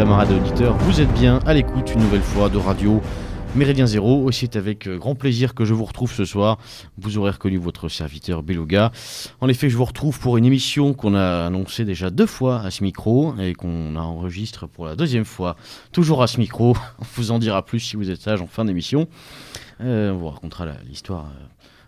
camarades auditeurs. Vous êtes bien à l'écoute une nouvelle fois de Radio Méridien Zéro. Aussi, c'est avec euh, grand plaisir que je vous retrouve ce soir. Vous aurez reconnu votre serviteur Beluga. En effet, je vous retrouve pour une émission qu'on a annoncée déjà deux fois à ce micro et qu'on a enregistré pour la deuxième fois, toujours à ce micro. On vous en dira plus si vous êtes sage en fin d'émission. Euh, on vous racontera l'histoire euh,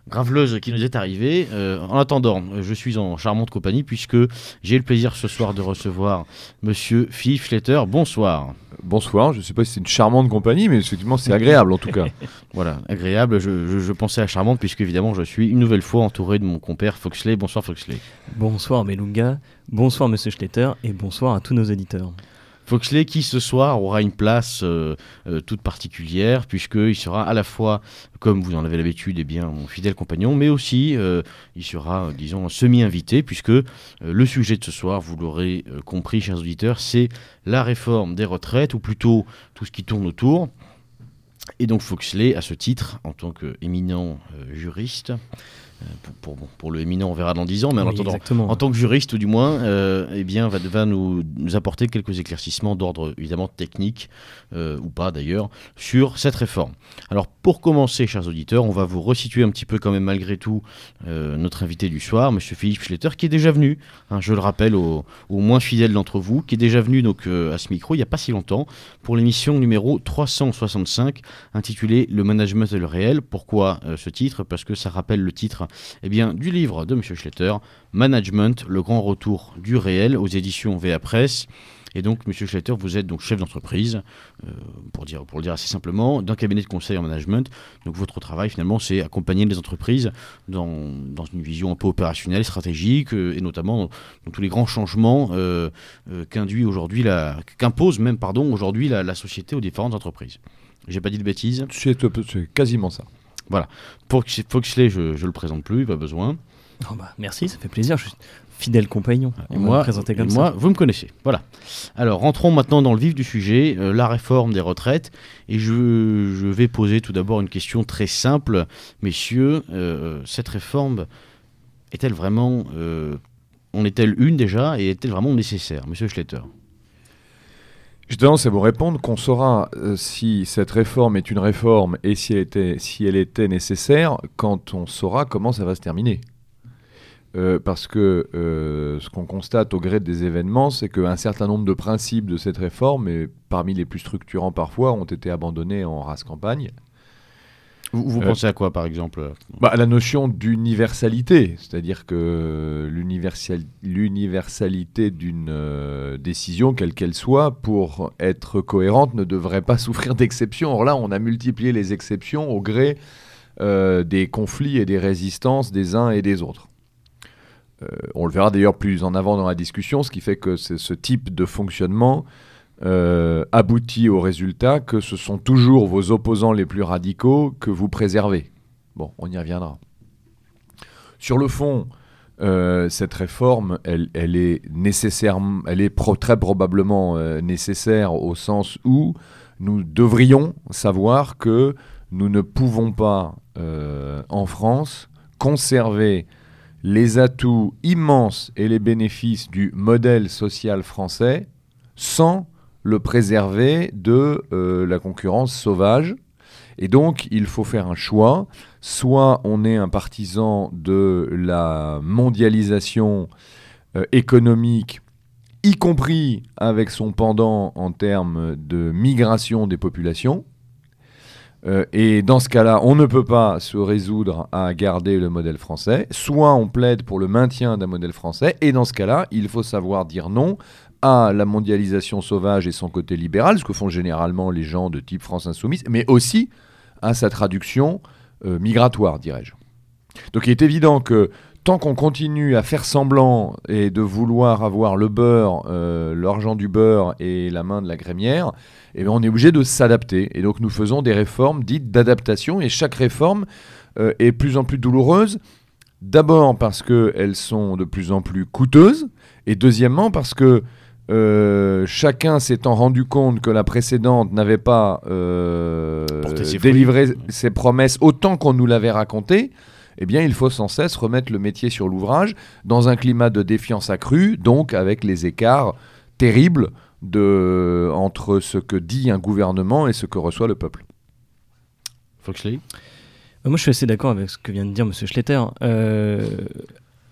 graveleuse qui nous est arrivée. Euh, en attendant, je suis en charmante compagnie puisque j'ai le plaisir ce soir de recevoir Monsieur Philippe Schletter. Bonsoir. Bonsoir, je ne sais pas si c'est une charmante compagnie, mais effectivement c'est agréable en tout cas. voilà, agréable. Je, je, pensais à charmante puisque évidemment je suis une nouvelle fois entouré de mon compère Foxley. Bonsoir Foxley. Bonsoir Melunga, bonsoir Monsieur Schletter et bonsoir à tous nos éditeurs. Foxley qui ce soir aura une place euh, euh, toute particulière puisqu'il sera à la fois, comme vous en avez l'habitude, eh bien, mon fidèle compagnon, mais aussi euh, il sera, disons, semi-invité puisque le sujet de ce soir, vous l'aurez compris, chers auditeurs, c'est la réforme des retraites ou plutôt tout ce qui tourne autour. Et donc Foxley, à ce titre, en tant qu'éminent juriste, pour, pour, le éminent, on verra dans 10 ans, mais en, en tant que juriste, ou du moins, euh, eh bien, va, va nous, nous, apporter quelques éclaircissements d'ordre évidemment technique, euh, ou pas d'ailleurs, sur cette réforme. Alors, pour commencer, chers auditeurs, on va vous resituer un petit peu, quand même, malgré tout, euh, notre invité du soir, M. Philippe Schletter, qui est déjà venu, hein, je le rappelle, au, moins fidèle d'entre vous, qui est déjà venu donc, à ce micro il n'y a pas si longtemps, pour l'émission numéro 365, intitulée Le management et le réel. Pourquoi ce titre? Parce que ça rappelle le titre eh bien, du livre de M. Schletter, Management, le grand retour du réel aux éditions VA Presse. Et donc, M. Schletter, vous êtes donc chef d'entreprise, euh, pour, dire, pour le dire assez simplement, d'un cabinet de conseil en management. Donc, votre travail, finalement, c'est accompagner les entreprises dans, dans, une vision un peu opérationnelle, stratégique, euh, et notamment dans, tous les grands changements euh, qu'induit aujourd'hui, qu'impose même, pardon, aujourd'hui la, la, société aux différentes entreprises. J'ai pas dit de bêtises? C'est quasiment ça. Voilà. Pour Foxley, je ne le présente plus, pas besoin. Oh bah, merci, ça fait plaisir. Je suis fidèle compagnon. Et moi, présenter comme moi, vous me connaissez. Voilà. Alors, rentrons maintenant dans le vif du sujet, euh, la réforme des retraites. Et je, je vais poser tout d'abord une question très simple. Messieurs, euh, cette réforme est-elle vraiment. Euh, en est-elle une déjà Et est-elle vraiment nécessaire? Monsieur Schletter j'ai tendance à vous répondre qu'on saura euh, si cette réforme est une réforme et si elle était, si elle était nécessaire quand on saura comment ça va se terminer. Euh, parce que euh, ce qu'on constate au gré des événements, c'est qu'un certain nombre de principes de cette réforme, et parmi les plus structurants parfois, ont été abandonnés en race campagne. Vous, euh, pensez à quoi, par exemple bah, À la notion d'universalité, c'est-à-dire que l'universalité d'une euh, décision, quelle qu'elle soit, pour être cohérente, ne devrait pas souffrir d'exceptions. Or là, on a multiplié les exceptions au gré euh, des conflits et des résistances des uns et des autres. on le verra d'ailleurs plus en avant dans la discussion, ce qui fait que ce type de fonctionnement euh, aboutit au résultat que ce sont toujours vos opposants les plus radicaux que vous préservez. Bon, on y reviendra. Sur le fond, euh, cette réforme, elle, est nécessaire, elle est très probablement euh, nécessaire au sens où nous devrions savoir que nous ne pouvons pas, en France, conserver les atouts immenses et les bénéfices du modèle social français sans le préserver de euh, la concurrence sauvage. Et donc, il faut faire un choix. Soit on est un partisan de la mondialisation euh, économique, y compris avec son pendant en termes de migration des populations. Euh, et dans ce cas-là, on ne peut pas se résoudre à garder le modèle français. Soit on plaide pour le maintien d'un modèle français. Et dans ce cas-là, il faut savoir dire non à la mondialisation sauvage et son côté libéral, ce que font généralement les gens de type France Insoumise, mais aussi à sa traduction euh, migratoire, dirais-je. Donc il est évident que tant qu'on continue à faire semblant et de vouloir avoir le beurre, euh, l'argent du beurre et la main de la grémière, eh bien on est obligé de s'adapter. Et donc nous faisons des réformes dites d'adaptation, et chaque réforme euh, est plus en plus douloureuse. D'abord parce qu'elles sont de plus en plus coûteuses, et deuxièmement parce que euh, chacun s'étant rendu compte que la précédente n'avait pas euh, délivré ses promesses autant qu'on nous l'avait raconté, eh bien, il faut sans cesse remettre le métier sur l'ouvrage dans un climat de défiance accrue, donc avec les écarts terribles de, entre ce que dit un gouvernement et ce que reçoit le peuple. Foxley? Euh, Moi, je suis assez d'accord avec ce que vient de dire M. Schletter. euh,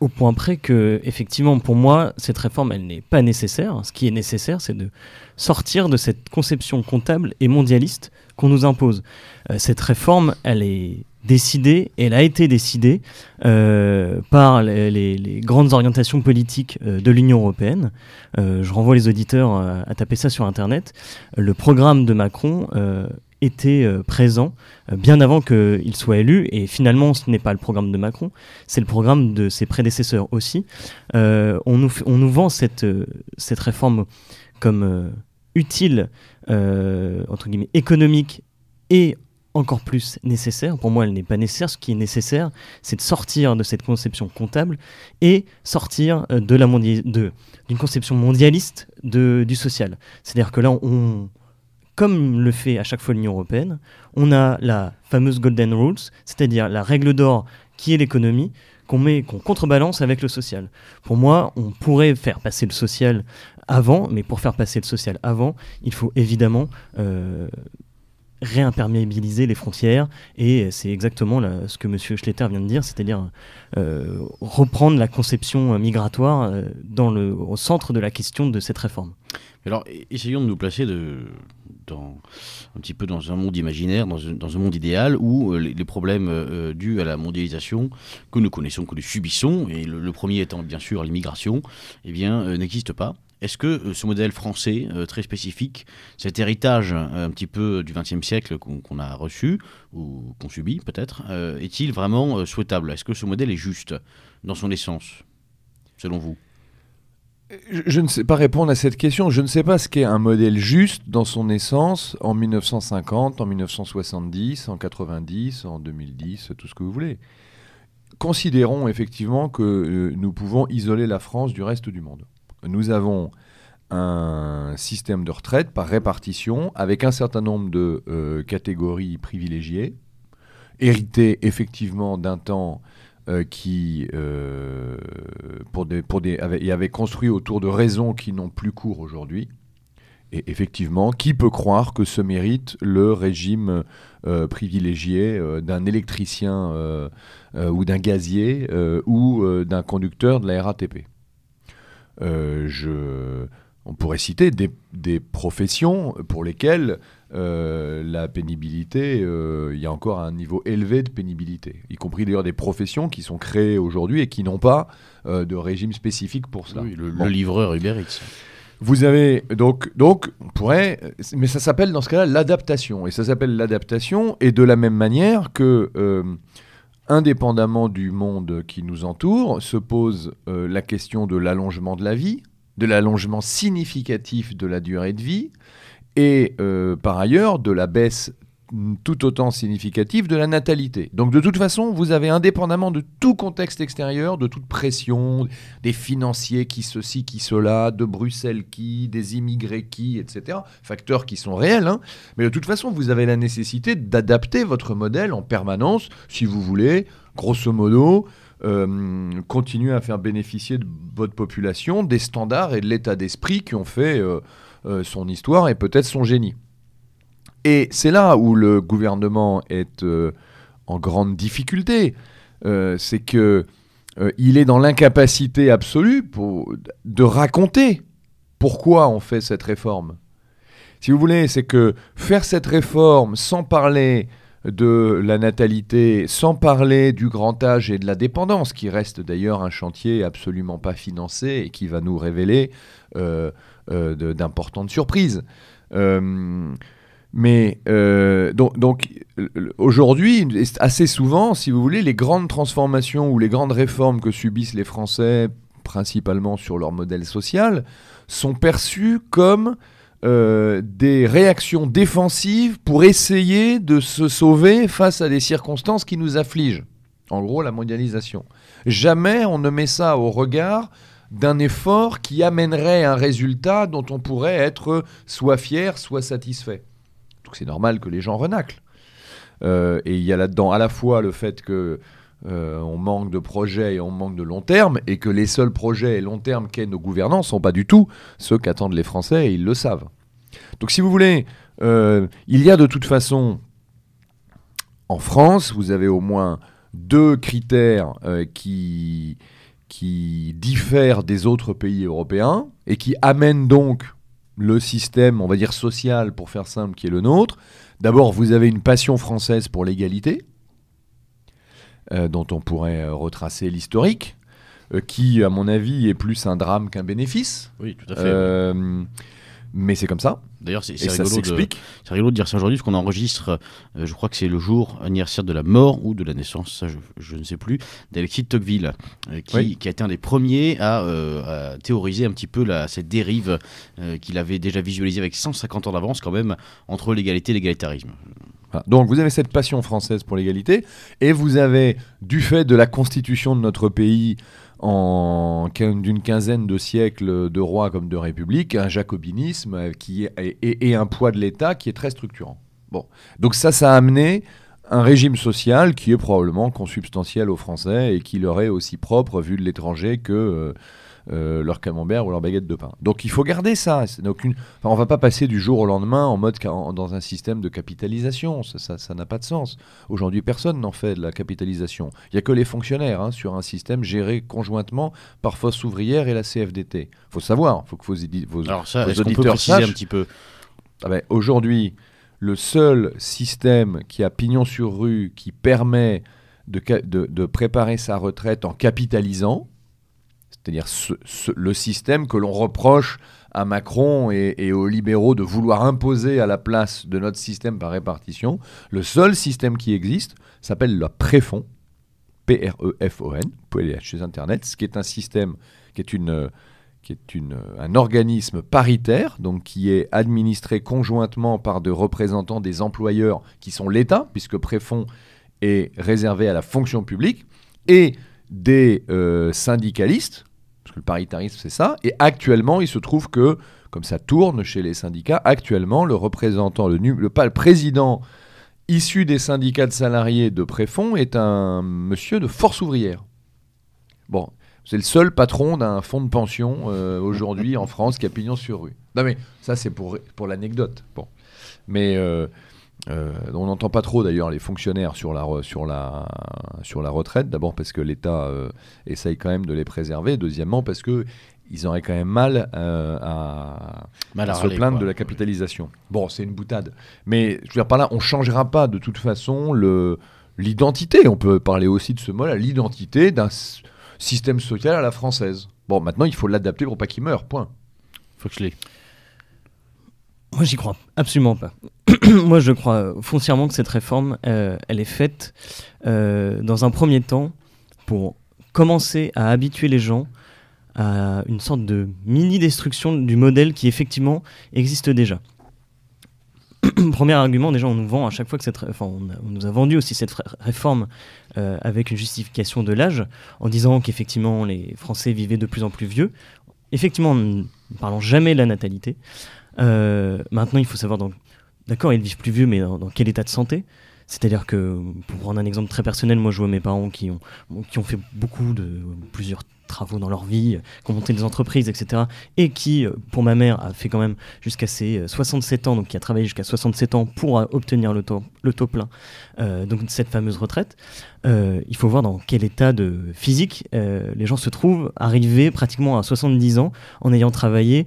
au point près que, effectivement, pour moi, cette réforme, elle n'est pas nécessaire. Ce qui est nécessaire, c'est de sortir de cette conception comptable et mondialiste qu'on nous impose. Euh, cette réforme, elle est décidée, elle a été décidée euh, par les, les- grandes orientations politiques euh, de l'Union européenne. Euh, je renvoie les auditeurs à taper ça sur Internet. Le programme de Macron était euh, présent euh, bien avant qu'il soit élu, et finalement ce n'est pas le programme de Macron, c'est le programme de ses prédécesseurs aussi. Euh, on, nous, on nous vend cette, cette réforme comme utile, entre guillemets, économique et encore plus nécessaire. Pour moi, elle n'est pas nécessaire. Ce qui est nécessaire, c'est de sortir de cette conception comptable et sortir de la d'une conception mondialiste de, du social. C'est-à-dire que là, on, comme le fait à chaque fois l'Union européenne, on a la fameuse Golden Rules, c'est-à-dire la règle d'or qui est l'économie, qu'on met, qu'on contrebalance avec le social. Pour moi, on pourrait faire passer le social avant, mais pour faire passer le social avant, il faut évidemment euh, réimperméabiliser les frontières, et c'est exactement ce que M. Schletter vient de dire, c'est-à-dire euh, reprendre la conception migratoire euh, au centre de la question de cette réforme. Alors, essayons de nous placer un petit peu dans un monde imaginaire, dans un, monde idéal où euh, les, problèmes euh, dus à la mondialisation que nous connaissons, que nous subissons, et le, premier étant bien sûr l'immigration, eh euh, n'existent pas. Est-ce que euh, ce modèle français euh, très spécifique, cet héritage euh, un petit peu du XXe siècle qu'on a reçu, ou qu'on subit peut-être, euh, est-il vraiment euh, souhaitable? Est-ce que ce modèle est juste dans son essence, selon vous? Je, ne sais pas répondre à cette question. Je ne sais pas ce qu'est un modèle juste dans son essence en 1950, en 1970, en 90, en 2010, tout ce que vous voulez. Considérons effectivement que euh, nous pouvons isoler la France du reste du monde. Nous avons un système de retraite par répartition avec un certain nombre de euh, catégories privilégiées, hérité effectivement d'un temps euh, qui euh, pour des, pour des, et avait construit autour de raisons qui n'ont plus cours aujourd'hui. Et effectivement, qui peut croire que se mérite le régime euh, privilégié euh, d'un électricien ou d'un gazier ou d'un conducteur de la RATP je, On pourrait citer des professions pour lesquelles euh, la pénibilité, euh, il y a encore un niveau élevé de pénibilité, y compris d'ailleurs des professions qui sont créées aujourd'hui et qui n'ont pas euh, de régime spécifique pour cela. Oui, le, Bon. le livreur Uber Eats. Vous avez donc, donc, on pourrait, mais ça s'appelle dans ce cas-là l'adaptation. Et ça s'appelle l'adaptation, et de la même manière que, indépendamment du monde qui nous entoure, se pose la question de l'allongement de la vie, de l'allongement significatif de la durée de vie, et euh, par ailleurs de la baisse tout autant significative de la natalité. Donc de toute façon, vous avez indépendamment de tout contexte extérieur, de toute pression, des financiers qui ceci, qui cela, de Bruxelles qui, des immigrés qui, etc. Facteurs qui sont réels. hein. Mais de toute façon, vous avez la nécessité d'adapter votre modèle en permanence, si vous voulez, grosso modo, euh, continuer à faire bénéficier de votre population des standards et de l'état d'esprit qui ont fait euh, son histoire et peut-être son génie. Et c'est là où le gouvernement est euh, en grande difficulté. Euh, c'est que euh, il est dans l'incapacité absolue pour, de raconter pourquoi on fait cette réforme. Si vous voulez, c'est que faire cette réforme sans parler de la natalité, sans parler du grand âge et de la dépendance, qui reste d'ailleurs un chantier absolument pas financé et qui va nous révéler euh, euh, d'importantes surprises. Euh, mais euh, donc, euh, aujourd'hui, assez souvent, si vous voulez, les grandes transformations ou les grandes réformes que subissent les Français, principalement sur leur modèle social, sont perçues comme euh, des réactions défensives pour essayer de se sauver face à des circonstances qui nous affligent. En gros, la mondialisation. Jamais on ne met ça au regard d'un effort qui amènerait un résultat dont on pourrait être soit fier, soit satisfait. Donc c'est normal que les gens renaclent. Euh, et il y a là-dedans à la fois le fait que euh, on manque de projets et on manque de long terme, et que les seuls projets et long terme qu'aient nos gouvernants sont pas du tout ceux qu'attendent les Français, et ils le savent. Donc si vous voulez, euh, il y a de toute façon, en France, vous avez au moins deux critères euh, qui, qui diffèrent des autres pays européens, et qui amènent donc le système, on va dire social, pour faire simple, qui est le nôtre. D'abord, vous avez une passion française pour l'égalité, euh, dont on pourrait euh, retracer l'historique, euh, qui, à mon avis, est plus un drame qu'un bénéfice. Oui, tout à fait. Mais c'est comme ça, D'ailleurs, c'est rigolo, de- s'explique. c'est rigolo de dire ça aujourd'hui, parce qu'on enregistre, euh, je crois que c'est le jour anniversaire de la mort ou de la naissance, ça je, je ne sais plus, d'Alexis de Tocqueville, euh, qui, Oui. qui a été un des premiers à, euh, à théoriser un petit peu la, cette dérive qu'il avait déjà visualisée avec 150 ans d'avance quand même entre l'égalité et l'égalitarisme. Voilà. Donc vous avez cette passion française pour l'égalité, et vous avez, du fait de la constitution de notre pays en d'une quinzaine de siècles de rois comme de républiques, un jacobinisme qui et un poids de l'État qui est très structurant. Bon. Donc ça, ça a amené un régime social qui est probablement consubstantiel aux Français et qui leur est aussi propre vu de l'étranger que euh, euh, leur camembert ou leur baguette de pain. Donc il faut garder ça. C'est aucune... Enfin, on va pas passer du jour au lendemain en mode en- dans un système de capitalisation. Ça- n'a pas de sens. Aujourd'hui, personne n'en fait de la capitalisation. Il y a que les fonctionnaires hein, sur un système géré conjointement par Force ouvrière et la CFDT. faut savoir. faut que vos, vos- Alors ça, vos qu'on peut auditeurs préciser un petit peu ah ben, Aujourd'hui, le seul système qui a pignon sur rue, qui permet de, ca- de- de préparer sa retraite en capitalisant, c'est-à-dire ce- ce- le système que l'on reproche à Macron et, aux libéraux de vouloir imposer à la place de notre système par répartition, le seul système qui existe s'appelle le préfond, P-R-E-F-O-N, vous pouvez aller chez Internet, ce qui est un système qui est une qui est une, un organisme paritaire, donc qui est administré conjointement par des représentants des employeurs qui sont l'État, puisque Préfond est réservé à la fonction publique, et des euh, syndicalistes, parce que le paritarisme c'est ça, et actuellement il se trouve que, comme ça tourne chez les syndicats, actuellement le représentant, le, le, le président issu des syndicats de salariés de Préfond est un monsieur de force ouvrière. Bon, c'est le seul patron d'un fonds de pension euh, aujourd'hui en France qui a pignon sur rue. Non mais ça c'est pour, pour l'anecdote. Bon. Mais euh, euh, on n'entend pas trop d'ailleurs les fonctionnaires sur la, sur la, sur la retraite. D'abord parce que l'État euh, essaye quand même de les préserver. Deuxièmement parce que ils auraient quand même mal euh, à, Mal à à se râler, plaindre quoi. de la capitalisation. Bon, c'est une boutade. Mais je veux dire par là, on changera pas de toute façon l'identité. On peut parler aussi de ce mot-là, l'identité d'un système social à la française. Bon, maintenant, il faut l'adapter pour pas qu'il meure. Point. Faut que je l'ai. Moi, j'y crois absolument pas. Moi, je crois foncièrement que cette réforme, euh, elle est faite euh, dans un premier temps pour commencer à habituer les gens à une sorte de mini-destruction du modèle qui effectivement existe déjà. Premier argument, déjà, on nous vend à chaque fois que cette, enfin, on, nous a vendu aussi cette réforme euh, avec une justification de l'âge, en disant qu'effectivement les Français vivaient de plus en plus vieux. Effectivement, ne parlons jamais de la natalité. Euh, maintenant, il faut savoir, d'accord, ils vivent plus vieux, mais dans, quel état de santé? C'est-à-dire que, pour prendre un exemple très personnel, moi je vois mes parents qui ont, qui ont fait beaucoup de plusieurs travaux dans leur vie, qui ont monté des entreprises, etc. Et qui, euh, pour ma mère, a fait quand même jusqu'à ses euh, 67 ans, donc qui a travaillé jusqu'à 67 ans pour euh, obtenir le taux, le taux plein, euh, donc cette fameuse retraite. Euh, il faut voir dans quel état de physique euh, les gens se trouvent arrivés pratiquement à 70 ans en ayant travaillé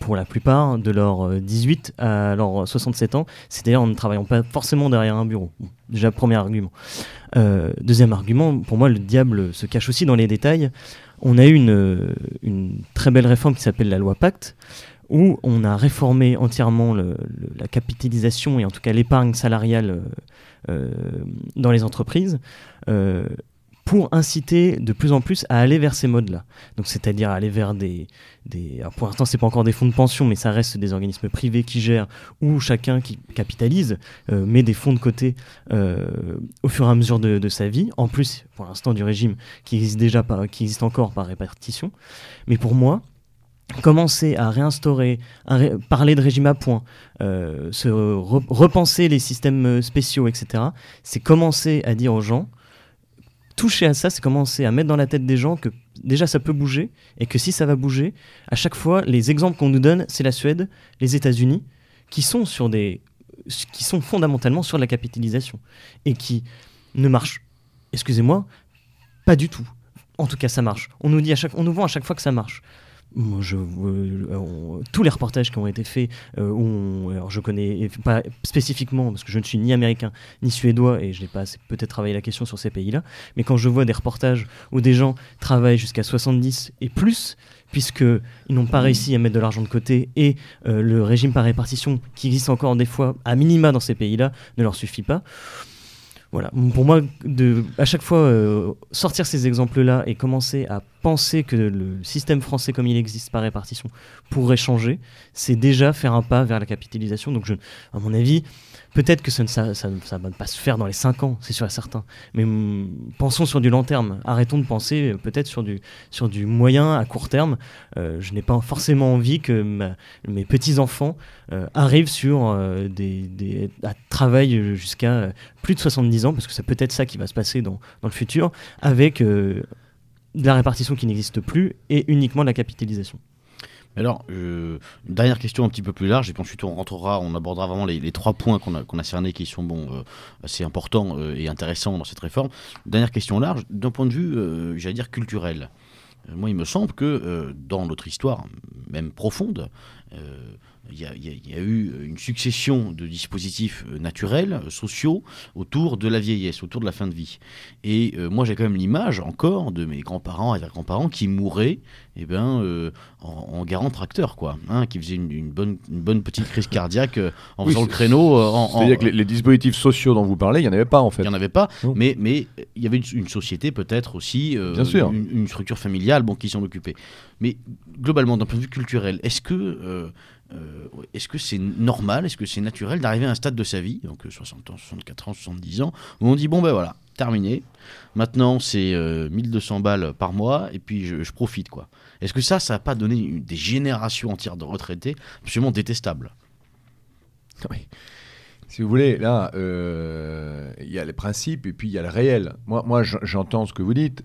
pour la plupart de leurs euh, 18 à leurs 67 ans, c'est-à-dire en ne travaillant pas forcément derrière un bureau. Déjà, premier argument. Deuxième argument, pour moi, le diable se cache aussi dans les détails. On a eu une, une très belle réforme qui s'appelle la loi Pacte, où on a réformé entièrement la capitalisation et en tout cas l'épargne salariale euh, euh, dans les entreprises. euh, pour inciter de plus en plus à aller vers ces modes-là. Donc, c'est-à-dire aller vers des, des pour l'instant, c'est pas encore des fonds de pension, mais ça reste des organismes privés qui gèrent ou chacun qui capitalise met des fonds de côté au fur et à mesure de, sa vie. En plus, pour l'instant, du régime qui existe déjà qui existe encore par répartition. Mais pour moi, commencer à réinstaurer, parler de régime à points, euh, se re- repenser les systèmes euh, spéciaux, etc., c'est commencer à dire aux gens toucher à ça, c'est commencer à mettre dans la tête des gens que déjà ça peut bouger et que si ça va bouger, à chaque fois, les exemples qu'on nous donne, c'est la Suède, les États-Unis, qui sont sur des, qui sont fondamentalement sur la capitalisation et qui ne marchent, excusez-moi, pas du tout. En tout cas, ça marche. On nous dit à chaque, on nous vend à chaque fois que ça marche. Euh, tous les reportages qui ont été faits, euh, alors je connais pas spécifiquement parce que je ne suis ni américain ni suédois et je n'ai pas peut-être travaillé la question sur ces pays-là, mais quand je vois des reportages où des gens travaillent jusqu'à 70 et plus, puisqu'ils n'ont pas réussi à mettre de l'argent de côté et euh, le régime par répartition qui existe encore des fois à minima dans ces pays-là ne leur suffit pas. Voilà, pour moi, à chaque fois, euh, sortir ces exemples-là et commencer à penser que le système français comme il existe par répartition pourrait changer, c'est déjà faire un pas vers la capitalisation. Donc, je, à mon avis, Peut-être que ça ne va pas se faire dans les 5 ans, c'est sûr et certain. Mais mm, pensons sur du long terme. Arrêtons de penser euh, peut-être sur du, moyen à court terme. Euh, je n'ai pas forcément envie que mes petits-enfants euh, arrivent sur des, à travailler jusqu'à plus de 70 ans, parce que c'est peut-être ça qui va se passer dans, dans le futur, avec de la répartition qui n'existe plus et uniquement de la capitalisation. Alors, une dernière question un petit peu plus large, et puis ensuite on rentrera, on abordera vraiment les, trois points qu'on a, qu'on a, cernés qui sont bon, euh, assez importants euh, et intéressants dans cette réforme. Dernière question large, d'un point de vue, euh, j'allais dire, culturel. moi, il me semble que dans notre histoire, même profonde, il y, a, eu une succession de dispositifs euh, naturels, euh, sociaux, autour de la vieillesse, autour de la fin de vie. Et euh, moi, j'ai quand même l'image encore de mes grands-parents et grands-parents qui mouraient eh ben, en, garant tracteur, quoi, hein, qui faisaient une, bonne, une bonne petite crise cardiaque en faisant le créneau. C'est-à-dire que les, dispositifs sociaux dont vous parlez, il n'y en avait pas en fait. Il n'y en avait pas, mais, mais il y avait une, société peut-être aussi, Bien sûr. Une, structure familiale bon, qui s'en occupait. Mais globalement, d'un point de vue culturel, est-ce que euh, est-ce que c'est normal, est-ce que c'est naturel d'arriver à un stade de sa vie, donc 60 euh, ans, 64 ans, 70 ans, où on dit bon ben voilà, terminé, maintenant c'est 1200 euh, balles par mois et puis je, profite quoi. Est-ce que ça, ça n'a pas donné des générations entières de retraités absolument détestables? Oui. Si vous voulez, là, il y a les principes et puis il y a le réel. Moi, moi j'entends ce que vous dites.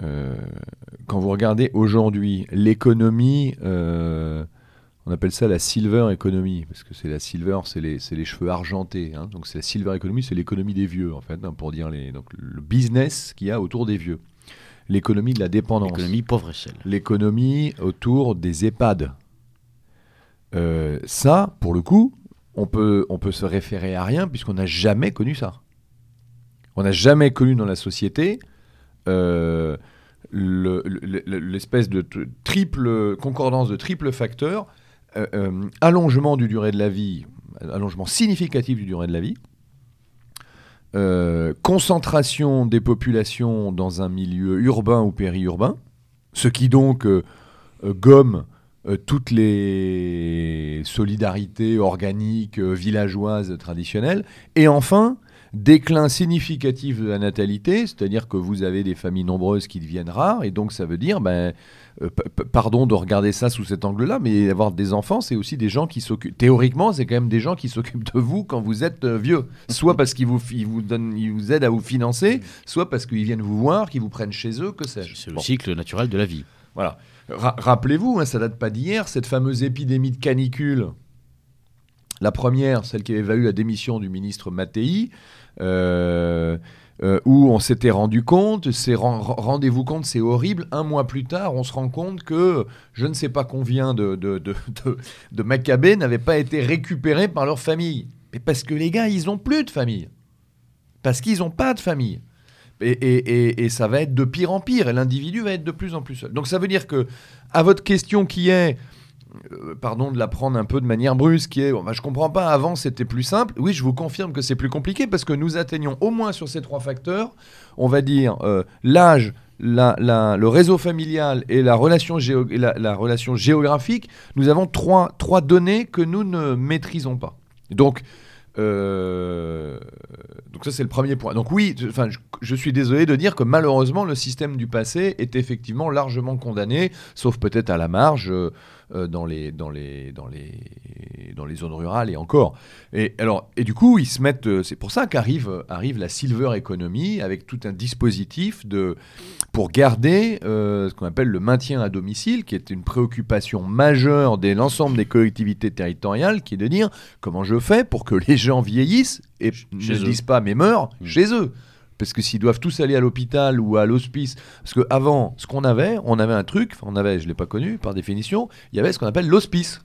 Quand vous regardez aujourd'hui l'économie on appelle ça la silver economy, parce que c'est la silver, c'est les, les, cheveux argentés. Hein. donc c'est la silver economy, c'est l'économie des vieux, en fait, hein, pour dire les, donc, le business qu'il y a autour des vieux. L'économie de la dépendance. L'économie pauvre L'économie autour des EHPAD. Euh, ça, pour le coup, on peut, on peut se référer à rien puisqu'on n'a jamais connu ça. On n'a jamais connu dans la société euh, l'espèce de triple concordance de triple facteur euh, euh, allongement du durée de la vie, allongement significatif du durée de la vie, concentration des populations dans un milieu urbain ou périurbain, ce qui donc gomme toutes les solidarités organiques villageoises traditionnelles, et enfin déclin significatif de la natalité, c'est-à-dire que vous avez des familles nombreuses qui deviennent rares, et donc ça veut dire ben, euh, pardon de regarder ça sous cet angle-là, mais avoir des enfants, c'est aussi des gens qui s'occupent. Théoriquement, c'est quand même des gens qui s'occupent de vous quand vous êtes euh, vieux. Soit parce qu'ils vous, vous, donnent, ils vous aident à vous financer, soit parce qu'ils viennent vous voir, qu'ils vous prennent chez eux, que sais-je. C'est le cycle naturel de la vie. Voilà. Rappelez-vous, hein, ça date pas d'hier, cette fameuse épidémie de canicule. La première, celle qui avait valu la démission du ministre Mattei. Euh, euh, où on s'était rendu compte, c'est rendez-vous compte, c'est horrible. Un mois plus tard, on se rend compte que je ne sais pas combien de, de, de, de, Maccabées n'avaient pas été récupérés par leur famille. Mais parce que les gars, ils n'ont plus de famille. Parce qu'ils n'ont pas de famille. Et, et, et, ça va être de pire en pire, et l'individu va être de plus en plus seul. Donc ça veut dire que, à votre question qui est, pardon de la prendre un peu de manière brusque, qui est, bon, bah, je comprends pas, avant c'était plus simple. Oui, je vous confirme que c'est plus compliqué parce que nous atteignons au moins sur ces trois facteurs, on va dire euh, l'âge, le réseau familial et la relation, la, relation géographique, nous avons trois, données que nous ne maîtrisons pas. Donc, euh, donc ça c'est le premier point. Donc oui, enfin je, suis désolé de dire que malheureusement le système du passé est effectivement largement condamné, sauf peut-être à la marge. Euh, dans, les, dans, les, dans, les, dans les zones rurales et encore. Et, alors, et du coup, ils se mettent. euh, c'est pour ça qu'arrive euh, arrive la silver economy avec tout un dispositif de, pour garder euh, ce qu'on appelle le maintien à domicile, qui est une préoccupation majeure de l'ensemble des collectivités territoriales, qui est de dire comment je fais pour que les gens vieillissent et Chez ne eux. disent pas mais meurent Mm. chez eux. Parce que s'ils doivent tous aller à l'hôpital ou à l'hospice, parce qu'avant, ce qu'on avait, on avait un truc, on avait, je ne l'ai pas connu par définition, il y avait ce qu'on appelle l'hospice.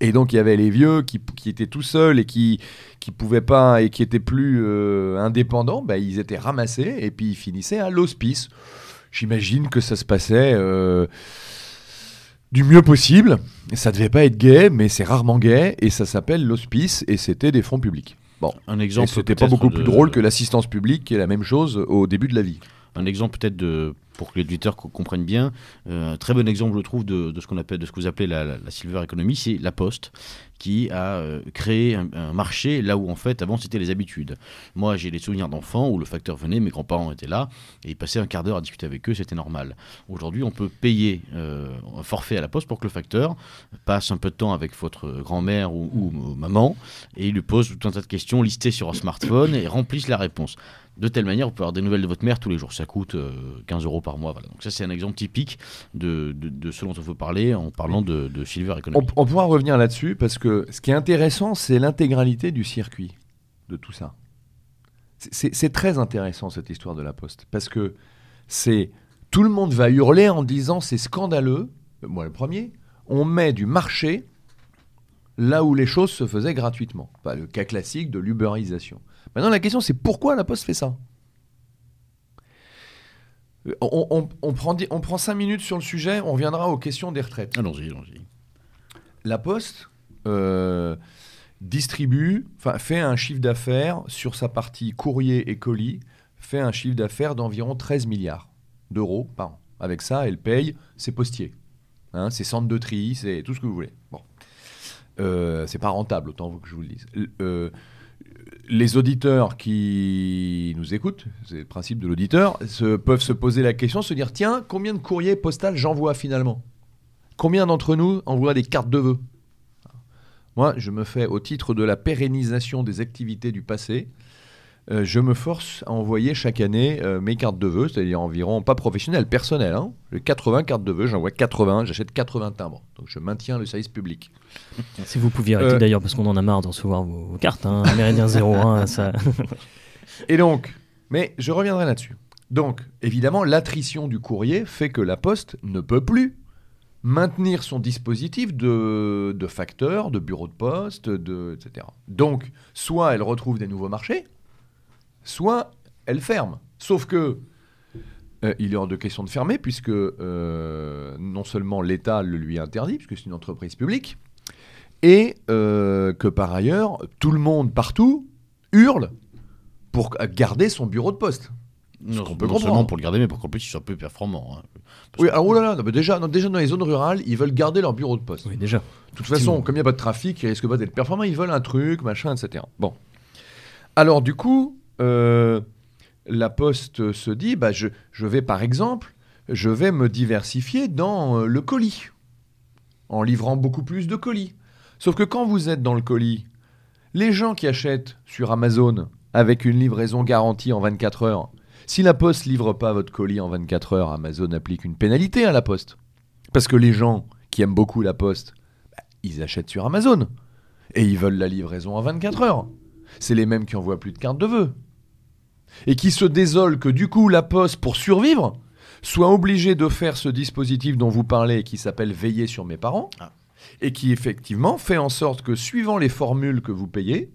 Et donc il y avait les vieux qui, étaient tout seuls et qui qui pouvaient pas et qui étaient plus euh, indépendants, bah, ils étaient ramassés et puis ils finissaient à l'hospice. J'imagine que ça se passait euh, du mieux possible. Ça devait pas être gay, mais c'est rarement gay et ça s'appelle l'hospice et c'était des fonds publics. Bon, Un exemple. c'était pas beaucoup de- plus drôle que l'assistance publique qui est la même chose au début de la vie. Un exemple peut-être de pour que les auditeurs co- comprennent bien, euh, un très bon exemple je trouve de, de ce qu'on appelle de ce que vous appelez la, la- la silver economy, c'est la Poste qui a euh, créé un, marché là où en fait avant c'était les habitudes. Moi j'ai des souvenirs d'enfants où le facteur venait, mes grands-parents étaient là et ils passaient un quart d'heure à discuter avec eux, c'était normal. Aujourd'hui on peut payer euh, un forfait à la Poste pour que le facteur passe un peu de temps avec votre grand-mère ou, ou maman et il lui pose tout un tas de questions listées sur un smartphone et remplisse la réponse. De telle manière, vous pouvez avoir des nouvelles de votre mère tous les jours. Ça coûte euh, 15 euros par mois. Donc ça, c'est un exemple typique de, ce dont on veut parler en parlant de, Silver On, Economy. on pourra revenir là-dessus parce que ce qui est intéressant, c'est l'intégralité du circuit de tout ça. C'est- très intéressant cette histoire de la Poste parce que tout le monde va hurler en disant c'est scandaleux. Moi le premier. On met du marché là où les choses se faisaient gratuitement. Pas le cas classique de l'uberisation. Maintenant la question c'est pourquoi la Poste fait ça. Euh, On, on- on prend, on prend cinq minutes sur le sujet, on reviendra aux questions des retraites. Allons-y, allons-y. La Poste euh, distribue, enfin fait un chiffre d'affaires sur sa partie courrier et colis, fait un chiffre d'affaires d'environ 13 milliards d'euros par an. Avec ça, elle paye ses postiers, hein, ses centres de tri, c'est tout ce que vous voulez. Bon, Euh, c'est pas rentable, autant que je vous le dise. Euh, les auditeurs qui nous écoutent, c'est le principe de l'auditeur, peuvent se poser la question, se dire tiens, combien de courriers postales j'envoie finalement? Combien d'entre nous envoient des cartes de vœux? Moi, je me fais, au titre de la pérennisation des activités du passé, euh, je me force à envoyer chaque année euh, mes cartes de vœux, c'est-à-dire environ, pas professionnelles, personnelles. Hein. J'ai 80 cartes de vœux, j'envoie 80, j'achète 80 timbres. Donc je maintiens le service public. Si vous pouviez arrêter Euh, d'ailleurs, parce qu'on en a marre de recevoir vos, vos cartes, hein, Méridien 01, ça. Et donc, mais je reviendrai là-dessus. Donc, évidemment, l'attrition du courrier fait que la Poste ne peut plus maintenir son dispositif de, de facteur, de bureau de poste, de, etc. Donc, soit elle retrouve des nouveaux marchés, soit elle ferme. Sauf que euh, il est hors de question de fermer, puisque euh, non seulement l'État le lui interdit, puisque c'est une entreprise publique, et euh, que par ailleurs, tout le monde partout hurle pour garder son bureau de poste. Non, qu'on peut non comprendre. seulement pour le garder, mais pour qu'en plus il soit plus performant. hein. Oui, alors oh là là, non, mais déjà, non, déjà dans les zones rurales, ils veulent garder leur bureau de poste. Oui, déjà. De toute façon, comme il n'y a pas de trafic, ils risquent pas d'être performants, ils veulent un truc, machin, etc. Bon. Alors du coup, euh, la Poste se dit, bah, je, vais par exemple, je vais me diversifier dans euh, le colis, en livrant beaucoup plus de colis. Sauf que quand vous êtes dans le colis, les gens qui achètent sur Amazon avec une livraison garantie en 24 heures, si la Poste livre pas votre colis en 24 heures, Amazon applique une pénalité à la Poste. Parce que les gens qui aiment beaucoup la Poste, bah, ils achètent sur Amazon. Et ils veulent la livraison en 24 heures. C'est les mêmes qui envoient plus de cartes de vœux. Et qui se désolent que du coup la Poste, pour survivre, soit obligée de faire ce dispositif dont vous parlez qui s'appelle Veiller sur mes parents. Ah. Et qui effectivement fait en sorte que suivant les formules que vous payez,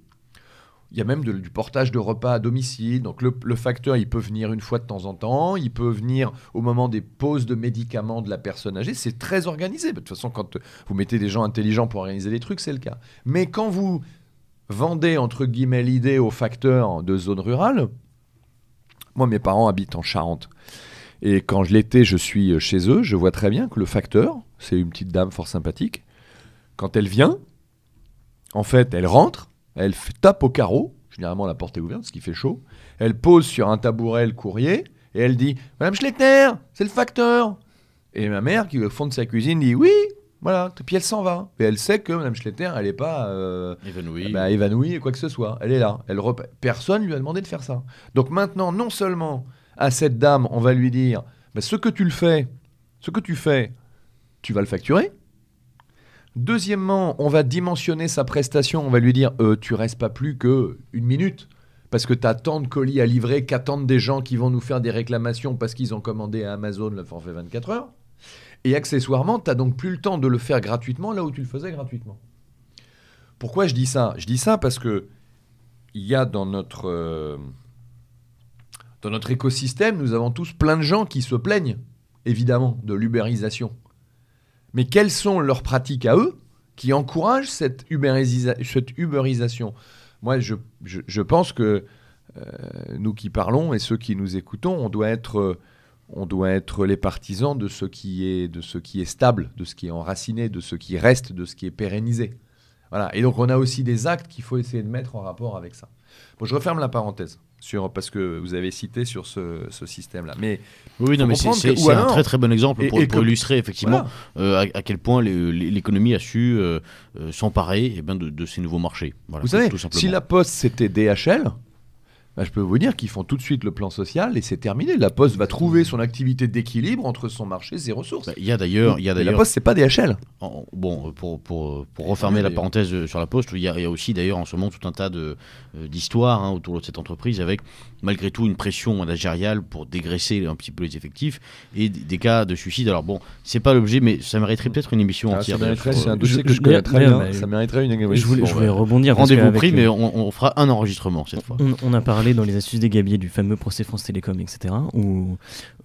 il y a même de- du portage de repas à domicile. Donc le, le facteur, il peut venir une fois de temps en temps. Il peut venir au moment des pauses de médicaments de la personne âgée. C'est très organisé. De toute façon, quand vous mettez des gens intelligents pour organiser des trucs, c'est le cas. Mais quand vous vendez, entre guillemets, l'idée aux facteurs de zone rurale, moi, mes parents habitent en Charente. Et quand je l'étais, je suis chez eux. Je vois très bien que le facteur, c'est une petite dame fort sympathique. Quand elle vient, en fait, elle rentre, elle tape au carreau. Généralement, la porte est ouverte, ce qui fait chaud. Elle pose sur un tabouret le courrier et elle dit Madame Schletter, c'est le facteur. Et ma mère, qui est au fond de sa cuisine, dit Oui, Voilà, puis elle s'en va. Et elle sait que Mme Schletter, elle n'est pas euh, Évanoui. bah, évanouie et quoi que ce soit. Elle est là. Elle rep- Personne lui a demandé de faire ça. Donc maintenant, non seulement à cette dame, on va lui dire bah, ce que tu le fais, ce que tu fais, tu vas le facturer. Deuxièmement, on va dimensionner sa prestation. On va lui dire euh, tu restes pas plus que une minute parce que tu as tant de colis à livrer qu'attendent des gens qui vont nous faire des réclamations parce qu'ils ont commandé à Amazon le forfait 24 heures. Et accessoirement, tu n'as donc plus le temps de le faire gratuitement là où tu le faisais gratuitement. Pourquoi je dis ça? Je dis ça parce que il y a dans notre, euh, dans notre écosystème, nous avons tous plein de gens qui se plaignent, évidemment, de l'ubérisation. Mais quelles sont leurs pratiques à eux qui encouragent cette, ubérisa- cette ubérisation? Moi, je, je- je pense que euh, nous qui parlons et ceux qui nous écoutons, on doit être, euh, on doit être les partisans de ce, qui est, de ce qui est stable, de ce qui est enraciné, de ce qui reste, de ce qui est pérennisé. Voilà. Et donc, on a aussi des actes qu'il faut essayer de mettre en rapport avec ça. Bon, je referme la parenthèse. Sur, parce que vous avez cité sur ce, ce système-là. Mais Oui, non, mais c'est un alors- très très bon exemple et- pour, et pour que- illustrer effectivement voilà. euh, à, à quel point l'économie a su euh, euh, s'emparer eh ben, de, de ces nouveaux marchés. Voilà, Vous tout- savez, tout simplement. si la Poste c'était DHL, bah, je peux vous dire qu'ils font tout de suite le plan social et c'est terminé. La Poste va trouver son activité d'équilibre entre son marché et ses ressources. Bah, Il y a d'ailleurs, il y a Mais la Poste c'est pas DHL. en- bon, euh, pour, pour, pour refermer Oui, la parenthèse euh, sur la Poste, il y a, il y a aussi d'ailleurs en ce moment tout un tas de euh, d'histoires hein, autour de cette entreprise avec malgré tout une pression managériale pour dégraisser un petit peu les effectifs et des, des cas de suicide. Alors bon, c'est pas l'objet, mais ça mériterait peut-être une émission Ah, entière. ça mériterait, d'ailleurs, c'est un dossier je- que je connais très bien. ça mériterait une Je voulais, Bon, je voulais rebondir. Rendez-vous pris, le- mais on, on fera un enregistrement cette fois. On, on a parlé dans les astuces des gabiers du fameux procès France Télécom, etc. Où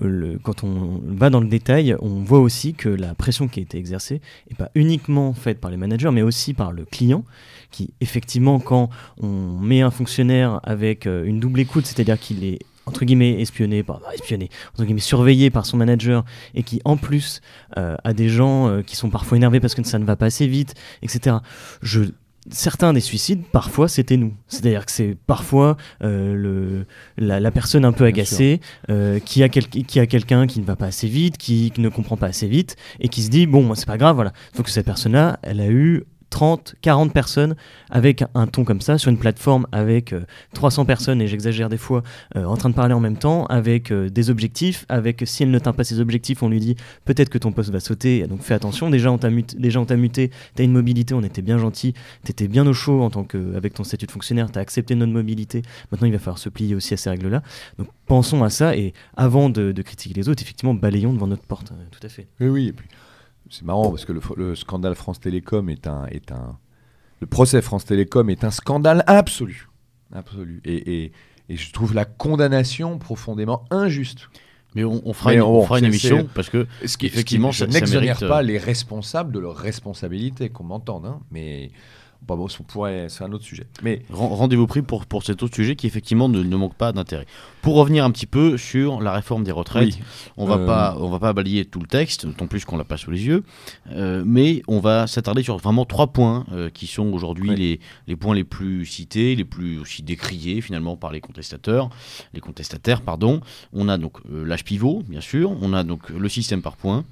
euh, quand on va dans le détail, on voit aussi que la pression qui a été exercée n'est pas uniquement faite par les managers, mais aussi par le client, qui effectivement, quand on met un fonctionnaire avec euh, une double écoute, c'est-à-dire qu'il est entre guillemets espionné par espionné entre guillemets surveillé par son manager et qui en plus euh, a des gens qui sont parfois énervés parce que ça ne va pas assez vite etc je certains des suicides, parfois, c'était nous. C'est-à-dire que c'est parfois euh, le, la, la personne un peu agacée euh, qui a, quel- qui a quelqu'un qui ne va pas assez vite, qui, qui ne comprend pas assez vite, et qui se dit, bon, c'est pas grave, voilà. Faut que cette personne-là, elle a eu 30, 40 personnes avec un ton comme ça sur une plateforme avec euh, 300 personnes, et j'exagère des fois, euh, en train de parler en même temps, avec euh, des objectifs, avec si elle ne teint pas ses objectifs, on lui dit peut-être que ton poste va sauter, donc fais attention, déjà on t'a muté, t'as une mobilité, on était bien gentil, t'étais bien au chaud en tant que, avec ton statut de fonctionnaire, t'as accepté notre mobilité, maintenant il va falloir se plier aussi à ces règles-là. Donc pensons à ça, et avant de, critiquer les autres, effectivement, balayons devant notre porte, euh, tout à fait. Oui, oui. Et puis, c'est marrant parce que le, le scandale France Télécom est un, est un. Le procès France Télécom est un scandale absolu. Absolu. Et, et, et je trouve la condamnation profondément injuste. Mais on, on fera Mais une, on fera une émission parce que Ce qui, Effectivement, je n'exonère mérite, pas euh, les responsables de leur responsabilité, qu'on m'entende. hein, mais bon, bon, on pourrait, c'est un autre sujet. Mais ren- rendez-vous pris pour, pour cet autre sujet qui effectivement ne, ne manque pas d'intérêt. Pour revenir un petit peu sur la réforme des retraites, oui, on va Euh, pas on va pas balayer tout le texte, d'autant plus qu'on l'a pas sous les yeux, euh, mais on va s'attarder sur vraiment trois points euh, qui sont aujourd'hui Oui. les, les points les plus cités, les plus aussi décriés finalement par les contestateurs, les contestataires pardon. On a donc euh, l'âge pivot bien sûr, on a donc le système par points.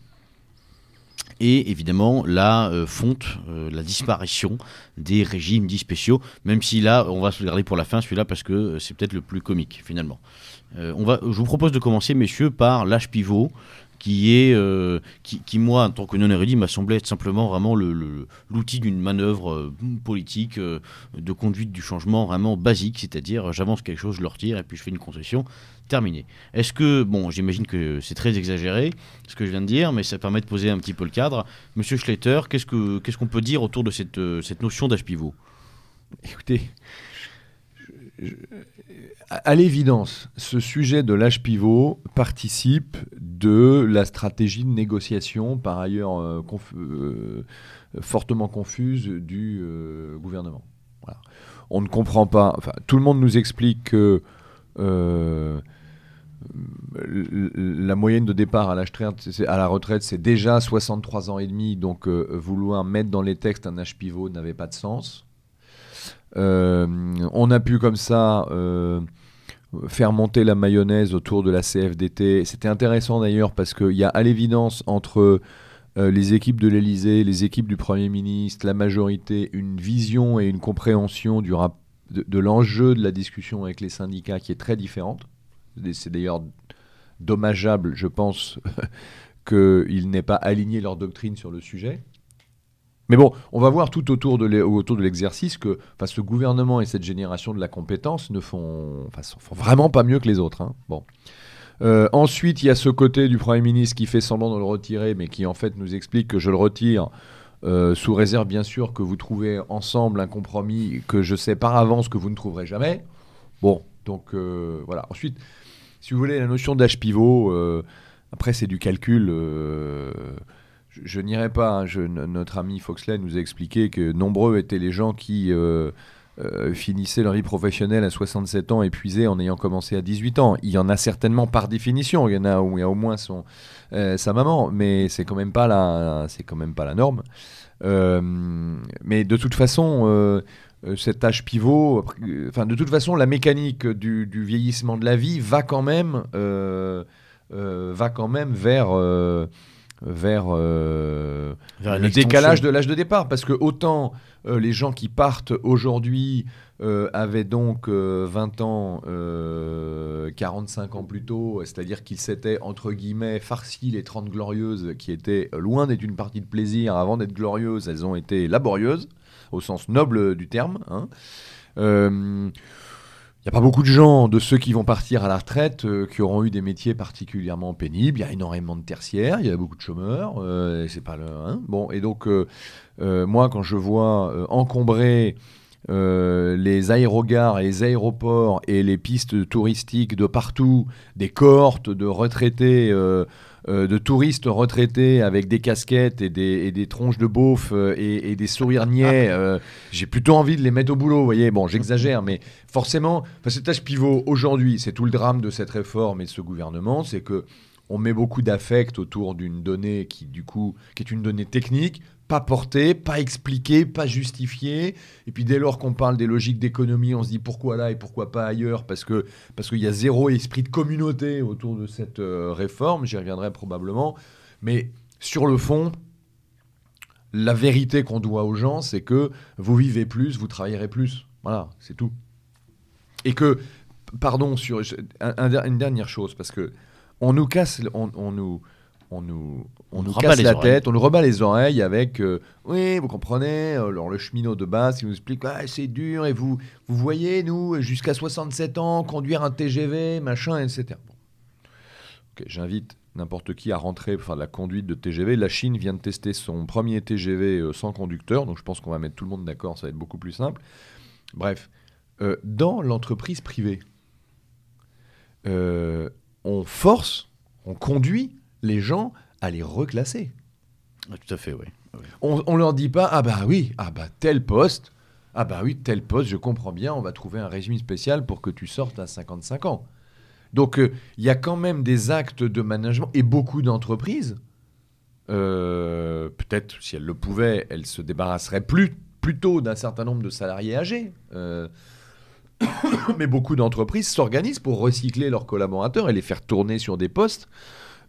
Et évidemment la euh, fonte, euh, la disparition des régimes dits spéciaux, même si là on va se garder pour la fin celui-là parce que euh, c'est peut-être le plus comique finalement. Je vous propose de commencer, messieurs, par l'âge pivot, qui est, euh, qui, moi, en tant que non érudit, m'a semblé être simplement vraiment l'outil d'une manœuvre euh, politique euh, de conduite du changement vraiment basique, c'est-à-dire j'avance quelque chose, je le retire et puis je fais une concession. Terminé. Est-ce que, bon, j'imagine que c'est très exagéré ce que je viens de dire, mais ça permet de poser un petit peu le cadre. Monsieur Schletter, qu'est-ce que qu'est-ce qu'on peut dire autour de cette, cette notion d'âge pivot écoutez, je- à, l'évidence, ce sujet de l'âge pivot participe de la stratégie de négociation, par ailleurs euh, euh, fortement confuse, du euh, gouvernement. On ne comprend pas. Tout le monde nous explique que euh, la moyenne de départ à à la retraite, c'est déjà 63 ans et demi. Donc, euh, vouloir mettre dans les textes un âge pivot n'avait pas de sens. Euh, on a pu comme ça euh, faire monter la mayonnaise autour de la CFDT. C'était intéressant d'ailleurs parce qu'il y a à l'évidence entre euh, les équipes de l'Élysée, les équipes du Premier ministre, la majorité, une vision et une compréhension de l'enjeu de la discussion avec les syndicats qui est très différente. C'est d'ailleurs dommageable, je pense, qu'ils n'aient pas aligné leur doctrine sur le sujet. Mais bon, on va voir tout autour de l'exercice que ce gouvernement et cette génération de la compétence ne font, vraiment pas mieux que les autres. Hein. Bon. Euh, ensuite, il y a ce côté du Premier ministre qui fait semblant de le retirer, mais qui en fait nous explique que je le retire, euh, sous réserve bien sûr que vous trouvez ensemble un compromis que je sais par avance que vous ne trouverez jamais. Bon, donc euh, voilà. Ensuite, si vous voulez, la notion d'âge pivot, après c'est du calcul je, n'irai pas. Hein. notre ami Foxley nous a expliqué que nombreux étaient les gens qui euh, euh, finissaient leur vie professionnelle à 67 ans épuisés en ayant commencé à 18 ans. Il y en a certainement par définition. Il y en a où il y a au moins son, euh, sa maman, mais c'est quand même pas la, c'est quand même pas la norme. mais de toute façon. cet âge pivot, enfin de toute façon, la mécanique du, du, vieillissement de la vie va quand même, va quand même vers vers, euh, le décalage de l'âge de départ. Parce que autant euh, les gens qui partent aujourd'hui euh, avaient donc 20 ans, 45 ans plus tôt, c'est-à-dire qu'ils s'étaient, entre guillemets, farci les 30 glorieuses, qui étaient loin d'être une partie de plaisir avant d'être glorieuses, elles ont été laborieuses, au sens noble du terme. Hein. Il n'y a pas beaucoup de gens, de ceux qui vont partir à la retraite, euh, qui auront eu des métiers particulièrement pénibles. Il y a énormément de tertiaires, il y a beaucoup de chômeurs. Euh, c'est pas le, hein. bon, et donc, euh, moi, quand je vois encombrer les aérogares et les aéroports et les pistes touristiques de partout, des cohortes de retraités euh, de touristes retraités avec des casquettes et des, tronches de beauf euh, et, des sourires niais, ah. euh, j'ai plutôt envie de les mettre au boulot. Vous voyez, bon, j'exagère, mais forcément, cet âge pivot aujourd'hui, c'est tout le drame de cette réforme et de ce gouvernement, c'est que on met beaucoup d'affect autour d'une donnée qui, du coup, qui est une donnée technique, pas porté, pas expliqué, pas justifié. Et puis dès lors qu'on parle des logiques d'économie, on se dit pourquoi là et pourquoi pas ailleurs, parce que parce qu'il y a zéro esprit de communauté autour de cette euh, réforme. J'y reviendrai probablement. Mais sur le fond, la vérité qu'on doit aux gens, c'est que vous vivez plus, vous travaillerez plus. Voilà, c'est tout. Et que, pardon, sur une dernière chose, parce que on nous casse, on nous on nous, on, nous casse la tête, on nous rebat les oreilles avec euh, oui, vous comprenez, euh, alors le cheminot de base qui nous explique ah, c'est dur et vous vous voyez nous jusqu'à 67 ans conduire un TGV, machin, etc. j'invite n'importe qui à rentrer faire de la conduite de TGV. La Chine vient de tester son premier TGV euh, sans conducteur, donc je pense qu'on va mettre tout le monde d'accord, ça va être beaucoup plus simple. Bref, dans l'entreprise privée, on force, on conduit les gens à les reclasser. Ah, tout à fait, oui. On, on leur dit pas, ah bah oui, ah bah tel poste, ah bah oui, tel poste, je comprends bien, on va trouver un régime spécial pour que tu sortes à 55 ans. Donc euh, il y a quand même des actes de management et beaucoup d'entreprises, euh, peut-être si elles le pouvaient, elles se débarrasseraient plus plutôt d'un certain nombre de salariés âgés. Euh, mais beaucoup d'entreprises s'organisent pour recycler leurs collaborateurs et les faire tourner sur des postes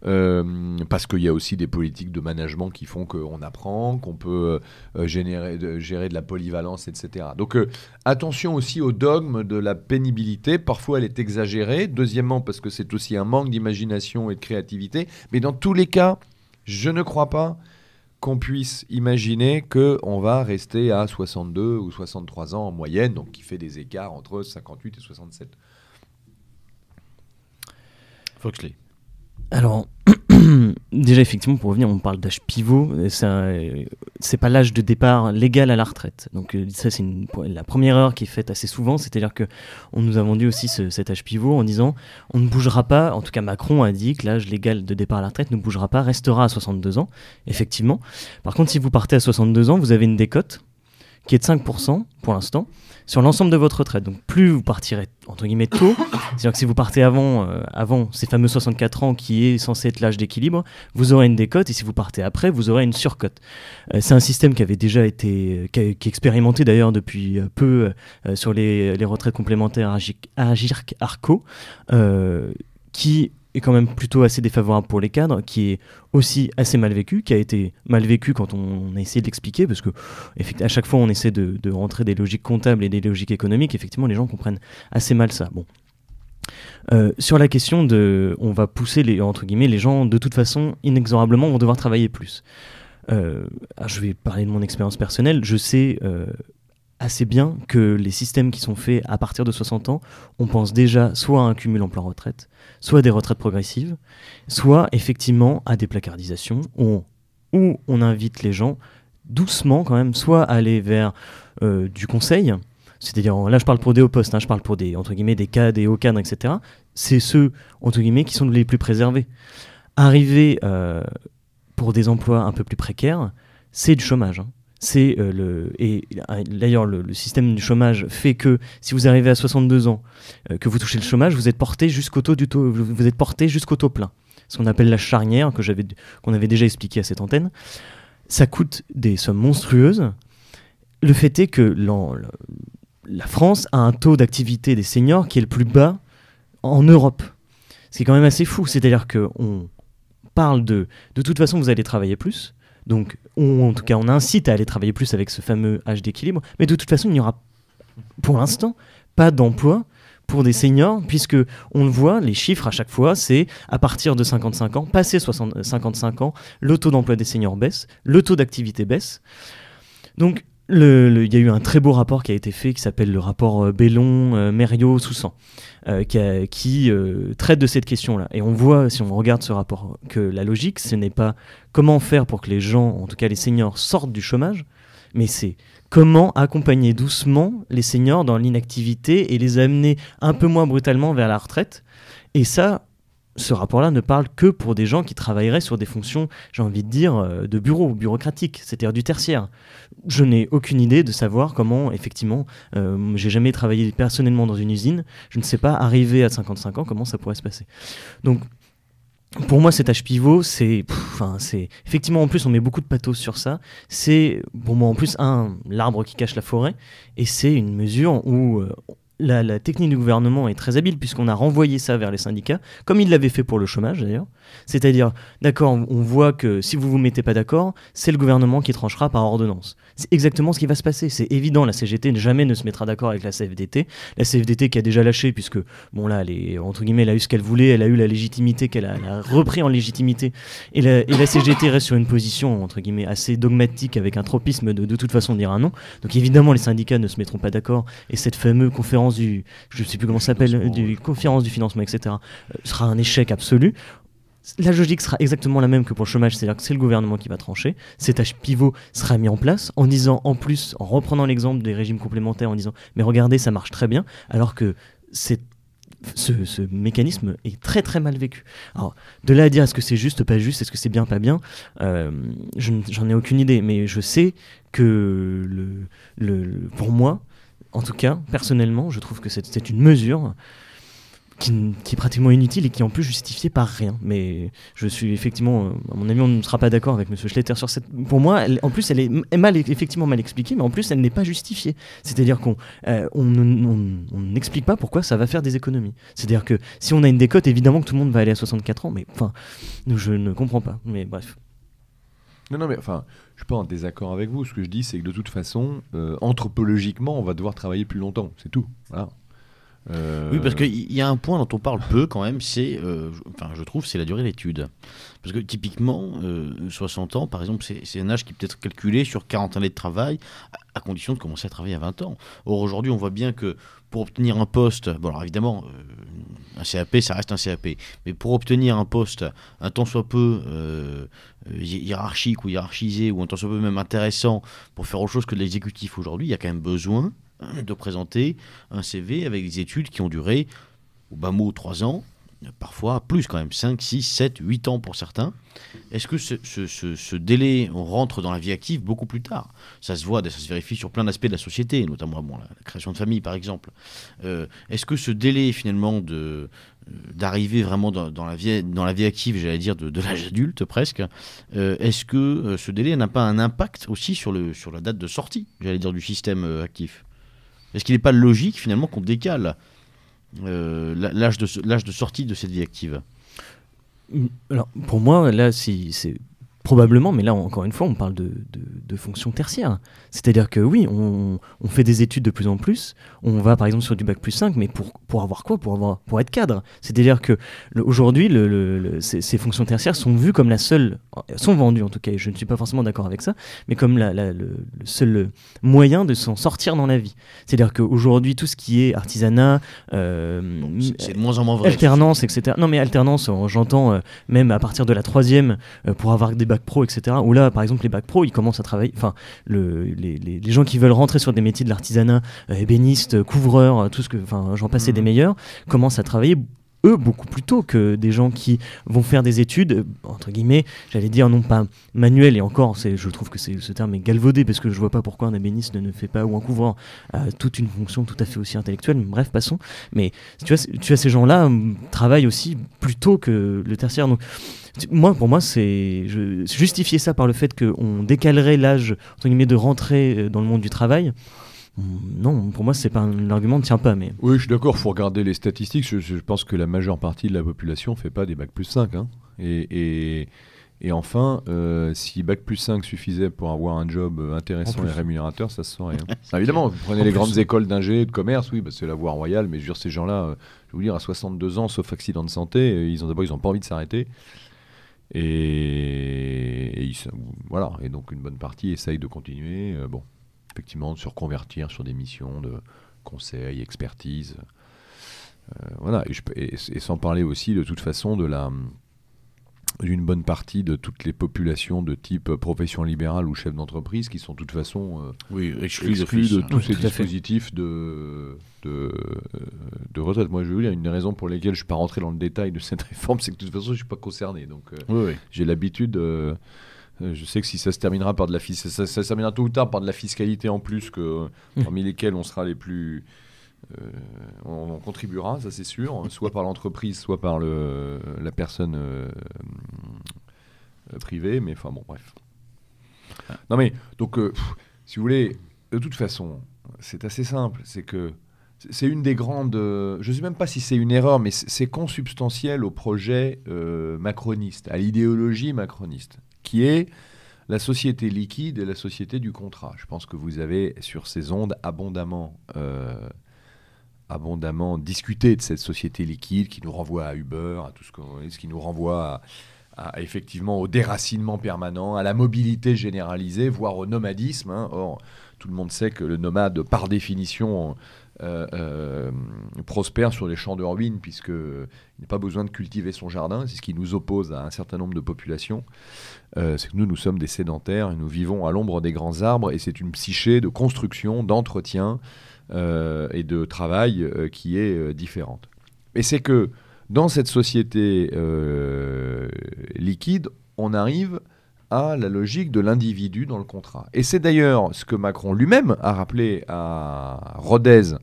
euh, parce qu'il y a aussi des politiques de management qui font qu'on apprend, qu'on peut euh, générer, gérer de la polyvalence, etc. Donc euh, attention aussi au dogme de la pénibilité. Parfois, elle est exagérée. Deuxièmement, parce que c'est aussi un manque d'imagination et de créativité. Mais dans tous les cas, je ne crois pas qu'on puisse imaginer qu'on va rester à 62 ou 63 ans en moyenne, donc qui fait des écarts entre 58 et 67. Foxley. Alors, déjà, effectivement, pour revenir, on parle d'âge pivot. C'est pas l'âge de départ légal à la retraite. Donc, euh, ça, c'est la première erreur qui est faite assez souvent. C'est-à-dire qu'on nous a vendu aussi cet âge pivot en disant on ne bougera pas. En tout cas, Macron a dit que l'âge légal de départ à la retraite ne bougera pas, restera à 62 ans. Effectivement. Par contre, si vous partez à 62 ans, vous avez une décote qui est de 5% pour l'instant sur l'ensemble de votre retraite. Donc plus vous partirez entre guillemets tôt, c'est-à-dire que si vous partez avant, euh, avant ces fameux 64 ans qui est censé être l'âge d'équilibre, vous aurez une décote et si vous partez après, vous aurez une surcote. Euh, c'est un système qui avait déjà été, qui, est expérimenté d'ailleurs depuis euh, peu sur les, les, retraites complémentaires à Agirc Arco, qui est quand même plutôt assez défavorable pour les cadres, qui est aussi assez mal vécu, qui a été mal vécu quand on a essayé de l'expliquer, parce que à chaque fois on essaie de, rentrer des logiques comptables et des logiques économiques, effectivement les gens comprennent assez mal ça. Bon. Euh, sur la question de, on va pousser les entre guillemets les gens de toute façon inexorablement vont devoir travailler plus. Euh, je vais parler de mon expérience personnelle. Je sais euh, assez bien que les systèmes qui sont faits à partir de 60 ans, on pense déjà soit à un cumul emploi-retraite, soit à des retraites progressives, soit effectivement à des placardisations où on, invite les gens doucement quand même, soit à aller vers euh, du conseil, c'est-à-dire là je parle pour des hauts postes, hein, je parle pour des entre guillemets des cadres, des hauts cadres, etc. C'est ceux entre guillemets qui sont les plus préservés. Arriver euh, pour des emplois un peu plus précaires, c'est du chômage. Hein c'est euh, le et d'ailleurs le, système du chômage fait que si vous arrivez à 62 ans euh, que vous touchez le chômage vous êtes porté jusqu'au taux du taux vous êtes porté jusqu'au taux plein. Ce qu'on appelle la charnière que j'avais qu'on avait déjà expliqué à cette antenne. Ça coûte des sommes monstrueuses. Le fait est que la France a un taux d'activité des seniors qui est le plus bas en Europe. Ce qui est quand même assez fou. C'est à dire que on parle de de toute façon vous allez travailler plus donc, en tout cas, on incite à aller travailler plus avec ce fameux âge d'équilibre. Mais de toute façon, il n'y aura pour l'instant pas d'emploi pour des seniors, puisque on le voit, les chiffres à chaque fois, c'est à partir de 55 ans, passé 55 ans, le taux d'emploi des seniors baisse, le taux d'activité baisse. Donc, il y a eu un très beau rapport qui a été fait qui s'appelle le rapport euh, Bellon, euh, Mériot, Soussan, euh, qui, traite de cette question-là. Et on voit, si on regarde ce rapport, que la logique, ce n'est pas comment faire pour que les gens, en tout cas les seniors, sortent du chômage, mais c'est comment accompagner doucement les seniors dans l'inactivité et les amener un peu moins brutalement vers la retraite. Et ça, ce rapport-là ne parle que pour des gens qui travailleraient sur des fonctions, j'ai envie de dire, euh, de bureau, bureaucratique, c'est-à-dire du tertiaire. Je n'ai aucune idée de savoir comment, effectivement, euh, j'ai jamais travaillé personnellement dans une usine, je ne sais pas, arriver à 55 ans, comment ça pourrait se passer. Donc, pour moi, cet âge pivot, c'est, c'est effectivement en plus on met beaucoup de pathos sur ça. C'est pour moi en plus un l'arbre qui cache la forêt, et c'est une mesure où euh, la, technique du gouvernement est très habile puisqu'on a renvoyé ça vers les syndicats, comme il l'avait fait pour le chômage d'ailleurs. C'est-à-dire, d'accord, on voit que si vous vous mettez pas d'accord, c'est le gouvernement qui tranchera par ordonnance. C'est exactement ce qui va se passer. C'est évident, la CGT jamais ne se mettra d'accord avec la CFDT. La CFDT qui a déjà lâché puisque, bon là, elle entre guillemets, elle a eu ce qu'elle voulait, elle a eu la légitimité qu'elle a, repris en légitimité. Et la, CGT reste sur une position, entre guillemets, assez dogmatique avec un tropisme de de toute façon dire un non. Donc évidemment, les syndicats ne se mettront pas d'accord. Et cette fameuse conférence du, je sais plus comment s'appelle, du conférence du financement, etc., sera un échec absolu. La logique sera exactement la même que pour le chômage, c'est-à-dire que c'est le gouvernement qui va trancher. Cet âge pivot sera mis en place en disant, en plus, en reprenant l'exemple des régimes complémentaires, en disant, mais regardez, ça marche très bien, alors que c'est ce, mécanisme est très très mal vécu. Alors, de là à dire est-ce que c'est juste, pas juste, est-ce que c'est bien, pas bien, euh, j'en ai aucune idée, mais je sais que le, le, pour moi, en tout cas, personnellement, je trouve que c'est une mesure qui, est pratiquement inutile et qui est en plus justifiée par rien. Mais je suis effectivement, euh, à mon avis, on ne sera pas d'accord avec M. Schletter sur cette. Pour moi, en plus, elle est mal, effectivement mal expliquée, mais en plus, elle n'est pas justifiée. C'est-à-dire qu'on euh, on, n'explique pas pourquoi ça va faire des économies. C'est-à-dire que si on a une décote, évidemment que tout le monde va aller à 64 ans, mais enfin, je ne comprends pas. Mais bref. Non, non, mais enfin, je suis pas en désaccord avec vous. Ce que je dis, c'est que de toute façon, euh, anthropologiquement, on va devoir travailler plus longtemps. C'est tout. Euh, oui, parce qu'il y a un point dont on parle peu quand même, c'est, euh, enfin, je trouve, c'est la durée de l'étude. Parce que typiquement, 60 ans, par exemple, c'est un âge qui peut être calculé sur 40 années de travail, à, condition de commencer à travailler à 20 ans. Or, aujourd'hui, on voit bien que pour obtenir un poste, bon, alors évidemment, un CAP, ça reste un CAP, mais pour obtenir un poste un tant soit peu euh, hiérarchique ou hiérarchisé ou un tant soit peu même intéressant pour faire autre chose que de l'exécutif aujourd'hui, il y a quand même besoin de présenter un CV avec des études qui ont duré au bas mot 3 ans, parfois plus quand même, 5, 6, 7, 8 ans pour certains. Est-ce que ce, délai, on rentre dans la vie active beaucoup plus tard? Ça se voit, ça se vérifie sur plein d'aspects de la société, notamment la, création de famille par exemple. Euh, est-ce que ce délai finalement de, d'arriver vraiment dans, la vie, active, j'allais dire, de, l'âge adulte presque, euh, est-ce que euh, ce délai n'a pas un impact aussi sur, la date de sortie, j'allais dire, du système euh, actif? Est-ce qu'il n'est pas logique finalement qu'on décale l'âge de, de sortie de cette vie active Alors, pour moi, là, c'est Probablement, mais là, encore une fois, on parle de, de, de fonction tertiaire. C'est-à-dire que oui, on, on, fait des études de plus en plus. On va par exemple sur du bac plus 5, mais pour, pour avoir quoi? Pour, avoir, pour être cadre. C'est-à-dire que aujourd'hui, le, le, ces, ces, fonctions tertiaires sont vues comme la seule, sont vendues en tout cas, et je ne suis pas forcément d'accord avec ça, mais comme la, la, le, seul moyen de s'en sortir dans la vie. C'est-à-dire qu'aujourd'hui, tout ce qui est artisanat, euh, c'est de moins en moins vrai. Alternance, etc. Non, mais alternance, j'entends euh, même à partir de la troisième, euh, pour avoir des bacs pro, etc. Où là, par exemple, les bacs pro, ils commencent à travailler. Enfin, le, les, les, les, gens qui veulent rentrer sur des métiers de l'artisanat, euh, ébénistes, couvreurs, euh, tout ce que. Enfin, j'en passais des mhm. meilleurs, commencent à travailler beaucoup plus tôt que des gens qui vont faire des études euh, entre guillemets j'allais dire non pas manuel et encore je trouve que c'est ce terme est galvaudé parce que je vois pas pourquoi un ébéniste ne fait pas ou un couvreur toute une fonction tout à fait aussi intellectuelle bref passons mais tu vois tu ces gens là travaillent aussi plus tôt que le tertiaire donc moi, pour moi, c'est justifier ça par le fait qu'on décalerait l'âge de rentrer euh, dans le monde du travail. Hmm, non, pour moi, c'est pas un argument ne tient pas. Mais oui, je suis d'accord. Il faut regarder les statistiques. Je, pense que la majeure partie de la population fait pas des bacs plus 5. Hein. Et, et, et, enfin, euh, si bac plus 5 suffisait pour avoir un job euh, intéressant et rémunérateur, ça se saurait. Hein. évidemment, vous prenez les grandes écoles d'ingé, de commerce, oui, bah, c'est la voie royale. Mais je veux dire, ces gens-là, je vais vous dire, à 62 ans, sauf accident de santé, ils ont d'abord, ils n'ont pas envie de s'arrêter. Et, voilà, et donc une bonne partie essaye de continuer, euh, bon, effectivement, de se reconvertir sur des missions de conseil, expertise. Euh, voilà, et, et, sans parler aussi de toute façon de la d'une bonne partie de toutes les populations de type profession libérale ou chef d'entreprise qui sont de toute façon euh, oui, exclus, de, tous ces dispositifs de, de, de, retraite. Moi, je veux dire, une des raisons pour lesquelles je ne suis pas rentré dans le détail de cette réforme, c'est que de toute façon, je ne suis pas concerné. Donc, euh, j'ai l'habitude. Euh, je sais que si ça se terminera par de la ça, ça, ça, terminera tôt ou tard par de la fiscalité en plus, que, mmh. parmi lesquelles on sera les plus euh, on, contribuera, ça c'est sûr, soit par l'entreprise, soit par le, la personne euh, euh, privée, mais enfin bon, bref. Non mais, donc, si vous voulez, de toute façon, c'est assez simple, c'est que c'est une des grandes. je ne sais même pas si c'est une erreur, mais c'est consubstantiel au projet macroniste, à l'idéologie macroniste, qui est la société liquide et la société du contrat. Je pense que vous avez sur ces ondes abondamment abondamment discuté de cette société liquide qui nous renvoie à Uber, à tout ce, ce qui nous renvoie effectivement au déracinement permanent, à la mobilité généralisée, voire au nomadisme. Hein. Tout le monde sait que le nomade, par définition, euh, euh, prospère sur les champs de ruines, puisqu'il n'a pas besoin de cultiver son jardin. C'est ce qui nous oppose à un certain nombre de populations. Euh, nous, nous sommes des sédentaires, et nous vivons à l'ombre des grands arbres, et c'est une psyché de construction, d'entretien, et de travail qui est différente. Et c'est que dans cette société liquide, on arrive à la logique de l'individu dans le contrat. Et c'est d'ailleurs ce que Macron lui-même a rappelé à Rodez.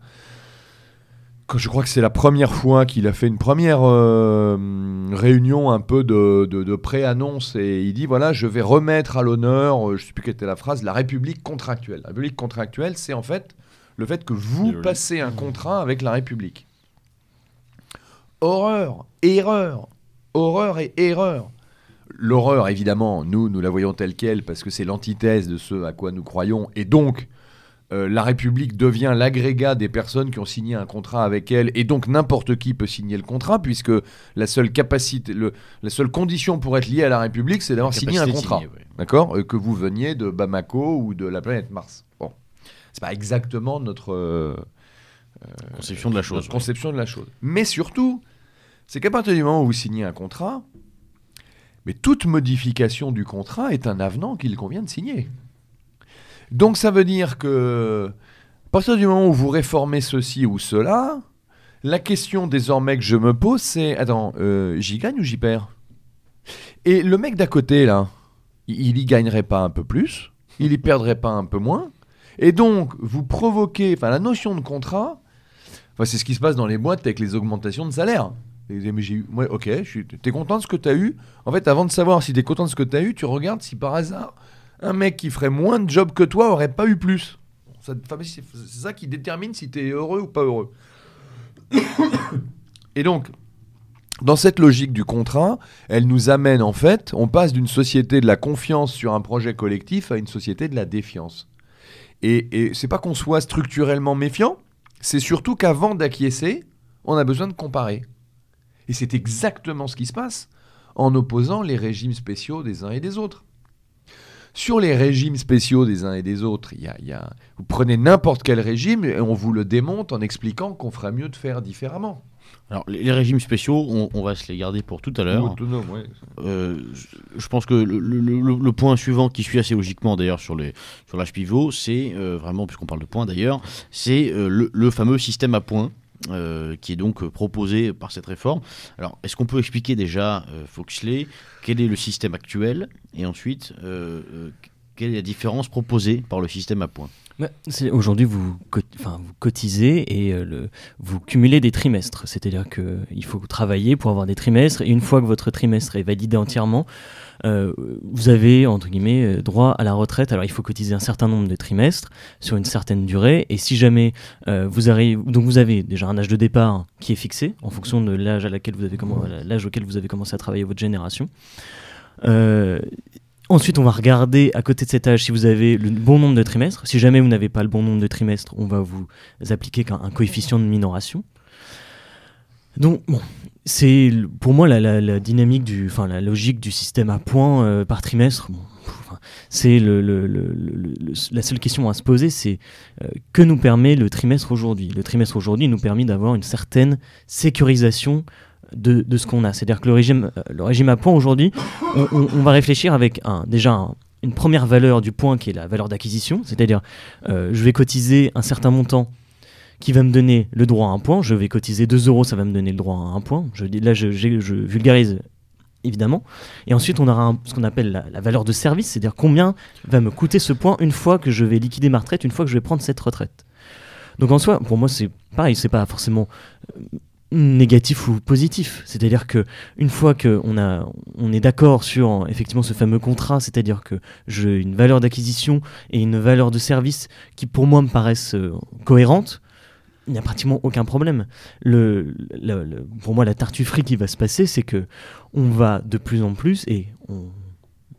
Je crois que c'est la première fois qu'il a fait une première réunion un peu de, de, de pré-annonce et il dit voilà je vais remettre à l'honneur, je ne sais plus quelle était la phrase, la République contractuelle. La République contractuelle c'est en fait le fait que vous passez un contrat avec la République. Horreur, erreur, horreur et erreur. L'horreur, évidemment, nous, nous la voyons telle qu'elle parce que c'est l'antithèse de ce à quoi nous croyons. Et donc, euh, la République devient l'agrégat des personnes qui ont signé un contrat avec elle. Et donc, n'importe qui peut signer le contrat puisque la seule capacité, la seule condition pour être lié à la République, c'est d'avoir signé un contrat. D'accord? Euh, Que vous veniez de Bamako ou de la planète Mars. Bon c'est pas exactement notre euh, conception de la chose. Conception de la chose. Mais surtout, c'est qu'à partir du moment où vous signez un contrat, mais toute modification du contrat est un avenant qu'il convient de signer. Donc ça veut dire que à partir du moment où vous réformez ceci ou cela, la question désormais que je me pose, c'est attends, euh, j'y gagne ou j'y perds? Et le mec d'à côté là, il y gagnerait pas un peu plus Il y perdrait pas un peu moins et donc, vous provoquez, enfin, la notion de contrat, c'est ce qui se passe dans les boîtes avec les augmentations de salaire. Et, mais j'ai moi, ok, t'es content de ce que tu as eu En fait, avant de savoir si t'es content de ce que tu as eu, tu regardes si par hasard, un mec qui ferait moins de job que toi aurait pas eu plus. C'est ça qui détermine si tu es heureux ou pas heureux. Et donc, dans cette logique du contrat, elle nous amène en fait, on passe d'une société de la confiance sur un projet collectif à une société de la défiance. Et, et c'est pas qu'on soit structurellement méfiant, c'est surtout qu'avant d'acquiescer, on a besoin de comparer. Et c'est exactement ce qui se passe en opposant les régimes spéciaux des uns et des autres. Sur les régimes spéciaux des uns et des autres, il y a, vous prenez n'importe quel régime et on vous le démonte en expliquant qu'on ferait mieux de faire différemment. Alors, les, régimes spéciaux, on, va se les garder pour tout à l'heure. Euh, je, pense que le, point suivant, qui suit assez logiquement d'ailleurs sur l'âge sur pivot, c'est euh, vraiment, puisqu'on parle de points d'ailleurs, c'est euh, le, fameux système à points. Qui est donc proposé par cette réforme. Alors, est-ce qu'on peut expliquer déjà, Foxley, quel est le système actuel et ensuite quelle est la différence proposée par le système à points? Aujourd'hui, vous, cotisez et euh, vous cumulez des trimestres. C'est-à-dire qu'il faut travailler pour avoir des trimestres. Et une fois que votre trimestre est validé entièrement, euh, vous avez, entre guillemets, euh, droit à la retraite. Alors, il faut cotiser un certain nombre de trimestres sur une certaine durée. Et si jamais vous arrivez... Donc, vous avez déjà un âge de départ qui est fixé en fonction de l'âge à laquelle vous avez l'âge auquel vous avez commencé à travailler votre génération. Ensuite, on va regarder à côté de cet âge si vous avez le bon nombre de trimestres. Si jamais vous n'avez pas le bon nombre de trimestres, on va vous appliquer un, coefficient de minoration. Donc, c'est pour moi la, dynamique du, enfin la logique du système à points euh, par trimestre. c'est le, la seule question à se poser, c'est euh, que nous permet le trimestre aujourd'hui? Le trimestre aujourd'hui nous permet d'avoir une certaine sécurisation de, ce qu'on a. C'est-à-dire que le régime, euh, le régime à points aujourd'hui, on, va réfléchir avec déjà une première valeur du point qui est la valeur d'acquisition, c'est-à-dire je vais cotiser un certain montant qui va me donner le droit à un point, je vais cotiser 2 euros, ça va me donner le droit à un point. Je, là, je, vulgarise évidemment. Et ensuite, on aura ce qu'on appelle la, valeur de service, c'est-à-dire combien va me coûter ce point une fois que je vais liquider ma retraite, une fois que je vais prendre cette retraite. Donc en soi, pour moi, c'est pareil, c'est pas forcément euh, négatif ou positif. C'est-à-dire que une fois qu'on on est d'accord sur effectivement ce fameux contrat, c'est-à-dire que j'ai une valeur d'acquisition et une valeur de service qui pour moi me paraissent euh, cohérentes, il n'y a pratiquement aucun problème. Le, pour moi, la tartufferie qui va se passer, c'est que on va de plus en plus et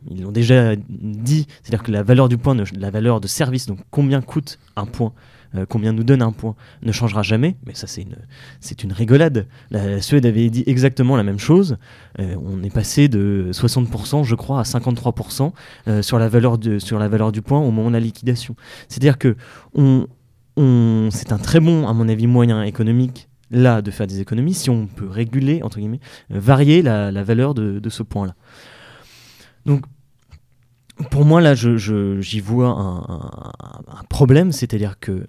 ils l'ont déjà dit, c'est-à-dire que la valeur du point, la valeur de service, donc combien coûte un point euh, combien nous donne un point, ne changera jamais. Mais ça, c'est une, une rigolade. La, Suède avait dit exactement la même chose. Euh, on est passé de 60%, je crois, à 53% euh, sur, la valeur de, sur la valeur du point au moment de la liquidation. C'est-à-dire que c'est un très bon, à mon avis, moyen économique là de faire des économies si on peut réguler, entre guillemets, varier la, valeur de, ce point-là. Donc pour moi, là, j'y vois un, problème, c'est-à-dire que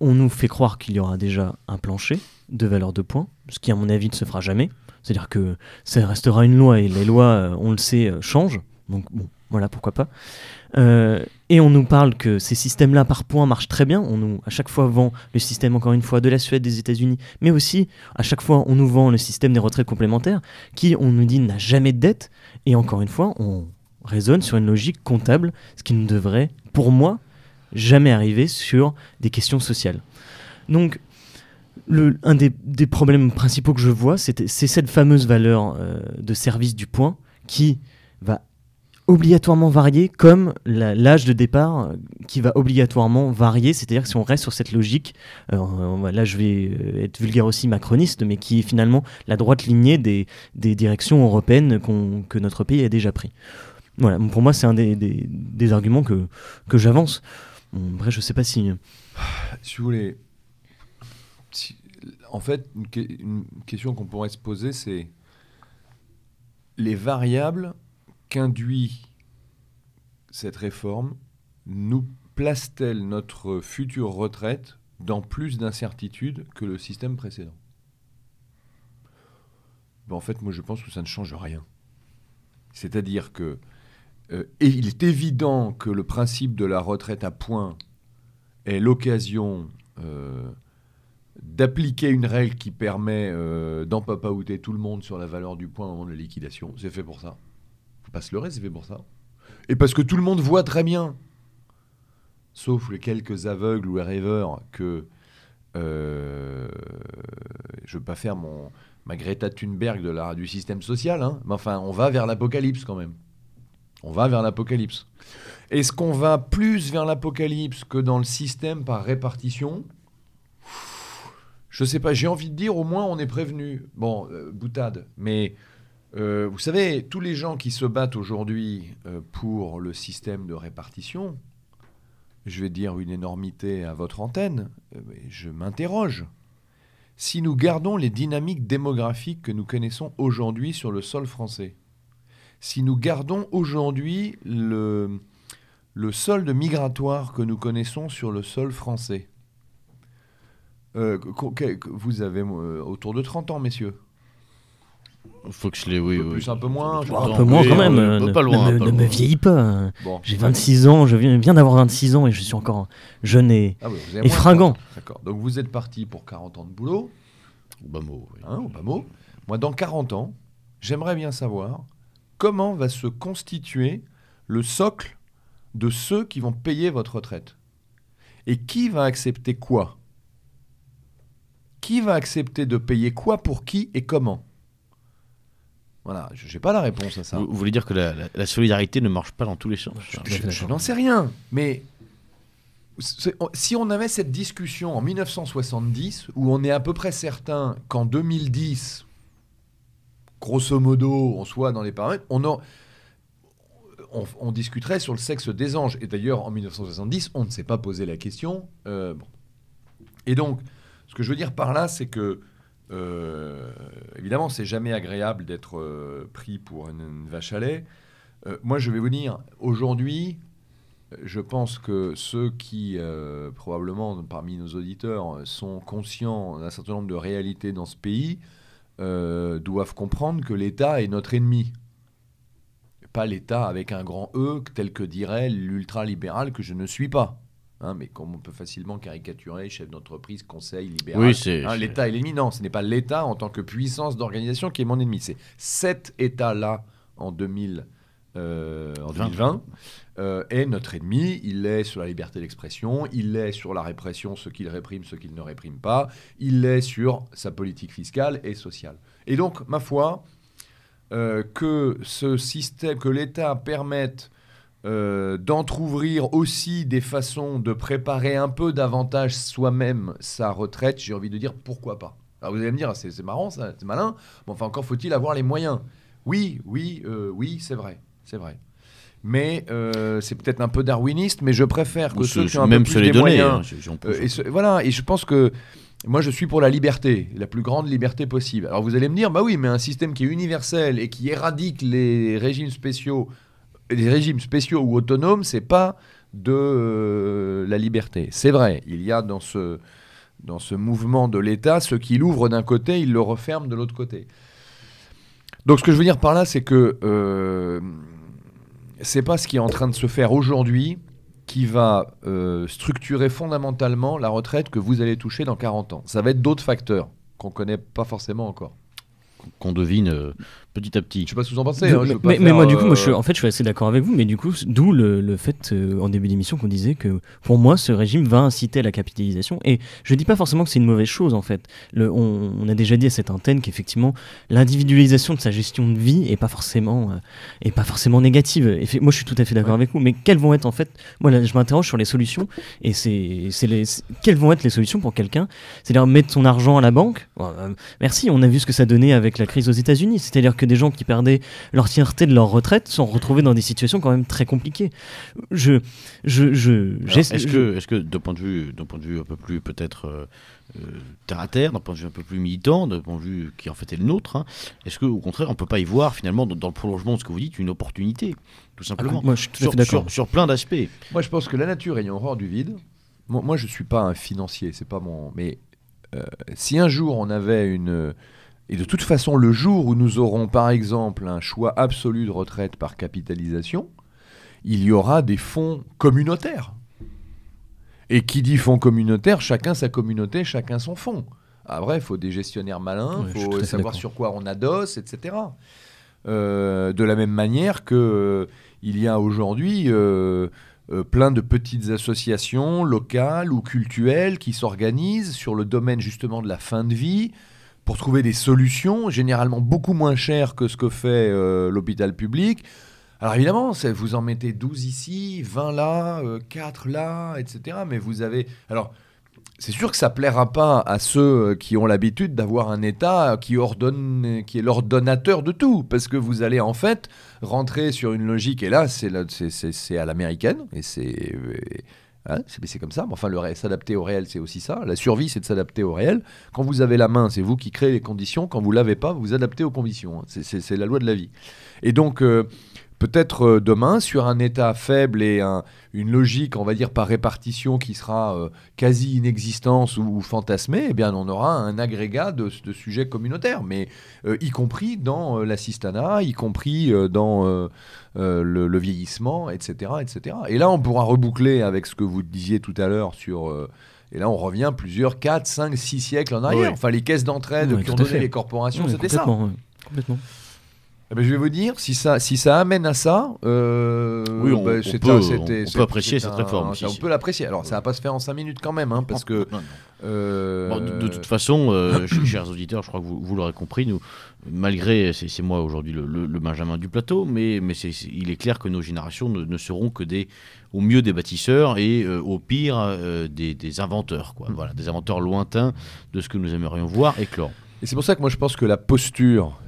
on nous fait croire qu'il y aura déjà un plancher de valeur de points, ce qui, à mon avis, ne se fera jamais. C'est-à-dire que ça restera une loi et les lois, euh, on le sait, euh, changent. Donc, bon, voilà, pourquoi pas. Euh, et on nous parle que ces systèmes-là par points marchent très bien. On nous, à chaque fois, vend le système, encore une fois, de la Suède, des États-Unis, mais aussi, à chaque fois, on nous vend le système des retraites complémentaires, qui, on nous dit, n'a jamais de dette. Et encore une fois, on, raisonne sur une logique comptable, ce qui ne devrait, pour moi, jamais arriver sur des questions sociales. Donc, un des, problèmes principaux que je vois, c'est cette fameuse valeur euh, de service du point qui va obligatoirement varier comme l'âge de départ euh, qui va obligatoirement varier, c'est-à-dire si on reste sur cette logique, euh, là je vais être vulgaire aussi macroniste, mais qui est finalement la droite lignée des, des directions européennes que notre pays a déjà pris. Voilà, pour moi, c'est un des, des, arguments que, que j'avance. Bon, après, je sais pas si. Si vous voulez. en fait, une, question qu'on pourrait se poser, c'est les variables qu'induit cette réforme nous place-t-elle notre future retraite dans plus d'incertitude que le système précédent? Ben, En fait, moi, je pense que ça ne change rien. C'est-à-dire que euh, il est évident que le principe de la retraite à points est l'occasion euh, d'appliquer une règle qui permet euh, d'empapaouter tout le monde sur la valeur du point au moment de la liquidation. C'est fait pour ça. Pas se leurrer, c'est fait pour ça. Et parce que tout le monde voit très bien, sauf les quelques aveugles ou les rêveurs, que je ne veux pas faire mon, ma Greta Thunberg de la, du système social, hein. mais enfin, on va vers l'apocalypse quand même. On va vers l'apocalypse. Est-ce qu'on va plus vers l'apocalypse que dans le système par répartition? Je sais pas, j'ai envie de dire au moins on est prévenu. Bon, euh, boutade, mais euh, vous savez, tous les gens qui se battent aujourd'hui euh, pour le système de répartition, je vais dire une énormité à votre antenne, mais je m'interroge. Si nous gardons les dynamiques démographiques que nous connaissons aujourd'hui sur le sol français, si nous gardons aujourd'hui le, le solde migratoire que nous connaissons sur le sol français, euh, vous avez euh, autour de 30 ans, messieurs. Faut que je l'ai, oui. Un peu plus, un peu moins. je un peu moins quand même. euh, ne, pas loin, ne me- pas ne me loin. vieillis pas. Bon. J'ai 26 ans, je viens, viens d'avoir 26 ans et je suis encore jeune et, Ah oui, et fringant. 30. D'accord. Donc vous êtes parti pour 40 ans de boulot, Au bas mot, oui. hein, au bas mot. Moi, dans 40 ans, j'aimerais bien savoir comment va se constituer le socle de ceux qui vont payer votre retraite. Et qui va accepter quoi? Qui va accepter de payer quoi pour qui et comment? Voilà, je n'ai pas la réponse à ça. Vous, vous voulez dire que la, la- la solidarité ne marche pas dans tous les sens Je- je n'en sais rien, mais si on avait cette discussion en 1970, où on est à peu près certain qu'en 2010, grosso modo, on soit dans les paramètres, on, en- on, on discuterait sur le sexe des anges. Et d'ailleurs, en 1970, on ne s'est pas posé la question. euh, bon. Et donc, ce que je veux dire par là, c'est que, euh, évidemment, c'est jamais agréable d'être euh, pris pour une, vache à lait. Euh, moi, je vais vous dire, aujourd'hui, je pense que ceux qui, probablement parmi nos auditeurs, sont conscients d'un certain nombre de réalités dans ce pays, doivent comprendre que l'État est notre ennemi. Pas l'État avec un grand E, tel que dirait l'ultralibéral que je ne suis pas. Hein, mais comme on peut facilement caricaturer chef d'entreprise, conseil libéral. Oui, c'est- Hein, L'État est l'ennemi. Non, ce n'est pas l'État en tant que puissance d'organisation qui est mon ennemi. C'est cet État-là en 2000, euh, en 2020 euh, est notre ennemi. Il est sur la liberté d'expression, il est sur la répression, ce qu'il réprime, ce qu'il ne réprime pas, il est sur sa politique fiscale et sociale. Et donc, ma foi, euh, que ce système, que l'État permette euh, d'entr'ouvrir aussi des façons de préparer un peu davantage soi-même sa retraite, j'ai envie de dire pourquoi pas. Alors vous allez me dire, c'est marrant, ça, c'est malin, mais enfin encore faut-il avoir les moyens. Oui, oui, euh, oui, c'est vrai, c'est vrai. Mais euh, c'est peut-être un peu darwiniste, mais je préfère que ceux qui ont un même peu plus les des moyens, hein, et ce- voilà, et je pense que moi je suis pour la liberté, la plus grande liberté possible. Alors vous allez me dire, bah oui, mais un système qui est universel et qui éradique les régimes spéciaux, les régimes spéciaux ou autonomes, c'est pas de euh, la liberté. C'est vrai, il y a dans ce dans ce mouvement de l'État, ce qui l'ouvre d'un côté, il le referme de l'autre côté. Donc ce que je veux dire par là, c'est que euh, c'est pas ce qui est en train de se faire aujourd'hui qui va euh, structurer fondamentalement la retraite que vous allez toucher dans 40 ans. Ça va être d'autres facteurs qu'on connaît pas forcément encore. Qu'on devine euh, petit à petit. Je sais pas ce que vous en pensez. Hein, mais, moi, du coup, moi, je, suis- euh, en fait, je suis assez d'accord avec vous, mais du coup, d'où le, le fait, euh, en début d'émission, qu'on disait que pour moi, ce régime va inciter à la capitalisation. Et je dis pas forcément que c'est une mauvaise chose, en fait. Le, on, on a déjà dit à cette antenne qu'effectivement, l'individualisation de sa gestion de vie est pas forcément, euh, est pas forcément négative. Et fait- moi, je suis tout à fait d'accord Ouais. avec vous, mais quelles vont être, en fait, moi, là, je m'interroge sur les solutions, et c'est, c'est les, c'est- quelles vont être les solutions pour quelqu'un? C'est-à-dire mettre son argent à la banque? Bon, euh, Merci, on a vu ce que ça donnait avec la crise aux États-Unis. C'est-à-dire que des gens qui perdaient leur de leur retraite sont retrouvés dans des situations quand même très compliquées. Je, je, je, Est-ce je- que, est-ce que d'un point de vue, d'un point de vue un peu plus peut-être euh, euh, terre à terre, d'un point de vue un peu plus militant, d'un point de vue qui en fait est le nôtre, hein, est-ce que au contraire on peut pas y voir finalement dans, dans le prolongement de ce que vous dites une opportunité, tout simplement, moi, je suis tout sur, d'accord. sur- sur plein d'aspects. Moi, je pense que la nature ayant horreur du vide, moi, je suis pas un financier, c'est pas mon. Mais euh, si un jour on avait une. Et de toute façon, le jour où nous aurons, par exemple, un choix absolu de retraite par capitalisation, il y aura des fonds communautaires. Et qui dit fonds communautaires, chacun sa communauté, chacun son fonds. Après, il faut des gestionnaires malins, il faut savoir sur quoi on adosse, etc. Euh, de la même manière que euh, il y a aujourd'hui euh, plein de petites associations locales ou cultuelles qui s'organisent sur le domaine justement de la fin de vie pour trouver des solutions, généralement beaucoup moins chères que ce que fait euh, l'hôpital public. Alors évidemment, vous en mettez 12 ici, 20 là, 4 là, etc. Mais vous avez... Alors, c'est sûr que ça plaira pas à ceux qui ont l'habitude d'avoir un État qui ordonne, qui est l'ordonnateur de tout, parce que vous allez en fait rentrer sur une logique, et là c'est à l'américaine, et c'est hein, c'est comme ça. Mais enfin, s'adapter au réel, c'est aussi ça. La survie, c'est de s'adapter au réel. Quand vous avez la main, c'est vous qui créez les conditions. Quand vous l'avez pas, vous adaptez aux conditions. C'est la loi de la vie. Et donc, euh, peut-être euh, demain, sur un État faible et une logique, on va dire, par répartition qui sera euh, quasi inexistence ou, fantasmée, eh bien, on aura un agrégat de, sujets communautaires, mais euh, y compris dans l'assistanat, y compris dans le, vieillissement, etc., etc. Et là, on pourra reboucler avec ce que vous disiez tout à l'heure sur... Et là, on revient plusieurs 4, 5, 6 siècles en arrière. Enfin, les caisses d'entraide qui ont donné les corporations, c'était ça. Complètement. Eh ben, je vais vous dire, si ça, si ça amène à ça, euh, oui, on, ben, peut, apprécier cette réforme. on peut l'apprécier. Alors, ça va pas se faire en 5 minutes quand même, hein, parce que. Euh, de, toute façon, euh, chers auditeurs, je crois que vous, vous l'aurez compris, nous, malgré, c'est moi aujourd'hui le, Benjamin du plateau, mais, mais il est clair que nos générations ne, seront que des, au mieux des bâtisseurs et au pire des, des, inventeurs, quoi. Mm. Voilà, des inventeurs lointains de ce que nous aimerions voir éclore. Et c'est pour ça que moi je pense que la posture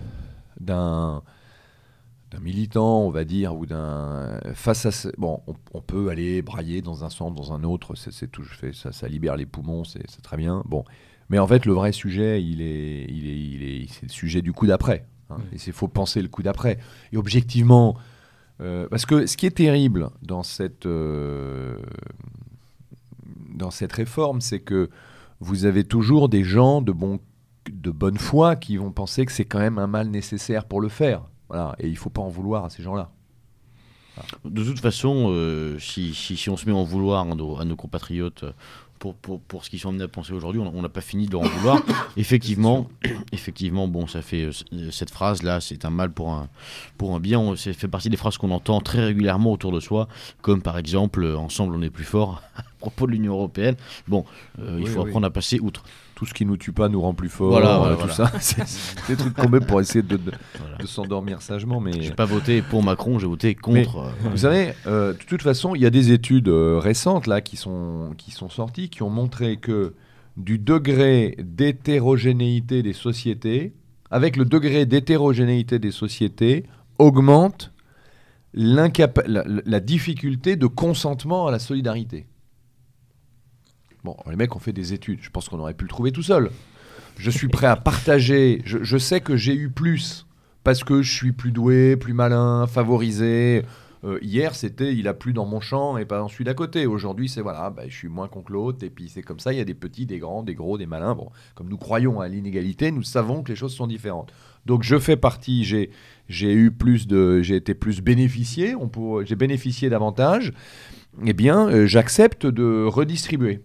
d'un militant, on va dire, ou d'un face à bon, on, peut aller brailler dans un sens, dans un autre, c'est tout, fais ça, ça libère les poumons, c'est très bien. Bon, mais en fait, le vrai sujet, il est, il est, il est, c'est le sujet du coup d'après. Hein, et il faut penser le coup d'après. Et objectivement, euh, parce que ce qui est terrible dans cette euh, dans cette réforme, c'est que vous avez toujours des gens de bon de bonne foi qui vont penser que c'est quand même un mal nécessaire pour le faire. Voilà, et il ne faut pas en vouloir à ces gens-là. De toute façon, euh, si, si, on se met en vouloir à nos, compatriotes euh, pour, pour, pour, ce qu'ils sont amenés à penser aujourd'hui, on n'a pas fini de leur en vouloir. effectivement, effectivement, bon, ça fait euh, cette phrase là, c'est un mal pour un pour un bien. Ça fait partie des phrases qu'on entend très régulièrement autour de soi, comme par exemple "Ensemble, on est plus fort" à propos de l'Union européenne. Bon, il faut apprendre à passer outre tout ce qui nous tue pas nous rend plus fort, voilà, euh, tout ça. c'est des trucs qu'on met pour essayer de, de, s'endormir sagement. Mais j'ai pas voté pour Macron, j'ai voté contre. Euh, vous savez, euh, de toute façon, il y a des études récentes là qui sont qui sont sorties qui ont montré que du degré d'hétérogénéité des sociétés, avec le degré d'hétérogénéité des sociétés, augmente la, la difficulté de consentement à la solidarité. Bon, les mecs ont fait des études. Je pense qu'on aurait pu le trouver tout seul. Je suis prêt à partager. Je, sais que j'ai eu plus parce que je suis plus doué, plus malin, favorisé. Euh, hier, c'était il a plu dans mon champ et pas dans celui d'à côté. Aujourd'hui, c'est voilà, bah, je suis moins con que l'autre. Et puis c'est comme ça. Il y a des petits, des grands, des gros, des malins. Bon, comme nous croyons à l'inégalité, nous savons que les choses sont différentes. Donc je fais partie. J'ai eu plus de, j'ai été plus bénéficié. J'ai bénéficié davantage. Eh bien, euh, j'accepte de redistribuer.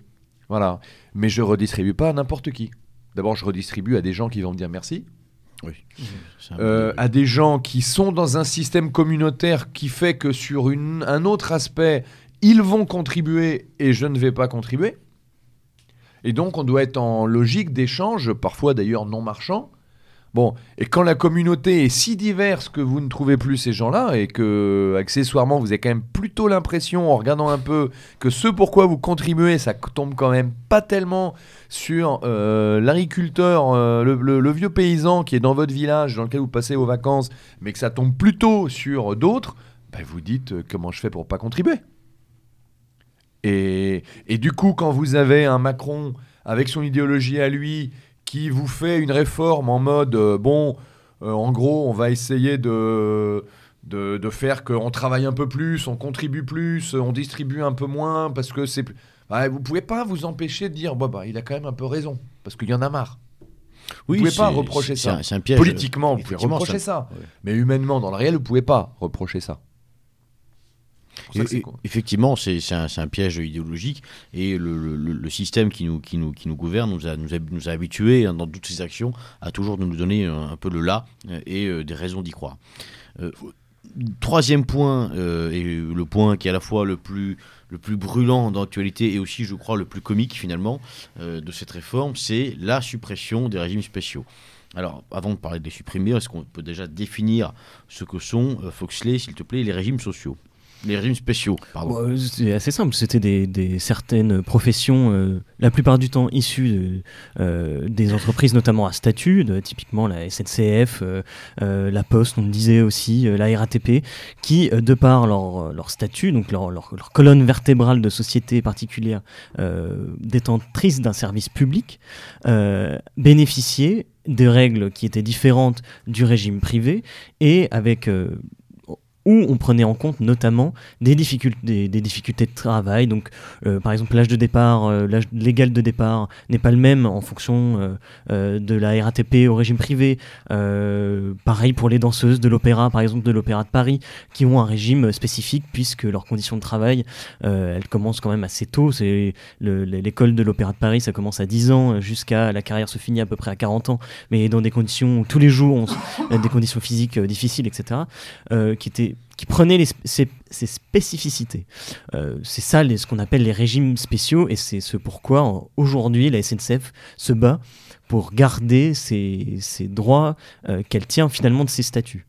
Voilà. Mais je redistribue pas à n'importe qui. D'abord, je redistribue à des gens qui vont me dire merci. Oui. Euh, à des gens qui sont dans un système communautaire qui fait que sur une, un autre aspect, ils vont contribuer et je ne vais pas contribuer. Et donc, on doit être en logique d'échange, parfois d'ailleurs non marchand, Bon, et quand la communauté est si diverse que vous ne trouvez plus ces gens-là, et que, accessoirement, vous avez quand même plutôt l'impression, en regardant un peu, que ce pourquoi vous contribuez, ça tombe quand même pas tellement sur euh, l'agriculteur, euh, le, vieux paysan qui est dans votre village, dans lequel vous passez vos vacances, mais que ça tombe plutôt sur d'autres, ben vous dites euh, comment je fais pour pas contribuer? Et, et du coup, quand vous avez un Macron avec son idéologie à lui, qui vous fait une réforme en mode euh, bon, euh, en gros, on va essayer de, de, faire qu'on travaille un peu plus, on contribue plus, on distribue un peu moins, parce que c'est. Bah, vous pouvez pas vous empêcher de dire, bah, bah, il a quand même un peu raison, parce qu'il y en a marre. Oui, vous pouvez pas reprocher ça. Un, un piège. Politiquement, vous pouvez reprocher ça. Mais humainement, dans le réel, vous pouvez pas reprocher ça effectivement, c'est un, piège idéologique et le, système qui nous, qui, nous, qui nous gouverne nous a, nous, a, nous a habitués hein, dans toutes ses actions à toujours nous donner un, peu le là et euh, des raisons d'y croire. Euh, troisième point, euh, et le point qui est à la fois le plus, le plus brûlant d'actualité et aussi, je crois, le plus comique finalement euh, de cette réforme, c'est la suppression des régimes spéciaux. Alors, avant de parler de les supprimer, est-ce qu'on peut déjà définir ce que sont, euh, Foxley, s'il te plaît, les régimes sociaux? Les régimes spéciaux, pardon. Bon, c'est assez simple, c'était des, des certaines professions, euh, la plupart du temps issues de, euh, des entreprises notamment à statut, de, typiquement la SNCF, euh, euh, la Poste, on le disait aussi, euh, la RATP, qui, euh, de par leur, leur statut, donc leur, leur- colonne vertébrale de société particulière détentrice d'un service public, bénéficiaient des règles qui étaient différentes du régime privé et avec euh, où on prenait en compte notamment des difficultés, de travail. Donc, euh, par exemple, l'âge de départ, euh, l'âge légal de départ n'est pas le même en fonction euh, de la RATP au régime privé. Pareil pour les danseuses de l'opéra, par exemple de l'opéra de Paris, qui ont un régime spécifique puisque leurs conditions de travail, elles commencent quand même assez tôt. C'est le- l'école de l'opéra de Paris, ça commence à 10 ans jusqu'à la carrière se finit à peu près à 40 ans, mais dans des conditions où tous les jours, des conditions physiques difficiles, etc. qui étaient qui ces, ces spécificités. Euh, c'est ça ce qu'on appelle les régimes spéciaux et c'est ce pourquoi aujourd'hui la SNCF se bat pour garder ses, ses droits euh, qu'elle tient finalement de ses statuts.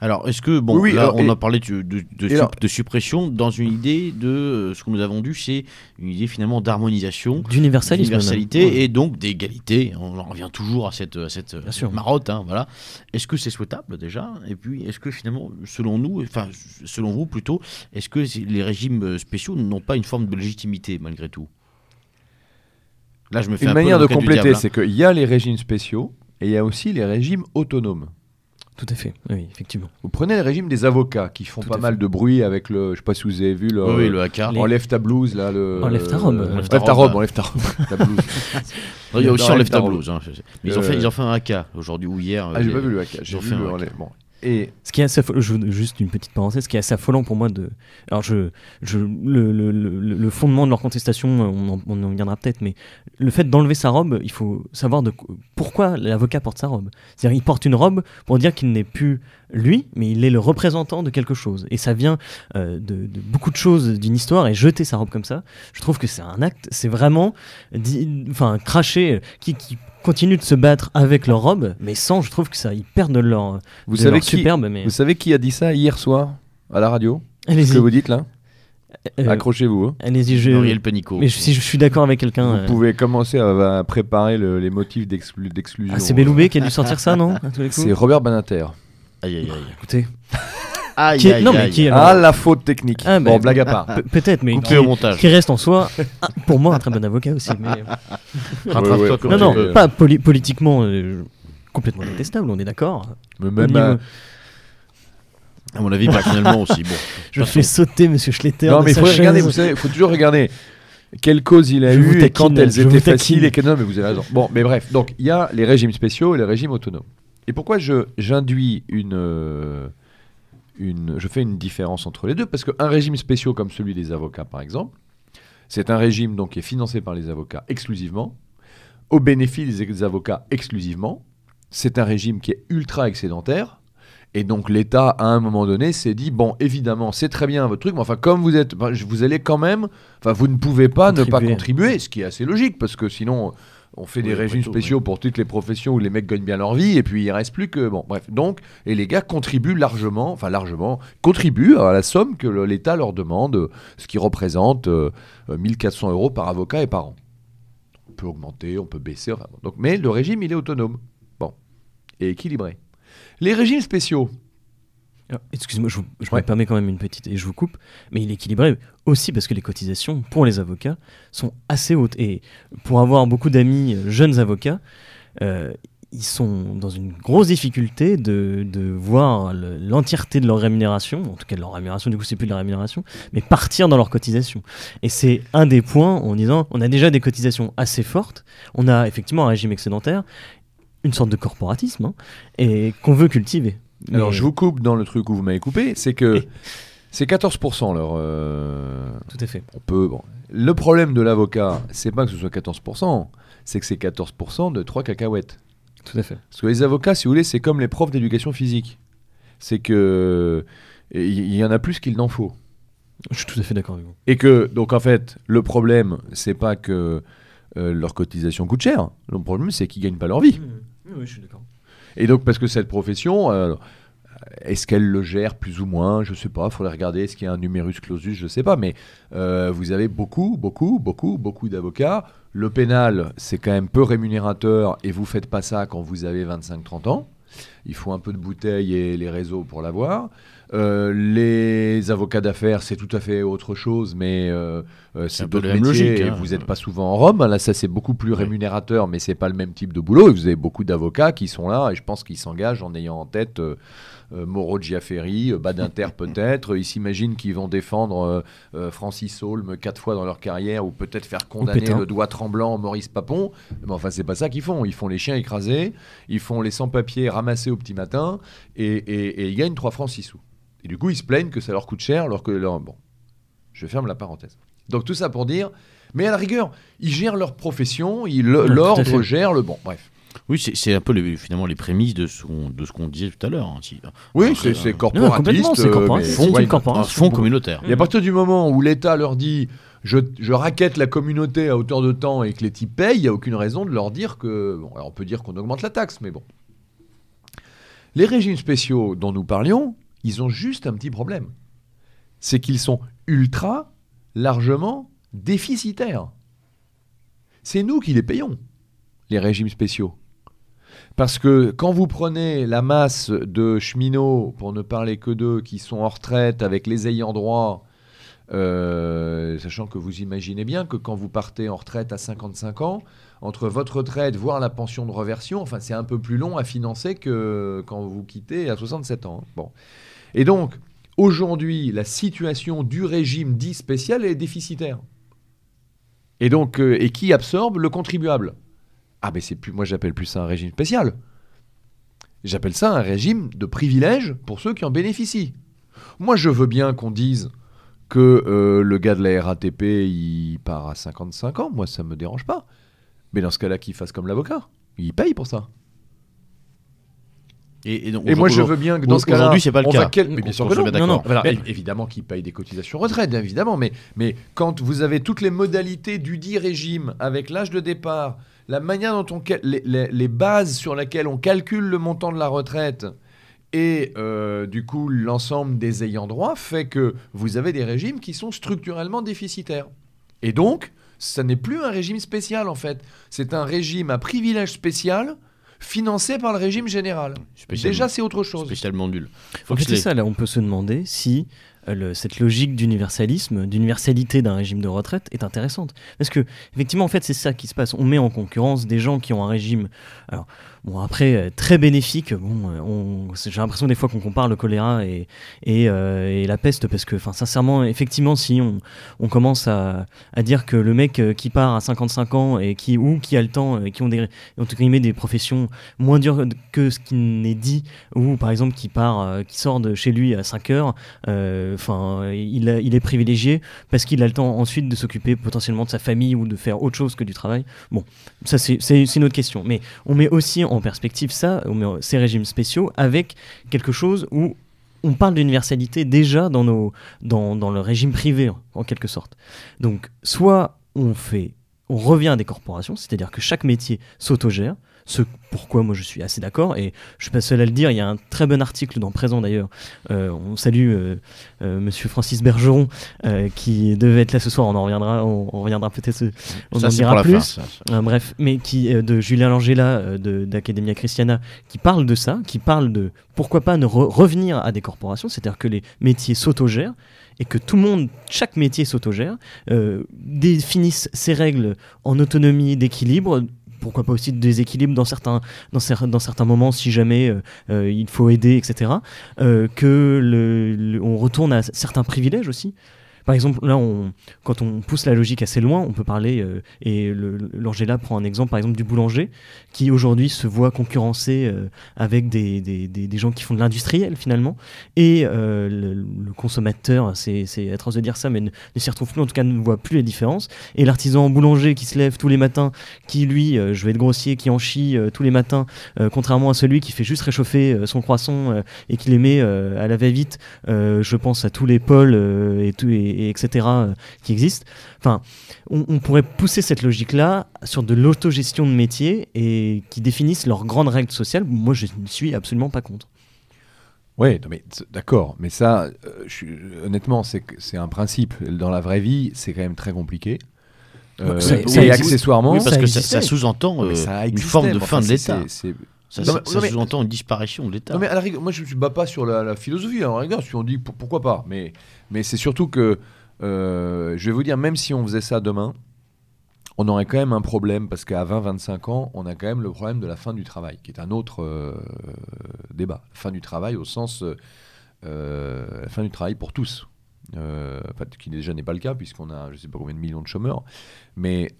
Alors, est-ce que, bon, Oui, là, alors, on et- a parlé de, de, de et sup- alors- de suppression dans une idée de euh, ce que nous avons vu, c'est une idée finalement d'harmonisation, d'universalité. Ouais. et donc d'égalité. On en revient toujours à cette, à cette, marotte. hein, voilà. Est-ce que c'est souhaitable déjà? Et puis, est-ce que finalement, selon nous, enfin, selon vous plutôt, est-ce que les régimes euh, spéciaux n'ont pas une forme de légitimité malgré tout? Là, je me fais Une un peu manière de compléter, hein. c'est qu'il y a les régimes spéciaux et il y a aussi les régimes autonomes. Tout à fait, oui, effectivement. Vous prenez le régime des avocats qui font Tout pas mal de bruit avec le. Je sais pas si vous avez vu le. Oui, le haka. Les- Enlève ta blouse là. Le, Enlève ta robe. Enlève Enlève ta robe, enlève ta robe. ta blouse. Il y a aussi Enlève ta blouse. hein. Mais ils, ont Euh, fait, ils ont fait un haka aujourd'hui ou hier. Ah, j'ai euh, pas vu le haka. J'ai vu fait le bon. Et Ce qui est assez je- juste une petite parenthèse, ce qui est assez affolant pour moi de. Alors, je, le, fondement de leur contestation, on en, on en viendra peut-être, mais le fait d'enlever sa robe, il faut savoir de, qu- pourquoi l'avocat porte sa robe. C'est-à-dire, il porte une robe pour dire qu'il n'est plus lui, mais il est le représentant de quelque chose. Et ça vient euh, de, beaucoup de choses d'une histoire, et jeter sa robe comme ça, je trouve que c'est un acte, c'est vraiment. Enfin, cracher, euh, qui. qui continuent de se battre avec leur robe, mais sans, je trouve que ça, ils perdent de leur, vous de savez leur qui superbe. Mais... Vous savez qui a dit ça hier soir à la radio Ce que vous dites là Euh, Accrochez-vous. hein. Allez-y, je. Muriel Pénicaud. Mais je- si je suis d'accord avec quelqu'un. Vous euh, pouvez commencer à, à préparer le- les motifs d'exclu- d'exclusion. Ah, c'est Belloubet qui a dû sortir ça, non C'est Robert Banater. Aïe, aïe, aïe. Écoutez. Aïe, Qui est- aïe, non, mais aïe. qui est- Ah, la faute technique. Ah, bah, bon, blague à part. Pe- Peut-être, mais Coupé qui, au montage. qui reste en soi, ah, pour moi, un très bon avocat aussi. Mais... Rattrape-toi Ouais, ouais. comme non, tu non, peux. pas poli- politiquement euh, complètement détestable, on est d'accord. Mais Au même, niveau- euh, À mon avis, personnellement aussi. Bon. Je fais sauter Monsieur Schletter. Non, de mais il sa faut chaise. regarder, vous savez, il faut toujours regarder quelles causes il a Je vous eu et taquine, quand elles je vous étaient taquine. faciles et que non, mais vous avez raison. Bon, mais bref, donc il y a les régimes spéciaux et les régimes autonomes. Et pourquoi je j'induis une euh, une je fais une différence entre les deux parce qu'un régime spécial comme celui des avocats par exemple, c'est un régime donc qui est financé par les avocats exclusivement au bénéfice des avocats exclusivement. C'est un régime qui est ultra excédentaire. Et donc l'État, à un moment donné, s'est dit bon, évidemment, c'est très bien votre truc, mais enfin, comme vous êtes, vous allez quand même, enfin, vous ne pouvez pas ne pas contribuer, ce qui est assez logique, parce que sinon, on fait Oui, des régimes tout, spéciaux pour toutes les professions où les mecs gagnent bien leur vie, et puis il reste plus que bon, bref. Donc, et les gars contribuent largement, enfin largement, contribuent à la somme que l'État leur demande, euh, ce qui représente euh, euh, 1400 euros par avocat et par an. On peut augmenter, on peut baisser, enfin, donc, mais le régime, il est autonome, bon, et équilibré. Les régimes spéciaux, Alors, Excuse-moi, je, vous- je Ouais. me permets quand même une petite et je vous coupe, mais il est équilibré aussi parce que les cotisations pour les avocats sont assez hautes. Et pour avoir beaucoup d'amis euh, jeunes avocats, euh, ils sont dans une grosse difficulté de, de voir le- l'entièreté de leur rémunération, en tout cas de leur rémunération, du coup c'est plus de la rémunération, mais partir dans leurs cotisations. Et c'est un des points en disant, on a déjà des cotisations assez fortes, on a effectivement un régime excédentaire, une sorte de corporatisme, hein, et qu'on veut cultiver. Alors je vous coupe dans le truc où vous m'avez coupé, c'est que c'est 14% leur. euh, Tout à fait. on peut. Bon. Le problème de l'avocat, c'est pas que ce soit 14%, c'est que c'est 14% de 3 cacahuètes. Tout à fait. Parce que les avocats, si vous voulez, c'est comme les profs d'éducation physique. c'est que il y en a plus qu'il n'en faut. Je suis tout à fait d'accord avec vous. Et que, donc en fait, le problème, c'est pas que euh, leur cotisation coûte cher. Le problème, c'est qu'ils gagnent pas leur vie. Oui, oui, je suis d'accord. Et donc, parce que cette profession, euh, est-ce qu'elle le gère plus ou moins? Je sais pas. Il faudrait regarder. Est-ce qu'il y a un numerus clausus? Je sais pas. Mais euh, vous avez beaucoup, beaucoup, beaucoup, beaucoup d'avocats. Le pénal, c'est quand même peu rémunérateur et vous faites pas ça quand vous avez 25-30 ans. Il faut un peu de bouteille et les réseaux pour l'avoir. Euh, les avocats d'affaires, c'est tout à fait autre chose, mais euh, euh, c'est d'autres métiers. logique, et hein. Vous n'êtes pas souvent en Rome. Là, ça, c'est beaucoup plus rémunérateur, mais c'est pas le même type de boulot. Et vous avez beaucoup d'avocats qui sont là, et je pense qu'ils s'engagent en ayant en tête Moreau Giaferi, Badinter peut-être. Ils s'imaginent qu'ils vont défendre euh, Francis Holm quatre fois dans leur carrière, ou peut-être faire condamner le doigt tremblant Maurice Papon. Mais enfin, c'est pas ça qu'ils font. Ils font les chiens écrasés, ils font les sans-papiers ramassés au petit matin, et, et- et ils gagnent 3 francs 6 sous. Et du coup, ils se plaignent que ça leur coûte cher, alors que leur... Bon, je ferme la parenthèse. Donc tout ça pour dire, mais à la rigueur, ils gèrent leur profession, Ouais, l'ordre gère le bon. Bref. Oui, c'est un peu les- finalement les prémices de ce qu'on de ce qu'on disait tout à l'heure. hein, si- Oui, Alors, c'est euh, corporatiste. complètement, c'est euh, not un fonds communautaire. Et à partir du moment où l'État leur dit je, je raquette la communauté à hauteur de temps et que les types payent, il n'y a aucune raison de leur dire que. Bon, alors on peut dire qu'on augmente la taxe, mais bon. Les régimes spéciaux dont nous parlions, ils ont juste un petit problème. C'est qu'ils sont ultra, largement déficitaires. C'est nous qui les payons, les régimes spéciaux. Parce que quand vous prenez la masse de cheminots, pour ne parler que d'eux, qui sont en retraite avec les ayants droit, euh, sachant que vous imaginez bien que quand vous partez en retraite à 55 ans, entre votre retraite, voire la pension de reversion, enfin c'est un peu plus long à financer que quand vous quittez à 67 ans. Bon. Et donc, aujourd'hui, la situation du régime dit spécial est déficitaire. Et donc, euh, et qui absorbe le contribuable? Ah ben c'est plus, moi j'appelle plus ça un régime spécial. J'appelle ça un régime de privilège pour ceux qui en bénéficient. Moi je veux bien qu'on dise que euh, le gars de la RATP il part à 55 ans, moi ça me dérange pas. Mais dans ce cas-là, qu'il fasse comme l'avocat. Il paye pour ça. Et, et donc, Et moi, je veux bien que dans ce cas-là. Aujourd'hui, c'est pas le on cas. va quel- Mais bien sûr que non. Mais- évidemment qu'ils payent des cotisations retraite, bien évidemment, mais, mais quand vous avez toutes les modalités du dit régime, avec l'âge de départ, la manière dont on les- les bases sur lesquelles on calcule le montant de la retraite et euh, du coup l'ensemble des ayants droit fait que vous avez des régimes qui sont structurellement déficitaires. Et donc, ça n'est plus un régime spécial en fait, c'est un régime à privilège spécial financé par le régime général. Déjà, c'est autre chose. spécialement nul. Faut En que ça, là, on peut se demander si le- cette logique d'universalisme, d'universalité d'un régime de retraite est intéressante. Parce que, effectivement, en fait, c'est ça qui se passe. On met en concurrence des gens qui ont un régime, alors, bon, après, euh, très bénéfique. Bon, euh, j'ai l'impression des fois qu'on compare le choléra et, et, euh, la peste, parce que, enfin, sincèrement, effectivement, si on, commence à, à dire que le mec euh, qui part à 55 ans et qui, ou qui a le temps, et qui ont des, entre guillemets, des professions moins dures que ce qui n'est dit, ou par exemple qui part, euh, qui sort de chez lui à 5 heures, euh, enfin, il, est privilégié parce qu'il a le temps ensuite de s'occuper potentiellement de sa famille ou de faire autre chose que du travail. Bon, ça c'est une autre question. Mais on met aussi en perspective ça, ces régimes spéciaux avec quelque chose où on parle d'universalité déjà dans le régime privé, en quelque sorte. Donc, soit on fait, on revient à des corporations, c'est-à-dire que chaque métier s'autogère, ce pourquoi moi je suis assez d'accord, et je suis pas seul à le dire, il y a un très bon article dans Présent d'ailleurs, Euh, on salue euh, euh, monsieur Francis Bergeron, euh, qui devait être là ce soir, on en reviendra, on, on reviendra peut-être, on Ça, en dira plus. fin, ça, ça. Bref, mais qui de Julien Langella de d'Academia Christiana qui parle de ça, qui parle de pourquoi pas ne re- revenir à des corporations, c'est-à-dire que les métiers s'autogèrent et que tout le monde, chaque métier s'autogère, définisse ses règles en autonomie d'équilibre. Pourquoi pas aussi de déséquilibre dans certains, dans, cer- dans certains moments si jamais euh, euh, il faut aider, etc. Euh, que retourne à certains privilèges aussi. Par exemple, là, on, quand on pousse la logique assez loin, on peut parler, euh, et l'Angela prend un exemple, par exemple, du boulanger, qui aujourd'hui se voit concurrencer euh, avec des, des, des, gens qui font de l'industriel, finalement, et euh, le, consommateur, c'est atroce de dire ça, mais ne, ne s'y retrouve plus, en tout cas, ne voit plus les différences, et l'artisan boulanger qui se lève tous les matins, qui, lui, je vais être grossier, qui en chie tous les matins, contrairement à celui qui fait juste réchauffer son croissant et qui les met à la va-vite, je pense à tous les pôles et, tout, et, etc. qui existent. Enfin, on, pourrait pousser cette logique-là sur de l'autogestion de métiers et qui définissent leurs grandes règles sociales. Moi, je ne suis absolument pas contre. Oui, d'accord, mais ça, euh, je honnêtement, c'est un principe. Dans la vraie vie, c'est quand même très compliqué. Euh, et accessoirement, parce que ça, sous-entend euh, une forme de fin de l'État. Ça, sous-entend une disparition de l'État. Non, mais à la moi je ne me bats pas sur la, philosophie. Alors, regarde, si on dit pourquoi pas. Mais, mais c'est surtout que, euh, je vais vous dire, même si on faisait ça demain, on aurait quand même un problème parce qu'à 20-25 ans, on a quand même le problème de la fin du travail, qui est un autre euh, débat. Fin du travail au sens euh, fin du travail pour tous. Euh, qui déjà n'est pas le cas puisqu'on a je ne sais pas combien de millions de chômeurs. Mais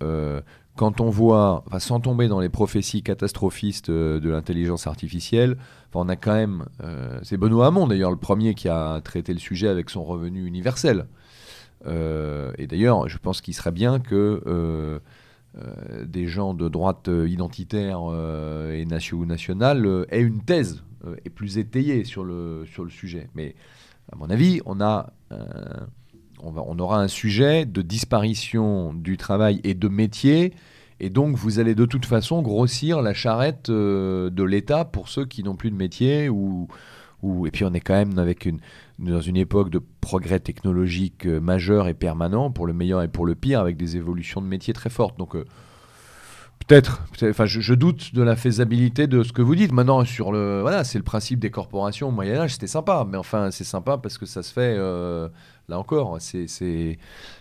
quand on voit, sans tomber dans les prophéties catastrophistes de l'intelligence artificielle, on a quand même, c'est Benoît Hamon d'ailleurs le premier qui a traité le sujet avec son revenu universel. Euh, et d'ailleurs, je pense qu'il serait bien que euh, euh, des gens de droite identitaire et nationale aient une thèse et plus étayée sur le, sur le sujet. Mais à mon avis, on, a, on, aura un sujet de disparition du travail et de métier. Et donc, vous allez de toute façon grossir la charrette de l'État pour ceux qui n'ont plus de métier. Ou, et puis, on est quand même dans une époque de progrès technologique euh, majeur et permanent, pour le meilleur et pour le pire, avec des évolutions de métiers très fortes. Donc, euh, peut-être, enfin, je, doute de la faisabilité de ce que vous dites. Maintenant, sur le, voilà, c'est le principe des corporations au Moyen Âge, c'était sympa, mais enfin, c'est sympa parce que ça se fait. Euh, là encore, c'est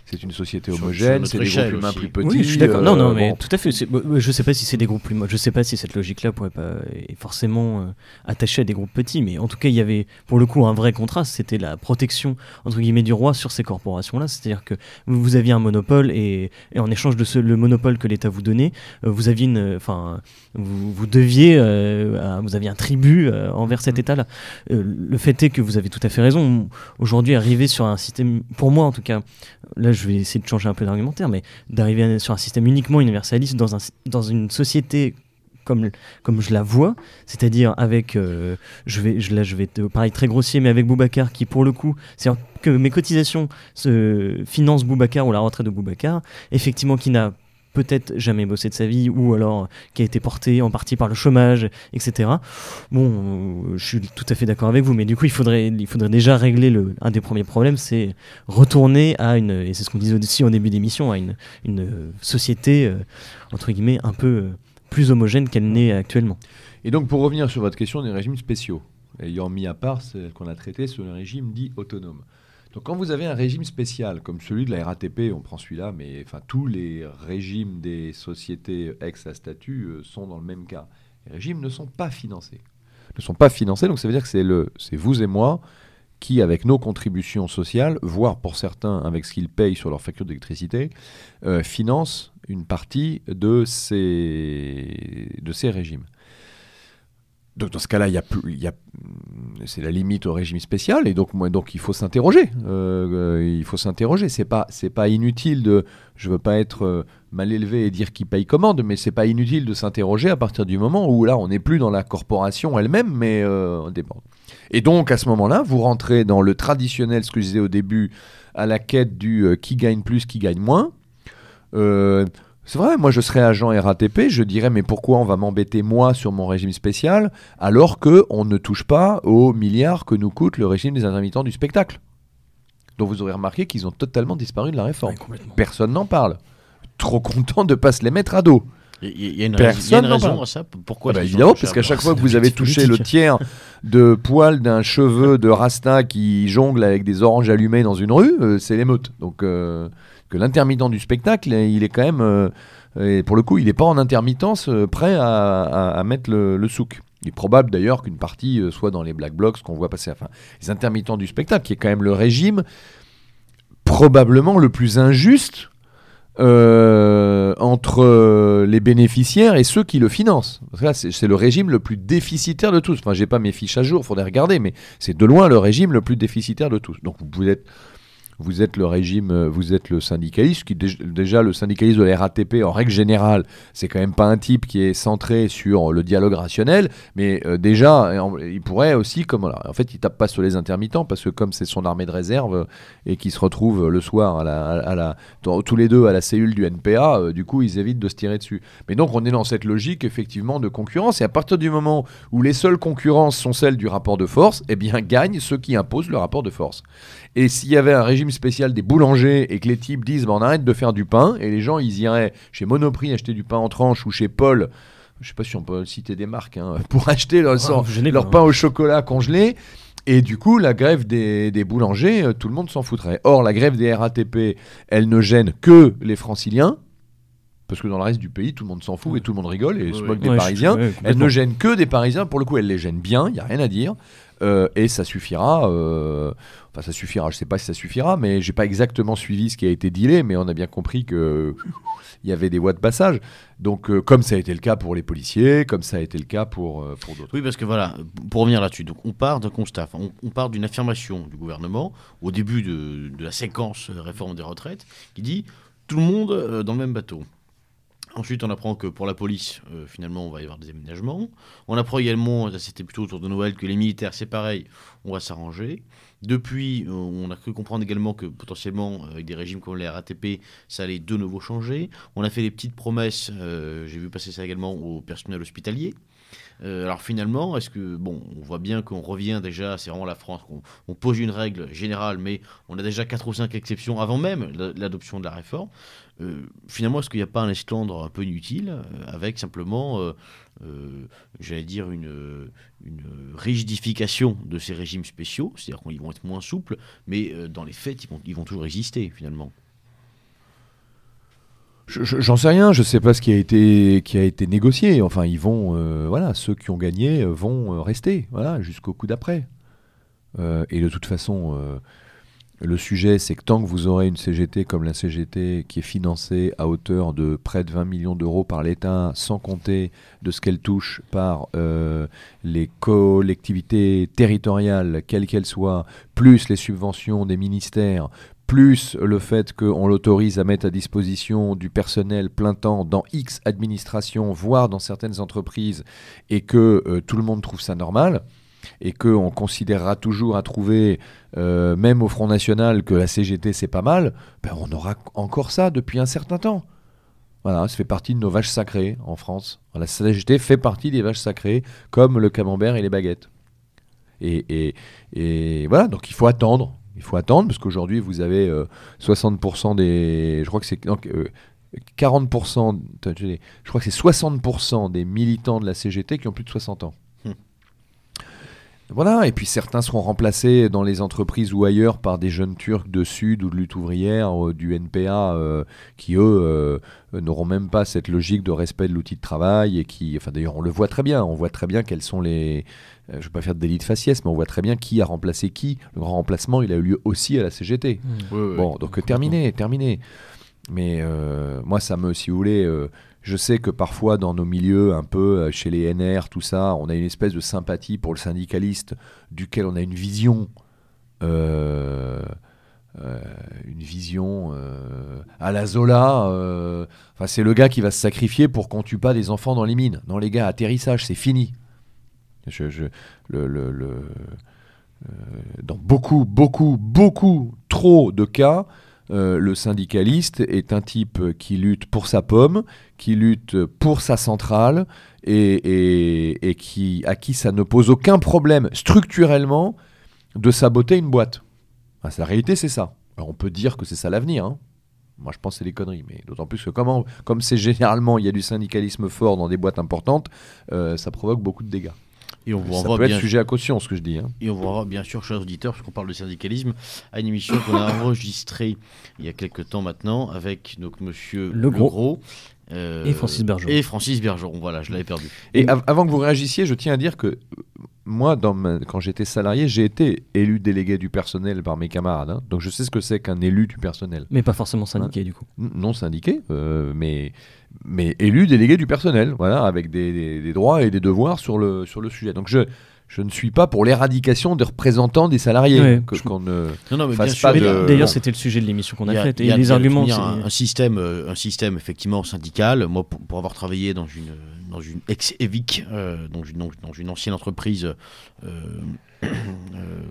c'est une société homogène, c'est des groupes humains plus petits. Oui, je suis d'accord. non, non, euh, mais tout à fait. Je sais pas si c'est des groupes plus. Je sais pas si cette logique-là pourrait pas être forcément euh, attachée à des groupes petits, mais en tout cas, il y avait pour le coup un vrai contraste. C'était la protection entre guillemets du roi sur ces corporations-là. C'est-à-dire que vous, aviez un monopole et, en échange de ce, le monopole que l'État vous donnait, euh, vous aviez une, enfin, vous, vous, deviez, vous aviez un tribut envers cet mm. État-là. le fait est que vous avez tout à fait raison. Aujourd'hui, arriver sur un pour moi en tout cas, là je vais essayer de changer un peu d'argumentaire, mais d'arriver sur un système uniquement universaliste dans, un, dans une société comme, comme je la vois, c'est-à-dire avec, euh, je vais, là je vais te parler très grossier, mais avec Boubacar qui pour le coup, c'est que mes cotisations se financent Boubacar ou la retraite de Boubacar, effectivement qui n'a peut-être jamais bossé de sa vie ou alors qui a été porté en partie par le chômage, etc. Bon, euh, je suis tout à fait d'accord avec vous, mais du coup, il faudrait, il faudrait déjà régler le, un des premiers problèmes, c'est retourner à une, et c'est ce qu'on disait aussi au début d'émission, à une, une société, euh, entre guillemets, un peu euh, plus homogène qu'elle n'est actuellement. Et donc, pour revenir sur votre question des régimes spéciaux, ayant mis à part ce qu'on a traité sur le régime dit autonome. Donc quand vous avez un régime spécial comme celui de la RATP, on prend celui-là, mais enfin tous les régimes des sociétés ex à statut euh, sont dans le même cas. Les régimes ne sont pas financés. Ne sont pas financés, donc ça veut dire que c'est le, c'est vous et moi qui, avec nos contributions sociales, voire pour certains avec ce qu'ils payent sur leur facture d'électricité, euh, financent une partie de ces, de ces régimes. Dans ce cas-là, il y a, y a c'est la limite au régime spécial et donc donc il faut s'interroger. Euh, il faut s'interroger. C'est pas c'est pas inutile de. Je veux pas être euh, mal élevé et dire qui paye commande, mais c'est pas inutile de s'interroger à partir du moment où là on n'est plus dans la corporation elle-même, mais euh, on dépend. Et donc à ce moment-là, vous rentrez dans le traditionnel, ce que je disais au début, à la quête du qui gagne plus, qui gagne moins. C'est vrai, moi je serais agent RATP, je dirais mais pourquoi on va m'embêter moi sur mon régime spécial alors que on ne touche pas aux milliards que nous coûte le régime des intermittents du spectacle? Donc vous aurez remarqué qu'ils ont totalement disparu de la réforme. Personne n'en parle. Trop content de pas se les mettre à dos. Il y, a une, Personne raison à ça. Pourquoi ah bah, Évidemment, parce qu'à chaque fois que vous avez touché le tiers de poil d'un cheveu de Rasta qui jongle avec des oranges allumées dans une rue, euh, c'est l'émeute. Donc euh, que l'intermittent du spectacle, il est quand même, euh, pour le coup, il n'est pas en intermittence euh, prêt à, mettre le, souk. Il est probable d'ailleurs qu'une partie euh, soit dans les black blocs qu'on voit passer. Enfin, les intermittents du spectacle, qui est quand même le régime probablement le plus injuste entre les bénéficiaires et ceux qui le financent. C'est le régime le plus déficitaire de tous. Enfin, j'ai pas mes fiches à jour, faudrait regarder, mais c'est de loin le régime le plus déficitaire de tous. Donc vous être vous êtes le régime, euh, vous êtes le syndicaliste, qui dé- déjà le syndicaliste de la RATP, en règle générale, c'est quand même pas un type qui est centré sur le dialogue rationnel, mais euh, déjà, euh, il pourrait aussi, comme en fait, il tape pas sur les intermittents parce que comme c'est son armée de réserve et qui se retrouve le soir à la, tous les deux à la cellule du NPA, du coup, ils évitent de se tirer dessus. Mais donc, on est dans cette logique effectivement de concurrence, et à partir du moment où les seules concurrences sont celles du rapport de force, eh bien, gagnent ceux qui imposent le rapport de force. Et s'il y avait un régime spécial des boulangers et que les types disent bah, on arrête de faire du pain et les gens ils iraient chez Monoprix acheter du pain en tranche ou chez Paul, je sais pas si on peut citer des marques, hein, pour acheter leur, Ah, pas, pain hein. au chocolat congelé. Et du coup, la grève des, des boulangers, euh, tout le monde s'en foutrait. Or, la grève des RATP, elle ne gêne que les franciliens, parce que dans le reste du pays, tout le monde s'en fout et tout le monde rigole et se moque des Ouais, je- Parisiens. ouais, Elle ne gêne que des Parisiens. Pour le coup, elle les gêne bien, il n'y a rien à dire. Euh, et ça suffira. euh, Enfin, ça suffira. Je sais pas si ça suffira, mais j'ai pas exactement suivi ce qui a été dealé, mais on a bien compris que il y avait des voies de passage. Donc, euh, comme ça a été le cas pour les policiers, comme ça a été le cas pour, euh, d'autres. Oui, parce que voilà, pour revenir là-dessus, donc on part d'un constat, on, part d'une affirmation du gouvernement au début de, la séquence réforme des retraites qui dit tout le monde dans le même bateau. Ensuite, on apprend que pour la police, euh, finalement, on va y avoir des aménagements. On apprend également, c'était plutôt autour de Noël, que les militaires, c'est pareil, on va s'arranger. Depuis, euh, on a cru comprendre également que potentiellement, euh, avec des régimes comme les RATP, ça allait de nouveau changer. On a fait des petites promesses, j'ai vu passer ça également au personnel hospitalier. Alors finalement, est-ce que bon, on voit bien qu'on revient déjà, c'est vraiment la France, qu'on on pose une règle générale, mais on a déjà quatre ou cinq exceptions avant même la- l'adoption de la réforme. Euh, finalement, est-ce qu'il n'y a pas un esclandre un peu inutile euh, avec simplement, euh, j'allais dire une, rigidification de ces régimes spéciaux, c'est-à-dire qu'ils vont être moins souples, mais dans les faits, ils vont, toujours exister finalement? Je- je- J'en sais rien, je sais pas ce qui a été, qui a été négocié. Enfin, ils vont, voilà, ceux qui ont gagné vont rester, voilà, jusqu'au coup d'après. Et de toute façon, le sujet, c'est que tant que vous aurez une CGT comme la CGT qui est financée à hauteur de près de 20 millions d'euros par l'État, sans compter de ce qu'elle touche par euh, les collectivités territoriales, quelles qu'elles soient, plus les subventions des ministères, plus le fait qu'on l'autorise à mettre à disposition du personnel plein temps dans X administrations, voire dans certaines entreprises, et que euh, tout le monde trouve ça normal, et qu'on considérera toujours à trouver, euh, même au Front National, que la CGT c'est pas mal, ben on aura encore ça depuis un certain temps. Voilà, ça fait partie de nos vaches sacrées en France. La CGT fait partie des vaches sacrées, comme le camembert et les baguettes. Et, voilà, donc il faut attendre. Il faut attendre, parce qu'aujourd'hui, vous avez euh, 60% des. Je crois que c'est. euh, 40%. attends, Je je crois que c'est 60% des militants de la CGT qui ont plus de 60 ans. Voilà, et puis certains seront remplacés dans les entreprises ou ailleurs par des jeunes Turcs de Sud ou de lutte ouvrière, euh, du NPA, euh, qui eux euh, euh, n'auront même pas cette logique de respect de l'outil de travail et qui, enfin d'ailleurs on le voit très bien, on voit très bien quels sont les, je ne vais pas faire de délit de faciès, mais on voit très bien qui a remplacé qui. Le grand remplacement, il a eu lieu aussi à la CGT. Bon, donc terminé, terminé. Mais moi, ça me, si vous voulez, je sais que parfois dans nos milieux, un peu euh, chez les NR, tout ça, on a une espèce de sympathie pour le syndicaliste, duquel on a une vision, euh, euh, une vision à la Zola. c'est le gars qui va se sacrifier pour qu'on tue pas des enfants dans les mines. Non, les gars, atterrissage, c'est fini. Dans beaucoup, beaucoup, beaucoup trop de cas, euh, le syndicaliste est un type qui lutte pour sa pomme, qui lutte pour sa centrale et, qui, à qui ça ne pose aucun problème structurellement de saboter une boîte. La réalité, c'est ça. On peut dire que c'est ça l'avenir. hein. Moi, je pense que c'est des conneries, mais d'autant plus que comme c'est généralement, il y a du syndicalisme fort dans des boîtes importantes, euh, ça provoque beaucoup de dégâts. Et on vous Ça peut bien être sujet à caution, ce que je dis. hein. Et on vous renvoie bien sûr, chers auditeurs, parce qu'on parle de syndicalisme, à une émission qu'on a enregistrée il y a quelques temps maintenant avec donc Monsieur Legros. Euh, Et Francis Bergeron. Et Francis Bergeron, voilà, je l'avais perdu. Et av- avant que vous réagissiez, je tiens à dire que euh, moi, dans ma- quand j'étais salarié, j'ai été élu délégué du personnel par mes camarades. hein. donc je sais ce que c'est qu'un élu du personnel. Mais pas forcément syndiqué du coup. N- Non syndiqué, euh, mais, mais élu délégué du personnel, voilà, avec des, des- des droits et des devoirs sur le, sur le sujet. Donc je, je ne suis pas pour l'éradication des représentants des salariés. Ouais, que- je- qu'on ne- Non, non, mais fasse pas de- D'ailleurs, c'était le sujet de l'émission qu'on a, a- faite. il Et y a- les il y a arguments. un, un système, euh, un système effectivement syndical. Moi, pour, pour avoir travaillé dans une dans une ex Evic, euh, dans une dans, dans une ancienne entreprise, euh, euh,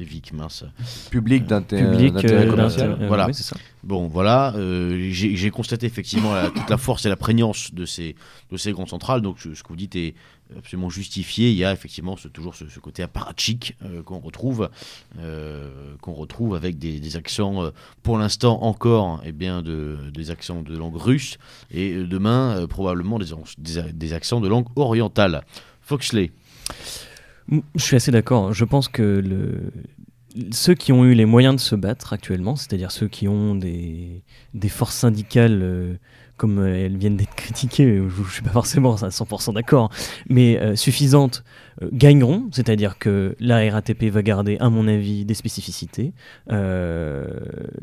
Evic, mince. public d'inté- public d'intérêt euh, commercial. euh, Voilà. oui, c'est ça. Bon, voilà, euh, j'ai j'ai constaté effectivement la- toute la force et la prégnance de ces, de ces grandes centrales. Donc, ce, ce que vous dites est absolument justifié. Il y a effectivement toujours ce, côté apparatchik euh, qu'on retrouve, euh, qu'on retrouve avec des, accents, euh, pour l'instant encore, eh bien, de, des accents de langue russe et demain probablement des, des, accents de langue orientale. Foxley. Je suis assez d'accord. Je pense que ceux qui ont eu les moyens de se battre actuellement, c'est-à-dire ceux qui ont des, des forces syndicales comme euh, elles viennent d'être critiquées, je ne suis pas forcément à 100% d'accord, mais euh, suffisantes, euh, gagneront. C'est-à-dire que la RATP va garder, à mon avis, des spécificités. Euh,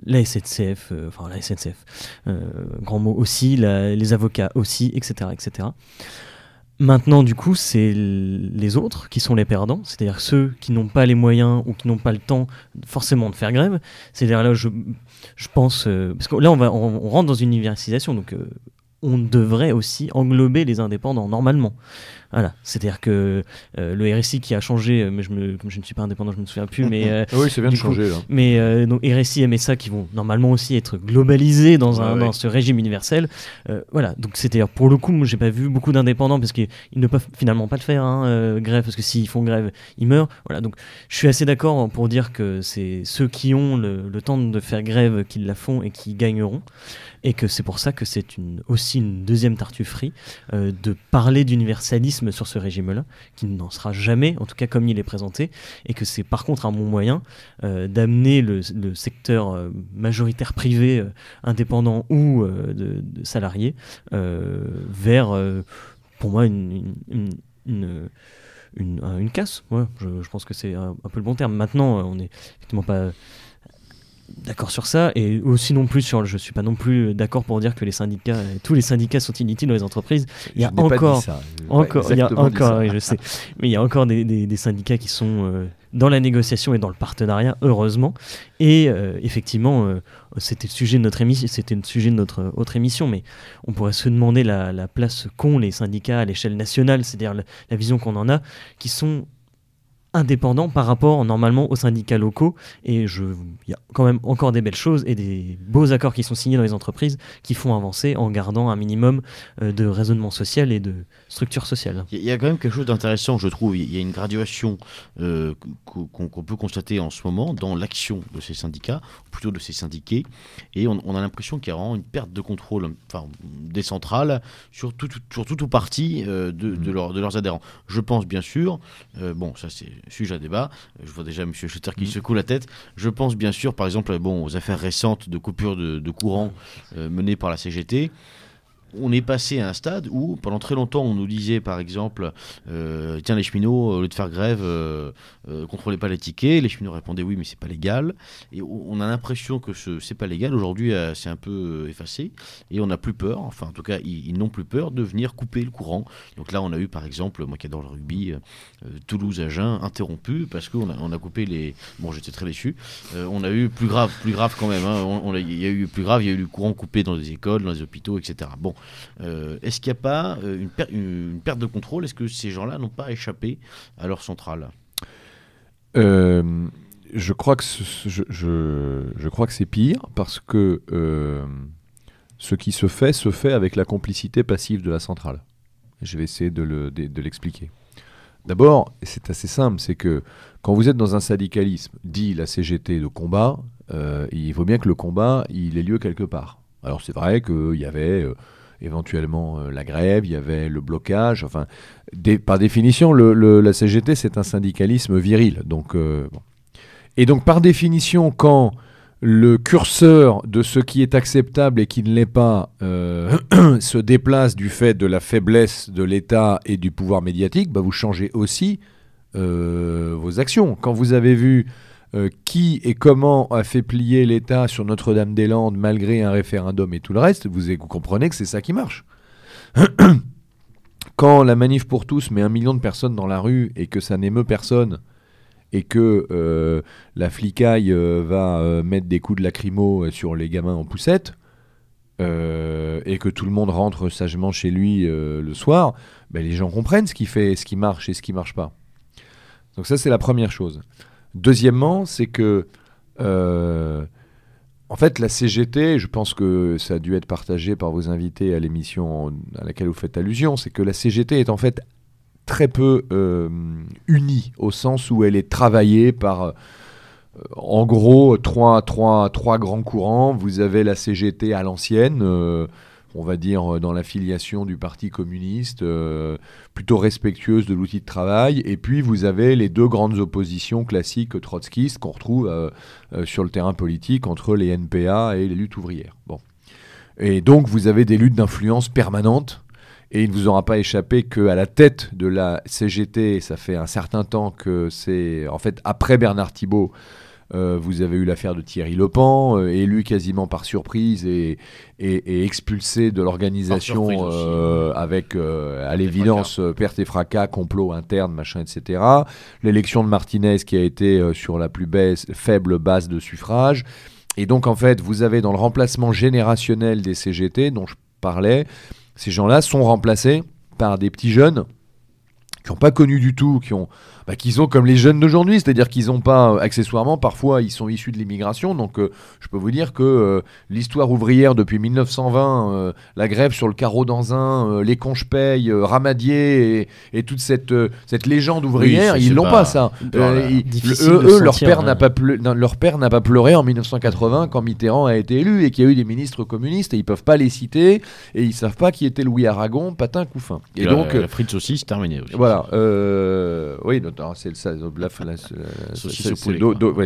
la SNCF, euh, enfin la SNCF, euh, grand mot aussi, les avocats aussi, etc. etc. Maintenant, du coup, c'est les autres qui sont les perdants, c'est-à-dire ceux qui n'ont pas les moyens ou qui n'ont pas le temps forcément de faire grève. C'est-à-dire là, je, je pense, euh, parce que là, on, va, on, rentre dans une universisation, donc euh, on devrait aussi englober les indépendants normalement. Voilà, c'est-à-dire que euh, le RSI qui a changé, euh, mais je, me, comme je ne suis pas indépendant, je ne me souviens plus, mais euh, oui, ça vient de coup, changer là. mais euh, donc RSI et MSA qui vont normalement aussi être globalisés dans, un, ouais. dans ce régime universel. Euh, voilà, donc c'est-à-dire pour le coup, moi j'ai pas vu beaucoup d'indépendants parce qu'ils ils ne peuvent finalement pas le faire, hein, euh, grève, parce que s'ils font grève, ils meurent. Voilà, donc je suis assez d'accord pour dire que c'est ceux qui ont le, le temps de faire grève qui la font et qui gagneront. Et que c'est pour ça que c'est une, aussi une deuxième tartufferie euh, de parler d'universalisme sur ce régime-là, qui n'en sera jamais, en tout cas comme il est présenté, et que c'est par contre un bon moyen euh, d'amener le, secteur euh, majoritaire privé, indépendant ou de, euh, vers, pour moi, une, une, une- une- une- un- une casse. Je, pense que c'est un, un peu le bon terme. Maintenant, on n'est effectivement pas d'accord sur ça et aussi non plus sur je suis pas non plus d'accord pour dire que les syndicats tous les syndicats sont inutiles dans les entreprises il y a Je n'ai pas dit encore ça. Il y a encore, oui, je sais, mais il y a encore des, des- des syndicats qui sont euh, dans la négociation et dans le partenariat, heureusement. Et euh, effectivement, euh, c'était le sujet de notre émission, c'était le sujet de notre autre émission, mais on pourrait se demander la, la place qu'ont les syndicats à l'échelle nationale, c'est-à-dire la, la vision qu'on en a, qui sont indépendants par rapport normalement aux syndicats locaux et il y a quand même encore des belles choses et des beaux accords qui sont signés dans les entreprises qui font avancer en gardant un minimum euh, de raisonnement social et de structure sociale. Il y a quand même quelque chose d'intéressant, je trouve. Il y a une graduation euh, qu'on peut constater en ce moment dans l'action de ces syndicats, ou plutôt de ces syndiqués. Et on, on a l'impression qu'il y a vraiment une perte de contrôle enfin, des centrales sur tout, tout- sur tout ou partie euh, de, de, leurs- de leurs adhérents. Je pense bien sûr, bon, ça c'est sujet à débat, je vois déjà M. Schutter qui secoue la tête. Je pense bien sûr, par exemple, bon, aux affaires récentes de coupure de, de courant euh, menées par la CGT on est passé à un stade où, pendant très longtemps, on nous disait, par exemple, euh, tiens, les cheminots, au lieu de faire grève, euh, euh, contrôlez pas les tickets. Les cheminots répondaient oui, mais c'est pas légal. Et on a l'impression que ce c'est pas légal. Aujourd'hui, euh, c'est un peu euh, effacé. Et on n'a plus peur, enfin, en tout cas, ils, n'ont plus peur de venir couper le courant. Donc là, on a eu, par exemple, moi qui adore le rugby, euh, euh, Toulouse-Agen interrompu parce qu'on a, on a coupé les. Bon, j'étais très déçu. Euh, on a eu plus grave, plus grave quand même. hein. Il y a eu plus grave, il y a eu le courant coupé dans les écoles, dans les hôpitaux, etc. Bon, euh, est-ce qu'il n'y a pas euh, une, per- une- une perte de contrôle? Est-ce que ces gens-là n'ont pas échappé à leur centrale? Euh, je crois que je, crois que c'est pire parce que ce qui se fait se fait avec la complicité passive de la centrale. Je vais essayer de le- de- de l'expliquer. D'abord, c'est assez simple, c'est que quand vous êtes dans un syndicalisme, dit la CGT de combat, il faut bien que le combat il ait lieu quelque part. Alors c'est vrai qu'il y avait éventuellement euh, la grève, il y avait le blocage, enfin par définition, la CGT, c'est un syndicalisme viril. Donc, euh. Et donc, par définition, quand le curseur de ce qui est acceptable et qui ne l'est pas euh, se déplace du fait de la faiblesse de l'État et du pouvoir médiatique, bah, vous changez aussi vos actions. Quand vous avez vu euh, qui et comment a fait plier l'État sur Notre-Dame-des-Landes malgré un référendum et tout le reste, vous, comprenez que c'est ça qui marche. Quand la manif pour tous met un million de personnes dans la rue et que ça n'émeut personne, et que euh, la flicaille euh, va mettre des coups de lacrymo sur les gamins en poussette, et que tout le monde rentre sagement chez lui le soir, ben, les gens comprennent ce qui fait, ce qui marche et ce qui marche pas. Donc ça c'est la première chose. Deuxièmement, c'est que en fait, la CGT, je pense que ça a dû être partagé par vos invités à l'émission à laquelle vous faites allusion, c'est que la CGT est en fait très peu euh, unie, au sens où elle est travaillée par, euh, en gros, trois, trois, trois grands courants. Vous avez la CGT à l'ancienne, euh, on va dire dans l'affiliation du Parti communiste, plutôt respectueuse de l'outil de travail. Et puis vous avez les deux grandes oppositions classiques trotskistes qu'on retrouve sur le terrain politique entre les NPA et les luttes ouvrières. Bon. Et donc vous avez des luttes d'influence permanentes et il ne vous aura pas échappé qu'à la tête de la CGT, ça fait un certain temps que c'est. En fait, après Bernard Thibault, euh, vous avez eu l'affaire de Thierry Lepan, euh, élu quasiment par surprise et, et, expulsé de l'organisation euh, avec, à l'évidence, perte et fracas, complot interne, machin, etc. L'élection de Martinez qui a été sur la plus baisse, faible base de suffrage. Et donc, en fait, vous avez dans le remplacement générationnel des CGT, dont je parlais, ces gens-là sont remplacés par des petits jeunes qui n'ont pas connu du tout, qui ont bah, qui sont comme les jeunes d'aujourd'hui, c'est-à-dire qu'ils n'ont pas, euh, accessoirement, parfois ils sont issus de l'immigration. Donc euh, je peux vous dire que euh, l'histoire ouvrière depuis 1920, la grève sur le carreau d'Anzin, les conches paye, Ramadier et, toute cette, cette légende ouvrière, ils l'ont pas, ça. eux, leur, père n'a pas leur père n'a pas pleuré en 1980 quand Mitterrand a été élu et qu'il y a eu des ministres communistes et ils peuvent pas les citer et ils savent pas qui était Louis Aragon, Patin, Couffin. Et, donc, la frite saucisse terminé aussi. Voilà. oui, c'est ça.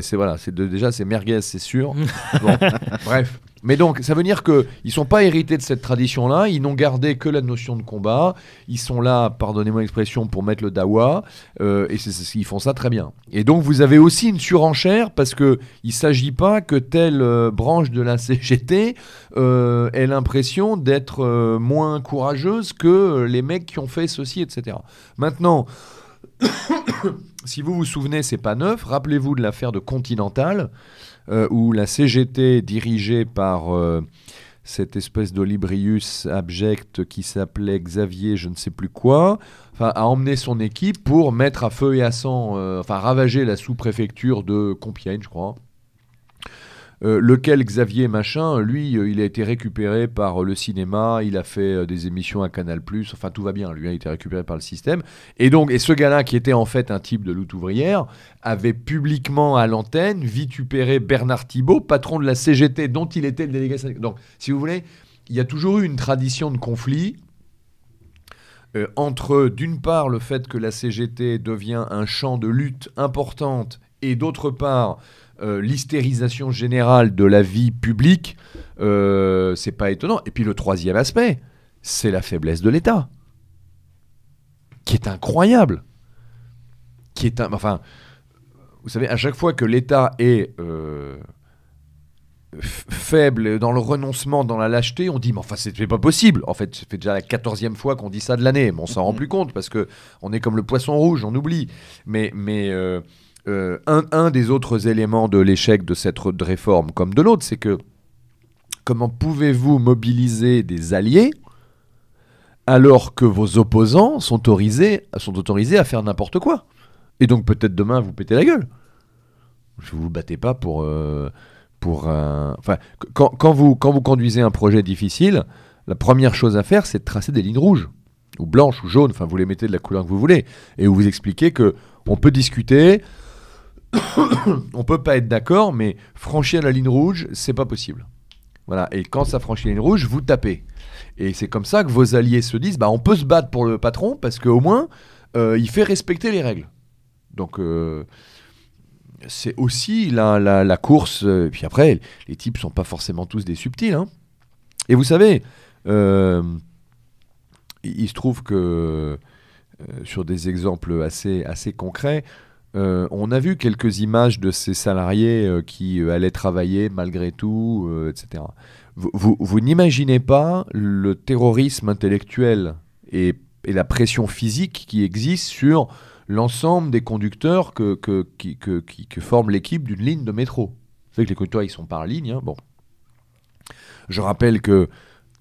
C'est voilà, c'est déjà c'est merguez, c'est sûr. bref. Mais donc, ça veut dire qu'ils ne sont pas hérités de cette tradition-là, ils n'ont gardé que la notion de combat, ils sont là, pardonnez-moi l'expression, pour mettre le dawa, euh, et ils font ça très bien. Et donc, vous avez aussi une surenchère, parce qu'il ne s'agit pas que telle euh, branche de la CGT euh, ait l'impression d'être moins courageuse que les mecs qui ont fait ceci, etc. Maintenant, si vous vous souvenez, c'est pas neuf. Rappelez-vous de l'affaire de Continental, euh, où la CGT, dirigée par euh, cette espèce d'Olibrius abject qui s'appelait Xavier, je ne sais plus quoi, a emmené son équipe pour mettre à feu et à sang, euh, enfin ravager la sous-préfecture de Compiègne, je crois. Euh, lequel Xavier Machin, lui, euh, il a été récupéré par euh, le cinéma, il a fait des émissions à Canal+, enfin tout va bien, lui, hein, il a été récupéré par le système. Et donc, et ce gars-là, qui était en fait un type de lutte ouvrière, avait publiquement à l'antenne vitupéré Bernard Thibault, patron de la CGT, dont il était le délégué Donc, si vous voulez, il y a toujours eu une tradition de conflit entre, d'une part, le fait que la CGT devient un champ de lutte importante, et d'autre part, euh, l'hystérisation générale de la vie publique, euh, c'est pas étonnant. Et puis le troisième aspect, c'est la faiblesse de l'État, qui est incroyable. Qui est un, enfin, vous savez, à chaque fois que l'État est euh, faible dans le renoncement, dans la lâcheté, on dit mais enfin c'est pas possible. En fait, ça fait déjà la quatorzième fois qu'on dit ça de l'année, mais on s'en rend mm-hmm. plus compte parce que on est comme le poisson rouge, on oublie. Mais mais euh, un, des autres éléments de l'échec de cette réforme comme de l'autre, c'est que comment pouvez-vous mobiliser des alliés alors que vos opposants sont autorisés, sont autorisés à faire n'importe quoi? Et donc peut-être demain vous pétez la gueule. Je vous battez pas pour... Euh, pour enfin, quand, quand, vous, quand vous conduisez un projet difficile, la première chose à faire, c'est de tracer des lignes rouges ou blanches ou jaunes, enfin vous les mettez de la couleur que vous voulez, et vous expliquez que on peut discuter, on peut pas être d'accord, mais franchir la ligne rouge, c'est pas possible. Voilà. Et quand ça franchit la ligne rouge, vous tapez. Et c'est comme ça que vos alliés se disent, bah on peut se battre pour le patron parce qu'au moins euh, il fait respecter les règles. Donc euh, c'est aussi la, la, course. et euh, puis après, les types sont pas forcément tous des subtils. Hein. Et vous savez, il se trouve que sur des exemples assez, assez concrets. On a vu quelques images de ces salariés qui allaient travailler malgré tout, etc. Vous, n'imaginez pas le terrorisme intellectuel et, la pression physique qui existe sur l'ensemble des conducteurs que, que, qui, forment l'équipe d'une ligne de métro. Vous savez que les conducteurs, ils sont par ligne. Hein, bon. Je rappelle que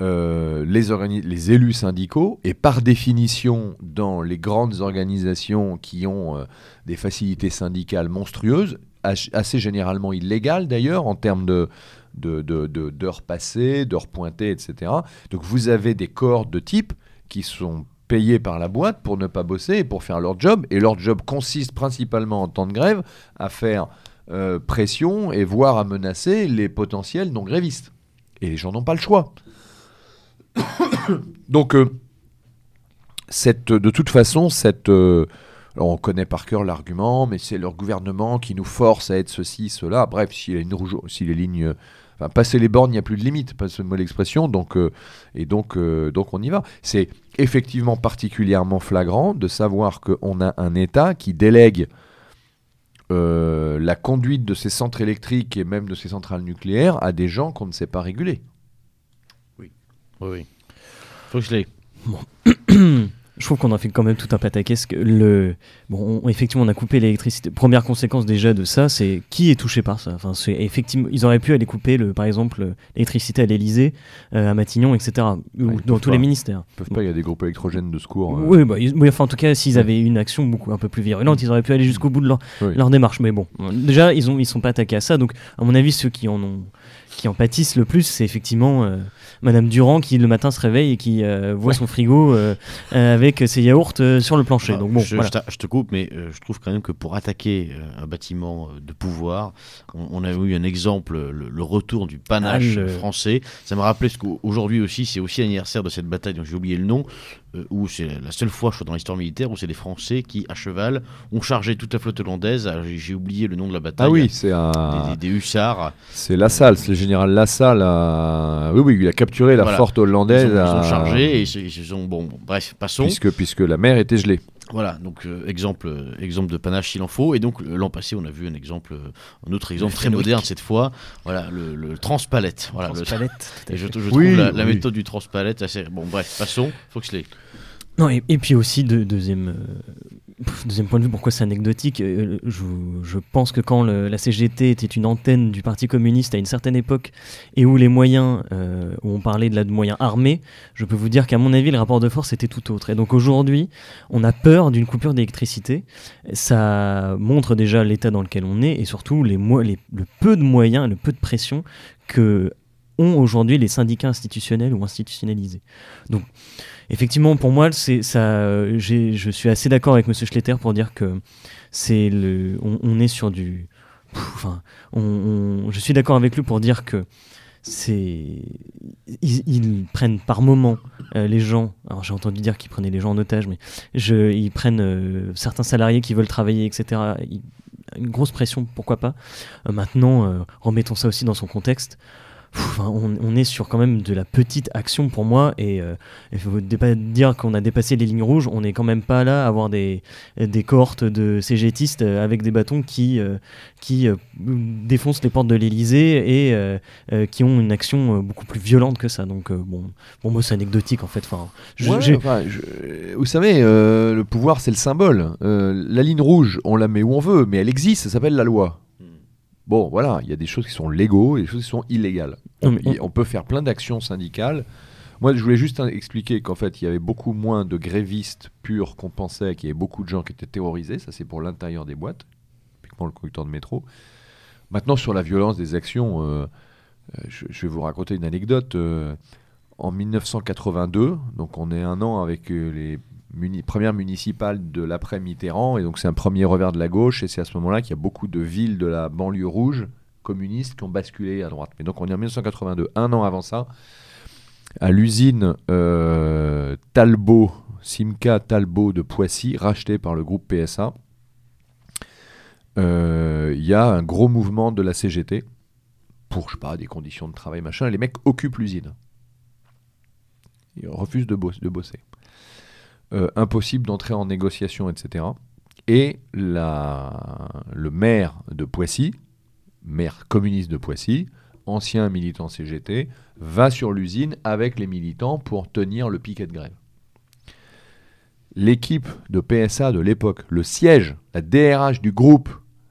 euh, les, élus syndicaux, et par définition dans les grandes organisations qui ont euh, des facilités syndicales monstrueuses, assez généralement illégales d'ailleurs en termes de, d'heures de, passées, d'heures pointées, etc. Donc vous avez des corps de type qui sont payés par la boîte pour ne pas bosser et pour faire leur job. Et leur job consiste principalement en temps de grève à faire euh, pression et voire à menacer les potentiels non-grévistes. Et les gens n'ont pas le choix. Donc, euh, de toute façon, cette, euh, on connaît par cœur l'argument, mais c'est leur gouvernement qui nous force à être ceci, cela. Bref, si les, si les lignes passer les bornes, il n'y a plus de limite, pas ce mot d'expression, donc, euh, et donc, on y va. C'est effectivement particulièrement flagrant de savoir qu'on a un État qui délègue la conduite de ces centres électriques et même de ces centrales nucléaires à des gens qu'on ne sait pas réguler. Oui, oui. Faut que je l'ai. Bon. je trouve qu'on a fait quand même tout un pataquès. Le... Bon, effectivement, on a coupé l'électricité. Première conséquence déjà de ça, c'est qui est touché par ça? Enfin, c'est effectivement, ils auraient pu aller couper, le, par exemple, l'électricité à l'Elysée, euh, à Matignon, etc. ou dans tous les ministères. Ils peuvent pas. Il y a des groupes électrogènes de secours. Euh. Oui, bah, oui, enfin, en tout cas, s'ils avaient une action beaucoup un peu plus virulente, ils auraient pu aller jusqu'au bout de leur, leur, démarche. Mais bon, déjà, ils ont, ils sont pas attaqués à ça. Donc, à mon avis, ceux qui en ont qui en pâtissent le plus, c'est effectivement euh, Madame Durand qui le matin se réveille et qui euh, voit son frigo euh, avec ses yaourts sur le plancher. Donc bon, je, je, te coupe, mais je trouve quand même que pour attaquer un bâtiment de pouvoir, on, a eu un exemple, le, retour du panache ah, français. Ça me rappelait ce qu'aujourd'hui aussi, c'est aussi l'anniversaire de cette bataille dont j'ai oublié le nom, euh, où c'est la seule fois, je crois, dans l'histoire militaire, où c'est des Français qui, à cheval, ont chargé toute la flotte hollandaise. J'ai oublié le nom de la bataille. Ah oui, c'est un... des, hussards. C'est Lassalle, c'est le général Lassalle. Oui, oui, il a capturé la forte hollandaise. Ils ont, chargé et ils se sont. Bon, bref, passons. Puisque, puisque la mer était gelée. Voilà, donc euh, exemple, euh, exemple de panache s'il en faut. Et donc l'an passé, on a vu un exemple, un autre exemple très moderne cette fois. Voilà, le, le transpalette. Voilà, transpalette. et je, trouve la, méthode du transpalette assez. Bon, bref, passons. Faut que je l'ai. Non, et, puis aussi, de, deuxième, euh, deuxième point de vue, pourquoi c'est anecdotique euh, je, je, pense que quand la CGT était une antenne du Parti communiste à une certaine époque et où les moyens, euh, où on parlait de, la, de moyens armés, je peux vous dire qu'à mon avis, le rapport de force était tout autre. Et donc aujourd'hui, on a peur d'une coupure d'électricité. Ça montre déjà l'état dans lequel on est et surtout les, les, le peu de moyens, le peu de pression que ont aujourd'hui les syndicats institutionnels ou institutionnalisés. Donc, effectivement, pour moi, c'est ça. je suis assez d'accord avec Monsieur Schletter pour dire que c'est le, on, est sur du. Enfin, on, je suis d'accord avec lui pour dire que c'est ils, prennent par moment euh, les gens. Alors j'ai entendu dire qu'ils prenaient les gens en otage, mais je, ils prennent euh, certains salariés qui veulent travailler, etc. une grosse pression, pourquoi pas. Euh, maintenant, remettons ça aussi dans son contexte on, est sur quand même de la petite action pour moi et euh, il faut pas dire qu'on a dépassé les lignes rouges on n'est quand même pas là à avoir des, des cohortes de cégétistes euh, avec des bâtons qui, euh, qui défoncent les portes de l'Elysée et qui ont une action beaucoup plus violente que ça. Donc bon pour moi c'est anecdotique en fait. Enfin, vous savez le pouvoir c'est le symbole. La ligne rouge on la met où on veut mais elle existe ça s'appelle la loi Bon, voilà, il y a des choses qui sont légaux et des choses qui sont illégales. On, peut faire plein d'actions syndicales. Moi, je voulais juste expliquer qu'en fait, il y avait beaucoup moins de grévistes purs qu'on pensait, qu'il y avait beaucoup de gens qui étaient terrorisés. Ça, c'est pour l'intérieur des boîtes, typiquement le conducteur de métro. Maintenant, sur la violence des actions, euh, euh, je, vais vous raconter une anecdote. Euh, en 1982, donc on est un an avec les première municipale de l'après-Mitterrand, et donc c'est un premier revers de la gauche, et c'est à ce moment-là qu'il y a beaucoup de villes de la banlieue rouge communistes qui ont basculé à droite. Mais donc on est en 1982, un an avant ça, à l'usine euh, Talbot, Simca Talbot de Poissy, rachetée par le groupe PSA. Euh, il y a un gros mouvement de la CGT pour, pas, des conditions de travail, machin, et les mecs occupent l'usine. Ils refusent de bosser. Euh, impossible d'entrer en négociation, etc. Et la, le maire de Poissy, maire communiste de Poissy, ancien militant CGT, va sur l'usine avec les militants pour tenir le piquet de grève. L'équipe de PSA de l'époque, le siège, la DRH du groupe,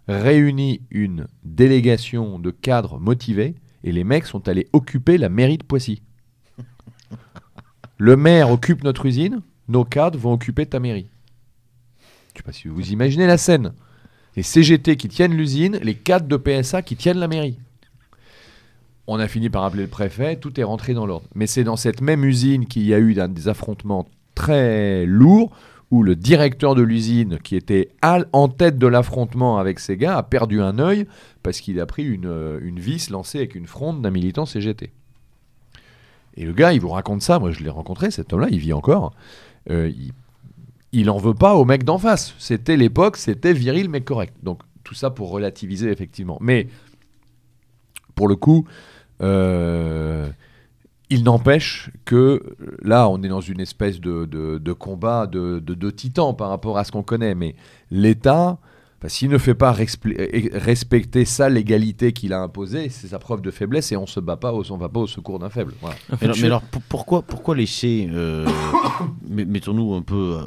réunit une délégation de cadres motivés et les mecs sont allés occuper la mairie de Poissy. Le maire occupe notre usine, nos cadres vont occuper ta mairie. Je sais pas si vous imaginez la scène. Les CGT qui tiennent l'usine, les cadres de PSA qui tiennent la mairie. On a fini par appeler le préfet, tout est rentré dans l'ordre. Mais c'est dans cette même usine qu'il y a eu des affrontements très lourds où le directeur de l'usine, qui était en tête de l'affrontement avec ces gars, a perdu un œil parce qu'il a pris une, euh, une vis lancée avec une fronde d'un militant CGT. Et le gars, il vous raconte ça, moi je l'ai rencontré, cet homme-là, il vit encore. Euh, il, il en veut pas au mec d'en face. C'était l'époque, c'était viril mais correct. Donc tout ça pour relativiser effectivement. Mais pour le coup, euh, il n'empêche que là, on est dans une espèce de, combat de, de, titans par rapport à ce qu'on connaît. Mais l'État, s'il ne fait pas respecter ça, l'égalité qu'il a imposée, c'est sa preuve de faiblesse et on se bat pas, on va pas au secours d'un faible. mais, alors, pourquoi, pourquoi laisser, euh, mettons-nous un peu, euh,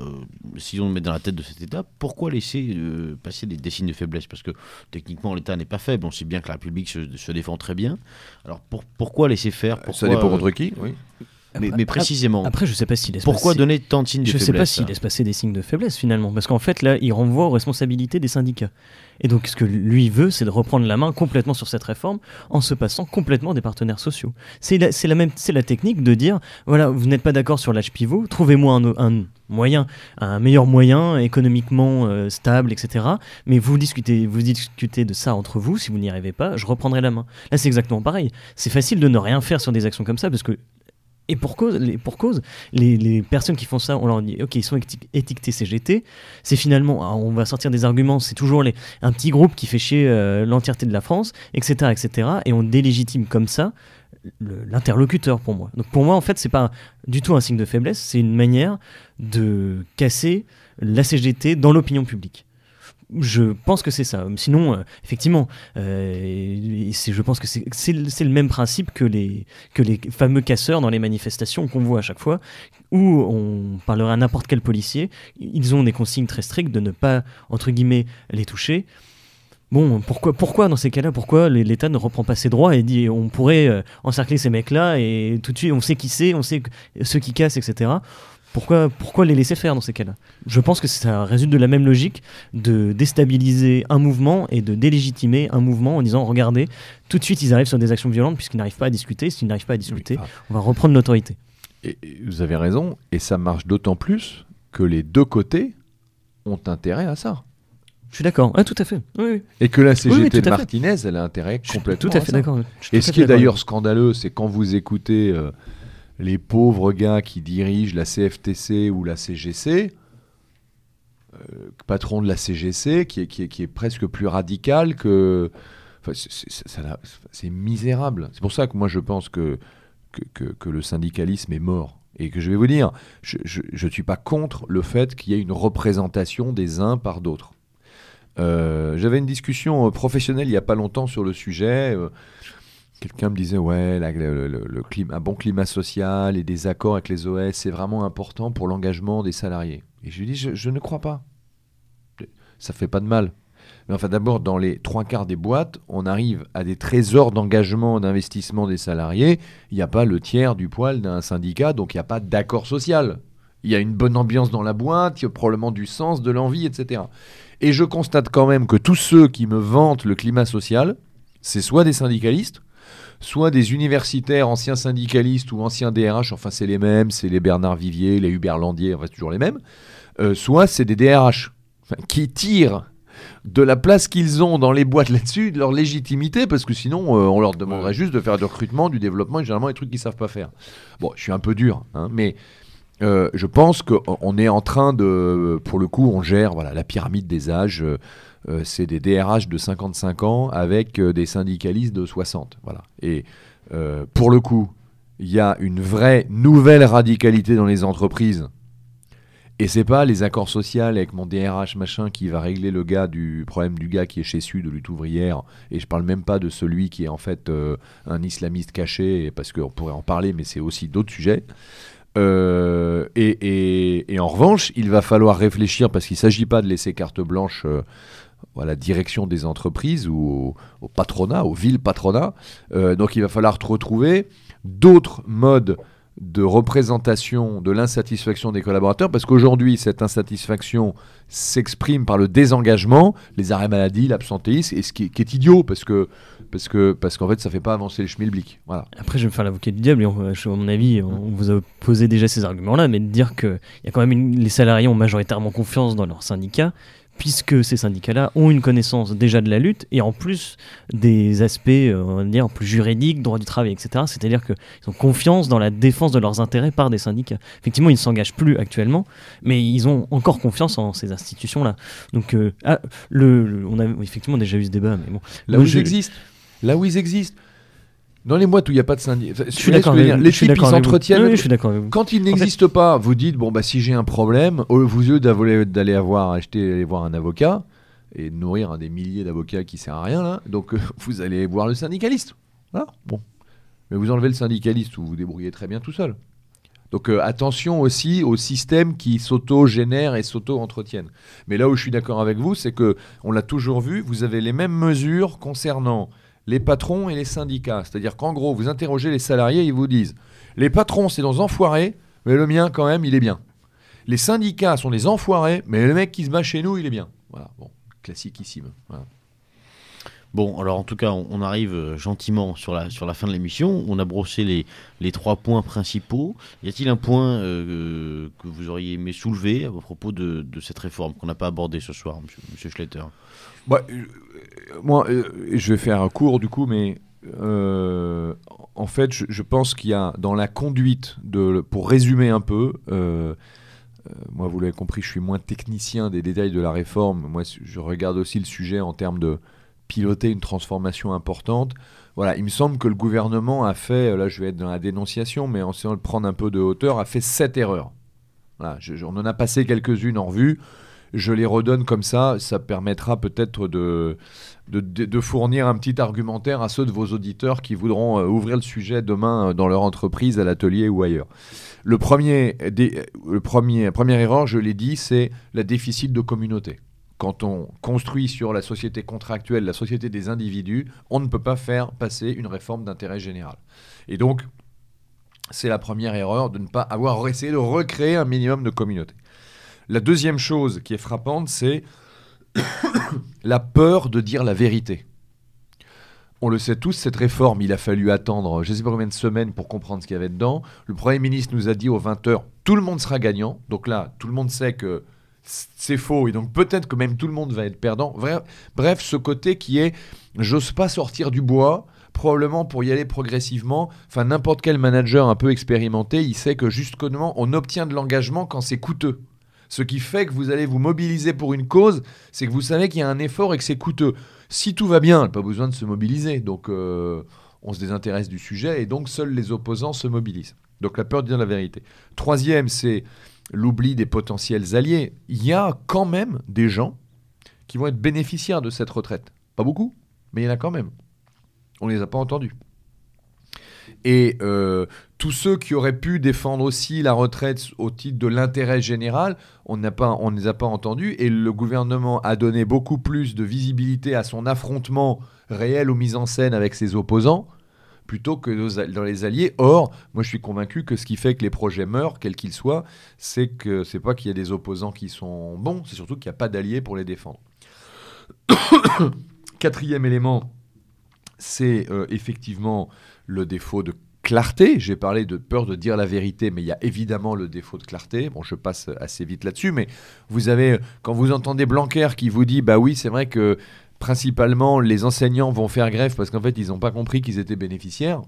si on met dans la tête de cet État, pourquoi laisser euh, passer des, signes de faiblesse? Parce que techniquement, l'État n'est pas faible. On sait bien que la République se, défend très bien. Alors pourquoi laisser faire? Pourquoi, Ça dépend contre qui, oui. Mais, précisément. Après, je sais pas s'il laisse Pourquoi donner tant de signes de faiblesse Je sais pas s'il laisse passer des signes de faiblesse finalement. Parce qu'en fait, là, il renvoie aux responsabilités des syndicats. Et donc, ce que lui veut, c'est de reprendre la main complètement sur cette réforme en se passant complètement des partenaires sociaux. C'est la, la, même, c'est la technique de dire voilà, vous n'êtes pas d'accord sur l'âge pivot, trouvez-moi un, moyen, un meilleur moyen économiquement euh, stable, etc. Mais vous discutez, vous discutez de ça entre vous. Si vous n'y arrivez pas, je reprendrai la main. Là, c'est exactement pareil. C'est facile de ne rien faire sur des actions comme ça parce que et pour cause, les, pour cause les, personnes qui font ça, on leur dit, ok, ils sont étiquetés CGT. C'est finalement, ah, on va sortir des arguments, c'est toujours les, un petit groupe qui fait chier euh, l'entièreté de la France, etc., etc. Et on délégitime comme ça l'interlocuteur pour moi. Donc pour moi, en fait, c'est pas du tout un signe de faiblesse, c'est une manière de casser la CGT dans l'opinion publique. Je pense que c'est ça. Sinon, euh, effectivement, euh, je pense que c'est le même principe que les, fameux casseurs dans les manifestations qu'on voit à chaque fois, où on parlerait à n'importe quel policier. Ils ont des consignes très strictes de ne pas, entre guillemets, les toucher. Bon, pourquoi, pourquoi dans ces cas-là, pourquoi l'État ne reprend pas ses droits et dit on pourrait euh, encercler ces mecs-là et tout de suite on sait qui c'est, on sait ceux qui cassent, etc. Pourquoi, pourquoi les laisser faire dans ces cas-là? Je pense que ça résulte de la même logique de déstabiliser un mouvement et de délégitimer un mouvement en disant regardez, tout de suite ils arrivent sur des actions violentes puisqu'ils n'arrivent pas à discuter. S'ils n'arrivent pas à discuter, on va reprendre l'autorité. Et vous avez raison, et ça marche d'autant plus que les deux côtés ont intérêt à ça. Je suis d'accord, tout à fait. Et que la CGT de Martinez, elle a intérêt complètement. Tout à fait d'accord. Et ce qui est d'ailleurs scandaleux, c'est quand vous écoutez euh, les pauvres gars qui dirigent la CFTC ou la CGC, euh, patron de la CGC, qui est, qui, est, qui est, presque plus radical que. c'est misérable. C'est pour ça que moi je pense que, que, que, le syndicalisme est mort. Et que je vais vous dire, je ne suis pas contre le fait qu'il y ait une représentation des uns par d'autres. Euh, j'avais une discussion professionnelle il n'y a pas longtemps sur le sujet. Euh, Quelqu'un me disait, ouais, le, climat, un bon climat social et des accords avec les OS, c'est vraiment important pour l'engagement des salariés. Et je lui dis, je, ne crois pas. Ça fait pas de mal. Mais enfin, d'abord, dans les trois quarts des boîtes, on arrive à des trésors d'engagement, d'investissement des salariés. Il n'y a pas le tiers du poil d'un syndicat, donc il n'y a pas d'accord social. Il y a une bonne ambiance dans la boîte, il y a probablement du sens, de l'envie, etc. Et je constate quand même que tous ceux qui me vantent le climat social, c'est soit des syndicalistes, soit des universitaires, anciens syndicalistes ou anciens DRH, enfin c'est les mêmes, c'est les Bernard Vivier, les Hubert Landier, enfin c'est toujours les mêmes, euh, soit c'est des DRH qui tirent de la place qu'ils ont dans les boîtes là-dessus, de leur légitimité, parce que sinon, euh, on leur demanderait juste de faire du recrutement, du développement, et généralement des trucs qu'ils savent pas faire. Bon, je suis un peu dur, hein, mais euh, je pense qu'on est en train de, pour le coup, on gère voilà, la pyramide des âges. Euh, c'est des DRH de 55 ans avec euh, des syndicalistes de 60. Voilà. Et euh, pour le coup, il y a une vraie nouvelle radicalité dans les entreprises. Et c'est pas les accords sociaux avec mon DRH machin qui va régler le gars du problème du gars qui est chez Sud, de lutte ouvrière. Et je parle même pas de celui qui est en fait un islamiste caché, parce qu'on pourrait en parler, mais c'est aussi d'autres sujets. Et, en revanche, il va falloir réfléchir parce qu'il ne s'agit pas de laisser carte blanche à la direction des entreprises ou au, au patronat, au vil patronat. Euh, donc il va falloir retrouver d'autres modes de représentation de l'insatisfaction des collaborateurs parce qu'aujourd'hui cette insatisfaction s'exprime par le désengagement, les arrêts maladie, l'absentéisme et ce qui, est- qui est idiot parce que parce que parce qu'en fait ça fait pas avancer le schmilblick. Voilà. Après, je vais me faire l'avocat du diable, et on- je- à mon avis, on vous a posé déjà ces arguments-là, mais de dire que y a quand même une- les salariés ont majoritairement confiance dans leurs syndicats, puisque ces syndicats-là ont une connaissance déjà de la lutte, et en plus des aspects, euh, on va dire, plus juridiques, droit du travail, etc. C'est-à-dire qu'ils ont confiance dans la défense de leurs intérêts par des syndicats. Effectivement, ils ne s'engagent plus actuellement, mais ils ont encore confiance en ces institutions-là. Donc, euh, ah, le, le- on a effectivement déjà eu ce débat, mais bon. Là où ils existent. Là où ils existent. Dans les boîtes où il n'y a pas de syndicat. Je suis d'accord avec vous. Les suis types, ils vous. s'entretiennent. Oui, oui, je suis d'accord avec vous. Quand il n'existe pas, vous dites bon bah si j'ai un problème, au lieu d'avoir- d'aller avoir acheter aller voir un avocat et de nourrir un des milliers d'avocats qui sert à rien là, donc euh, vous allez voir le syndicaliste. Voilà. Bon. Mais vous enlevez le syndicaliste, vous vous débrouillez très bien tout seul. Donc euh, attention aussi aux systèmes qui s'auto-génèrent et s'auto-entretiennent. Mais là où je suis d'accord avec vous, c'est que on l'a toujours vu, vous avez les mêmes mesures concernant les patrons et les syndicats. C'est-à-dire qu'en gros, vous interrogez les salariés, ils vous disent les patrons, c'est des enfoirés, mais le mien, quand même, il est bien. Les syndicats sont des enfoirés, mais le mec qui se bat chez nous, il est bien. Voilà, bon, classiquissime. Bon, alors en tout cas, on, arrive euh, gentiment sur la, fin de l'émission. On a brossé les, les trois points principaux. Y a-t-il un point euh, que vous auriez aimé soulever à propos de, de cette réforme qu'on n'a pas abordée ce soir, monsieur, monsieur Schletter? Bah, euh, moi, euh, je vais faire un cours du coup, mais euh, en fait, je, pense qu'il y a dans la conduite, de, pour résumer un peu, moi, vous l'avez compris, je suis moins technicien des détails de la réforme. Moi, je regarde aussi le sujet en termes de piloter une transformation importante. Voilà, il me semble que le gouvernement a fait, là je vais être dans la dénonciation, mais en essayant de prendre un peu de hauteur, a fait sept erreurs. On en a passé quelques-unes en revue. Je les redonne comme ça, ça permettra peut-être de, fournir un petit argumentaire à ceux de vos auditeurs qui voudront euh, ouvrir le sujet demain euh, dans leur entreprise, à l'atelier ou ailleurs. Le premier, des- le premier, première erreur, je l'ai dit, c'est la déficit de communauté. Quand on construit sur la société contractuelle, la société des individus, on ne peut pas faire passer une réforme d'intérêt général. Et donc, c'est la première erreur de ne pas avoir essayé de recréer un minimum de communauté. La deuxième chose qui est frappante, c'est la peur de dire la vérité. On le sait tous, cette réforme, il a fallu attendre je ne sais pas combien de semaines pour comprendre ce qu'il y avait dedans. Le Premier ministre nous a dit aux 20h, tout le monde sera gagnant. Donc là, tout le monde sait que c'est faux et donc peut-être que même tout le monde va être perdant. Bref, ce côté qui est, j'ose pas sortir du bois, probablement pour y aller progressivement. Enfin, n'importe quel manager un peu expérimenté, il sait que justement, on obtient de l'engagement quand c'est coûteux. Ce qui fait que vous allez vous mobiliser pour une cause, c'est que vous savez qu'il y a un effort et que c'est coûteux. Si tout va bien, pas besoin de se mobiliser. Donc, euh, on se désintéresse du sujet et donc seuls les opposants se mobilisent. Donc, la peur de dire la vérité. Troisième, c'est l'oubli des potentiels alliés. Il y a quand même des gens qui vont être bénéficiaires de cette retraite. Pas beaucoup, mais il y en a quand même. On ne les a pas entendus. Et euh, tous ceux qui auraient pu défendre aussi la retraite au titre de l'intérêt général, on ne les a pas entendus. Et le gouvernement a donné beaucoup plus de visibilité à son affrontement réel aux mises en scène avec ses opposants plutôt que dans les alliés. Or, moi je suis convaincu que ce qui fait que les projets meurent, quels qu'ils soient, c'est que c'est pas qu'il y a des opposants qui sont bons, c'est surtout qu'il n'y a pas d'alliés pour les défendre. Quatrième élément, c'est euh, effectivement le défaut de clarté. J'ai parlé de peur de dire la vérité, mais il y a évidemment le défaut de clarté. Bon, je passe assez vite là-dessus, mais vous avez, quand vous entendez Blanquer qui vous dit, bah oui, c'est vrai que principalement les enseignants vont faire grève parce qu'en fait ils n'ont pas compris qu'ils étaient bénéficiaires.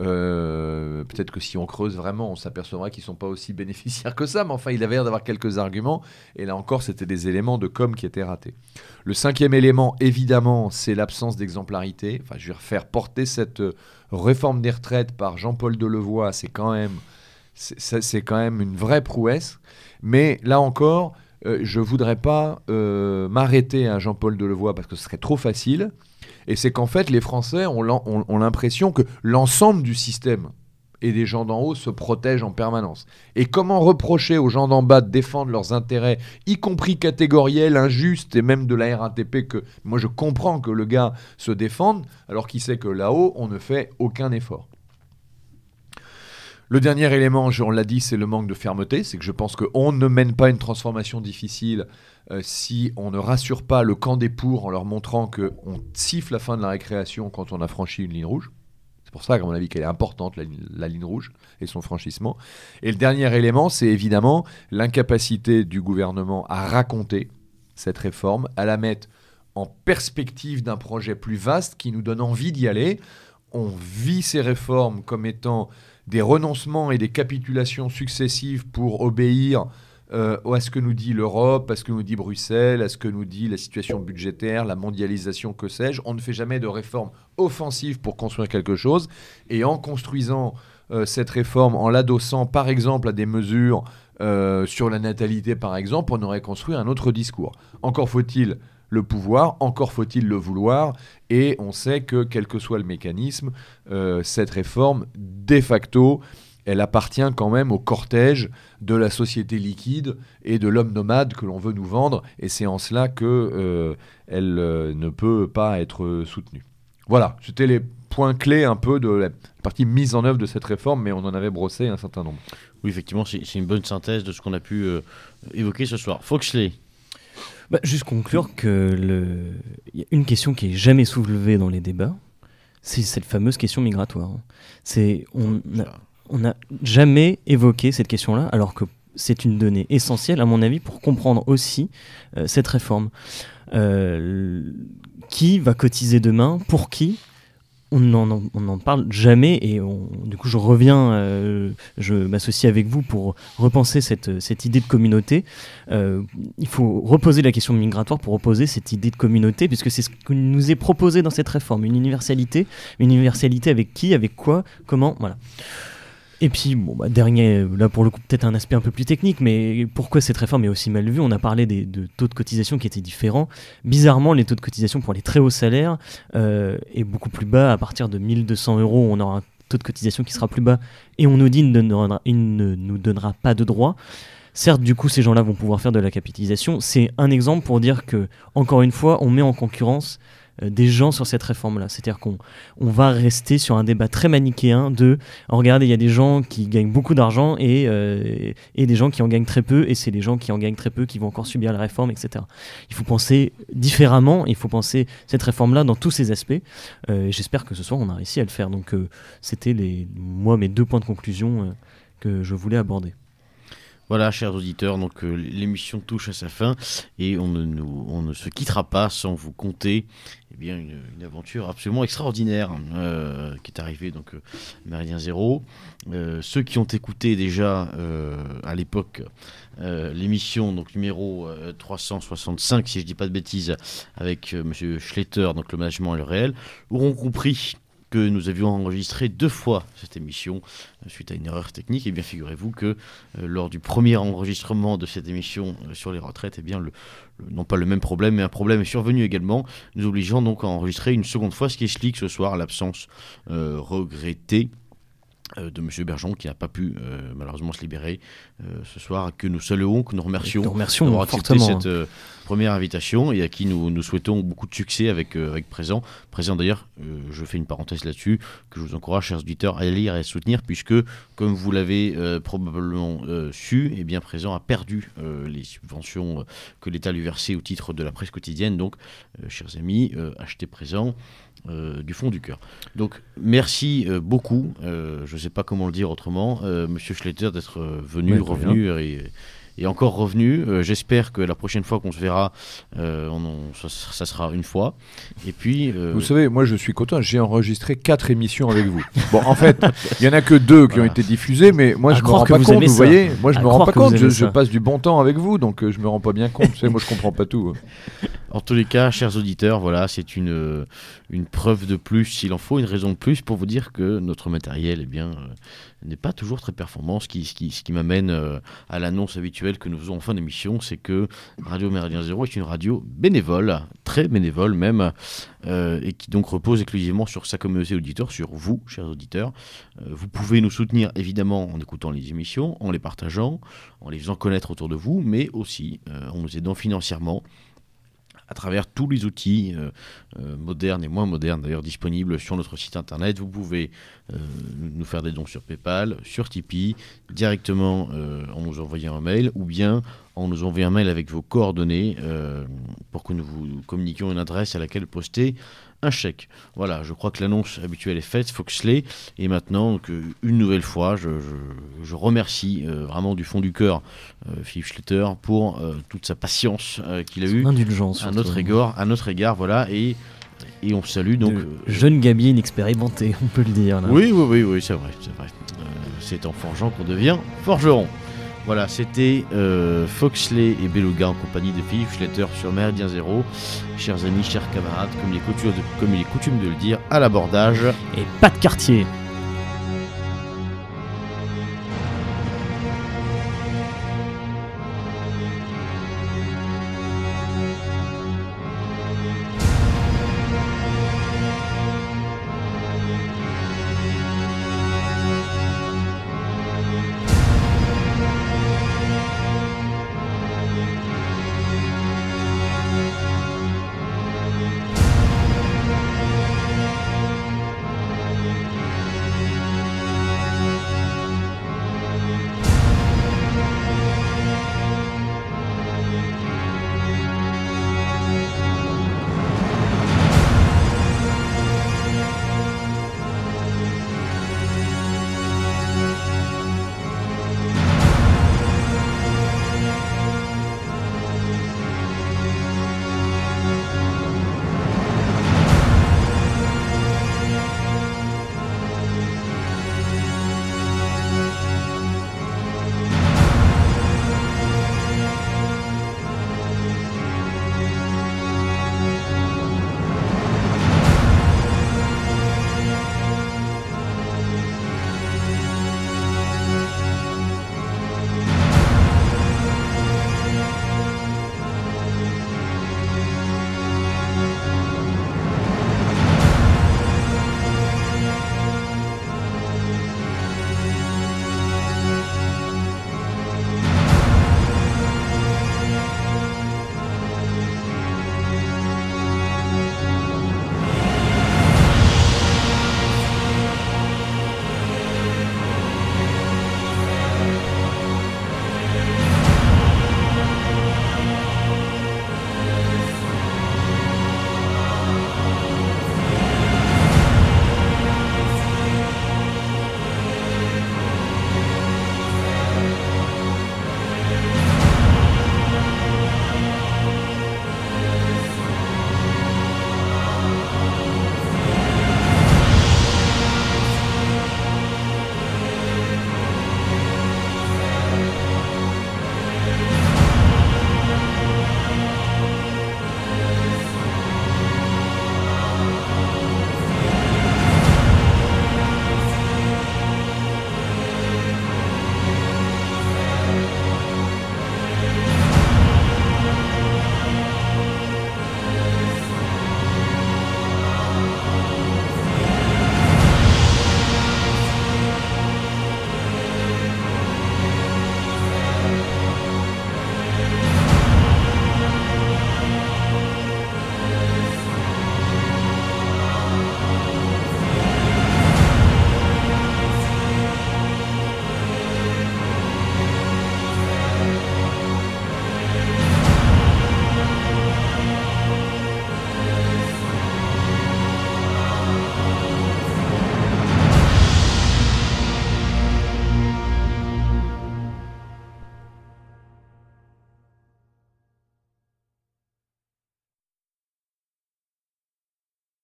Euh, Peut-être que si on creuse vraiment, on s'apercevra qu'ils sont pas aussi bénéficiaires que ça, mais enfin, il avait l'air d'avoir quelques arguments, et là encore, c'était des éléments de com qui étaient ratés. Le cinquième élément, évidemment, c'est l'absence d'exemplarité. Enfin, je vais refaire porter cette euh, réforme des retraites par Jean-Paul Delevoye, c'est quand même c'est quand même une vraie prouesse. Mais là encore, euh, je ne voudrais pas m'arrêter à Jean-Paul Delevoye parce que ce serait trop facile. Et c'est qu'en fait, les Français ont l'impression que l'ensemble du système et des gens d'en haut se protègent en permanence. Et comment reprocher aux gens d'en bas de défendre leurs intérêts, y compris catégoriels, injustes, et même de la RATP, que moi je comprends que le gars se défende, alors qu'il sait que là-haut, on ne fait aucun effort. Le dernier élément, on l'a dit, c'est le manque de fermeté. C'est que je pense qu'on ne mène pas une transformation difficile euh, si on ne rassure pas le camp des pour en leur montrant qu'on siffle la fin de la récréation quand on a franchi une ligne rouge. C'est pour ça, qu'à mon avis, qu'elle est importante, la, ligne rouge et son franchissement. Et le dernier élément, c'est évidemment l'incapacité du gouvernement à raconter cette réforme, à la mettre en perspective d'un projet plus vaste qui nous donne envie d'y aller. On vit ces réformes comme étant des renoncements et des capitulations successives pour obéir euh, à ce que nous dit l'Europe, à ce que nous dit Bruxelles, à ce que nous dit la situation budgétaire, la mondialisation, que sais-je. On ne fait jamais de réforme offensive pour construire quelque chose. Et en construisant euh, cette réforme, en l'adossant par exemple à des mesures euh, sur la natalité, par exemple, on aurait construit un autre discours. Encore faut-il le pouvoir, encore faut-il le vouloir, et on sait que quel que soit le mécanisme, euh, cette réforme, de facto, elle appartient quand même au cortège de la société liquide et de l'homme nomade que l'on veut nous vendre, et c'est en cela que euh, euh, ne peut pas être soutenue. Voilà, c'était les points clés un peu de la partie mise en œuvre de cette réforme, mais on en avait brossé un certain nombre. Oui, effectivement, c'est une bonne synthèse de ce qu'on a pu évoquer ce soir. Foxley. Bah, juste conclure que le... y a une question qui est jamais soulevée dans les débats, c'est cette fameuse question migratoire. C'est on n'a jamais évoqué cette question-là, alors que c'est une donnée essentielle, à mon avis, pour comprendre aussi euh, cette réforme. Euh, qui va cotiser demain Pour qui on n'en parle jamais et du coup je reviens, euh, je m'associe avec vous pour repenser cette, cette idée de communauté. Euh, il faut reposer la question migratoire pour reposer cette idée de communauté puisque c'est ce que nous est proposé dans cette réforme, une universalité, une universalité avec qui, avec quoi, comment, voilà. Et puis, bon, bah, dernier, là pour le coup, peut-être un aspect un peu plus technique, mais pourquoi cette réforme est aussi mal vue On a parlé de taux de cotisation qui étaient différents. Bizarrement, les taux de cotisation pour les très hauts salaires euh, est beaucoup plus bas. À partir de 1200 euros, on aura un taux de cotisation qui sera plus bas et on nous dit qu'il ne, ne nous donnera pas de droits. Certes, du coup, ces gens-là vont pouvoir faire de la capitalisation. C'est un exemple pour dire que, encore une fois, on met en concurrence des gens sur cette réforme-là. C'est-à-dire qu'on on va rester sur un débat très manichéen de oh, regardez, il y a des gens qui gagnent beaucoup d'argent et, euh, et des gens qui en gagnent très peu, et c'est les gens qui en gagnent très peu qui vont encore subir la réforme, etc. Il faut penser différemment, il faut penser cette réforme-là dans tous ses aspects. Euh, J'espère que ce soir on a réussi à le faire. Donc euh, c'était moi mes deux points de conclusion que je voulais aborder. Voilà, chers auditeurs, donc euh, l'émission touche à sa fin et on ne, on ne se quittera pas sans vous conter eh bien, une, aventure absolument extraordinaire euh, qui est arrivée donc euh, Méridien Zéro. ceux qui ont écouté déjà à l'époque l'émission donc numéro 365, si je ne dis pas de bêtises, avec Monsieur Schletter, donc le management et le réel, auront compris nous avions enregistré deux fois cette émission euh, suite à une erreur technique. Et bien figurez-vous que euh, lors du premier enregistrement de cette émission euh, sur les retraites, et eh bien le, non pas le même problème, mais un problème est survenu également, nous obligeant donc à enregistrer une seconde fois, ce qui explique ce soir l'absence regrettée de M. Bergeon qui n'a pas pu euh, malheureusement se libérer euh, ce soir, que nous saluons, que nous remercions, nous remercions d'avoir accepté cette première invitation et à qui nous, nous souhaitons beaucoup de succès avec, avec Présent. Présent d'ailleurs, je fais une parenthèse là-dessus, que je vous encourage, chers auditeurs, à lire et à soutenir, puisque comme vous l'avez probablement su, et eh bien Présent a perdu les subventions que l'État lui versait au titre de la presse quotidienne. Donc, chers amis, achetez Présent. Euh, du fond du cœur. Donc merci euh, beaucoup, euh, je ne sais pas comment le dire autrement, Monsieur Schletter d'être venu, revenu et, encore revenu. J'espère que la prochaine fois qu'on se verra, on, ça, sera une fois. Et puis, vous savez, moi je suis content. J'ai enregistré quatre émissions avec vous. Bon, en fait, il y en a que deux qui ont été diffusées, mais moi je me rends pas compte. Vous, voyez, moi je me rends pas compte. Je, je, passe du bon temps avec vous, donc je me rends pas bien compte. vous savez, moi je comprends pas tout. En tous les cas, chers auditeurs, voilà, c'est une, euh, une preuve de plus, s'il en faut, une raison de plus pour vous dire que notre matériel eh bien, euh, n'est pas toujours très performant. Ce qui, ce qui, ce qui m'amène euh, à l'annonce habituelle que nous faisons en fin d'émission, c'est que Radio Méridien Zéro est une radio bénévole, très bénévole même, et qui donc repose exclusivement sur sa communauté auditeur, sur vous, chers auditeurs. Vous pouvez nous soutenir évidemment en écoutant les émissions, en les partageant, en les faisant connaître autour de vous, mais aussi en nous aidant financièrement à travers tous les outils euh, euh, modernes et moins modernes d'ailleurs disponibles sur notre site internet. Vous pouvez euh, nous faire des dons sur PayPal, sur Tipeee, directement en nous envoyant un mail ou bien en nous envoyant un mail avec vos coordonnées pour que nous vous communiquions une adresse à laquelle poster un chèque. Voilà, je crois que l'annonce habituelle est faite, Foxley. Et maintenant, une nouvelle fois, je, je- je remercie euh, vraiment du fond du cœur euh, Philippe Schletter pour euh, toute sa patience qu'il a eue indulgence. à notre égard, à notre égard, voilà, et, et on salue donc. De jeune gabier inexpérimenté, on peut le dire. Là. oui, oui, oui, oui, c'est vrai, c'est vrai. Euh, c'est en forgeant qu'on devient forgeron. Voilà, c'était euh, Foxley et Beluga en compagnie de Philippe Schletter sur Méridien Zéro. Chers amis, chers camarades, comme il est coutume de, comme il est coutume de le dire, à l'abordage. Et pas de quartier.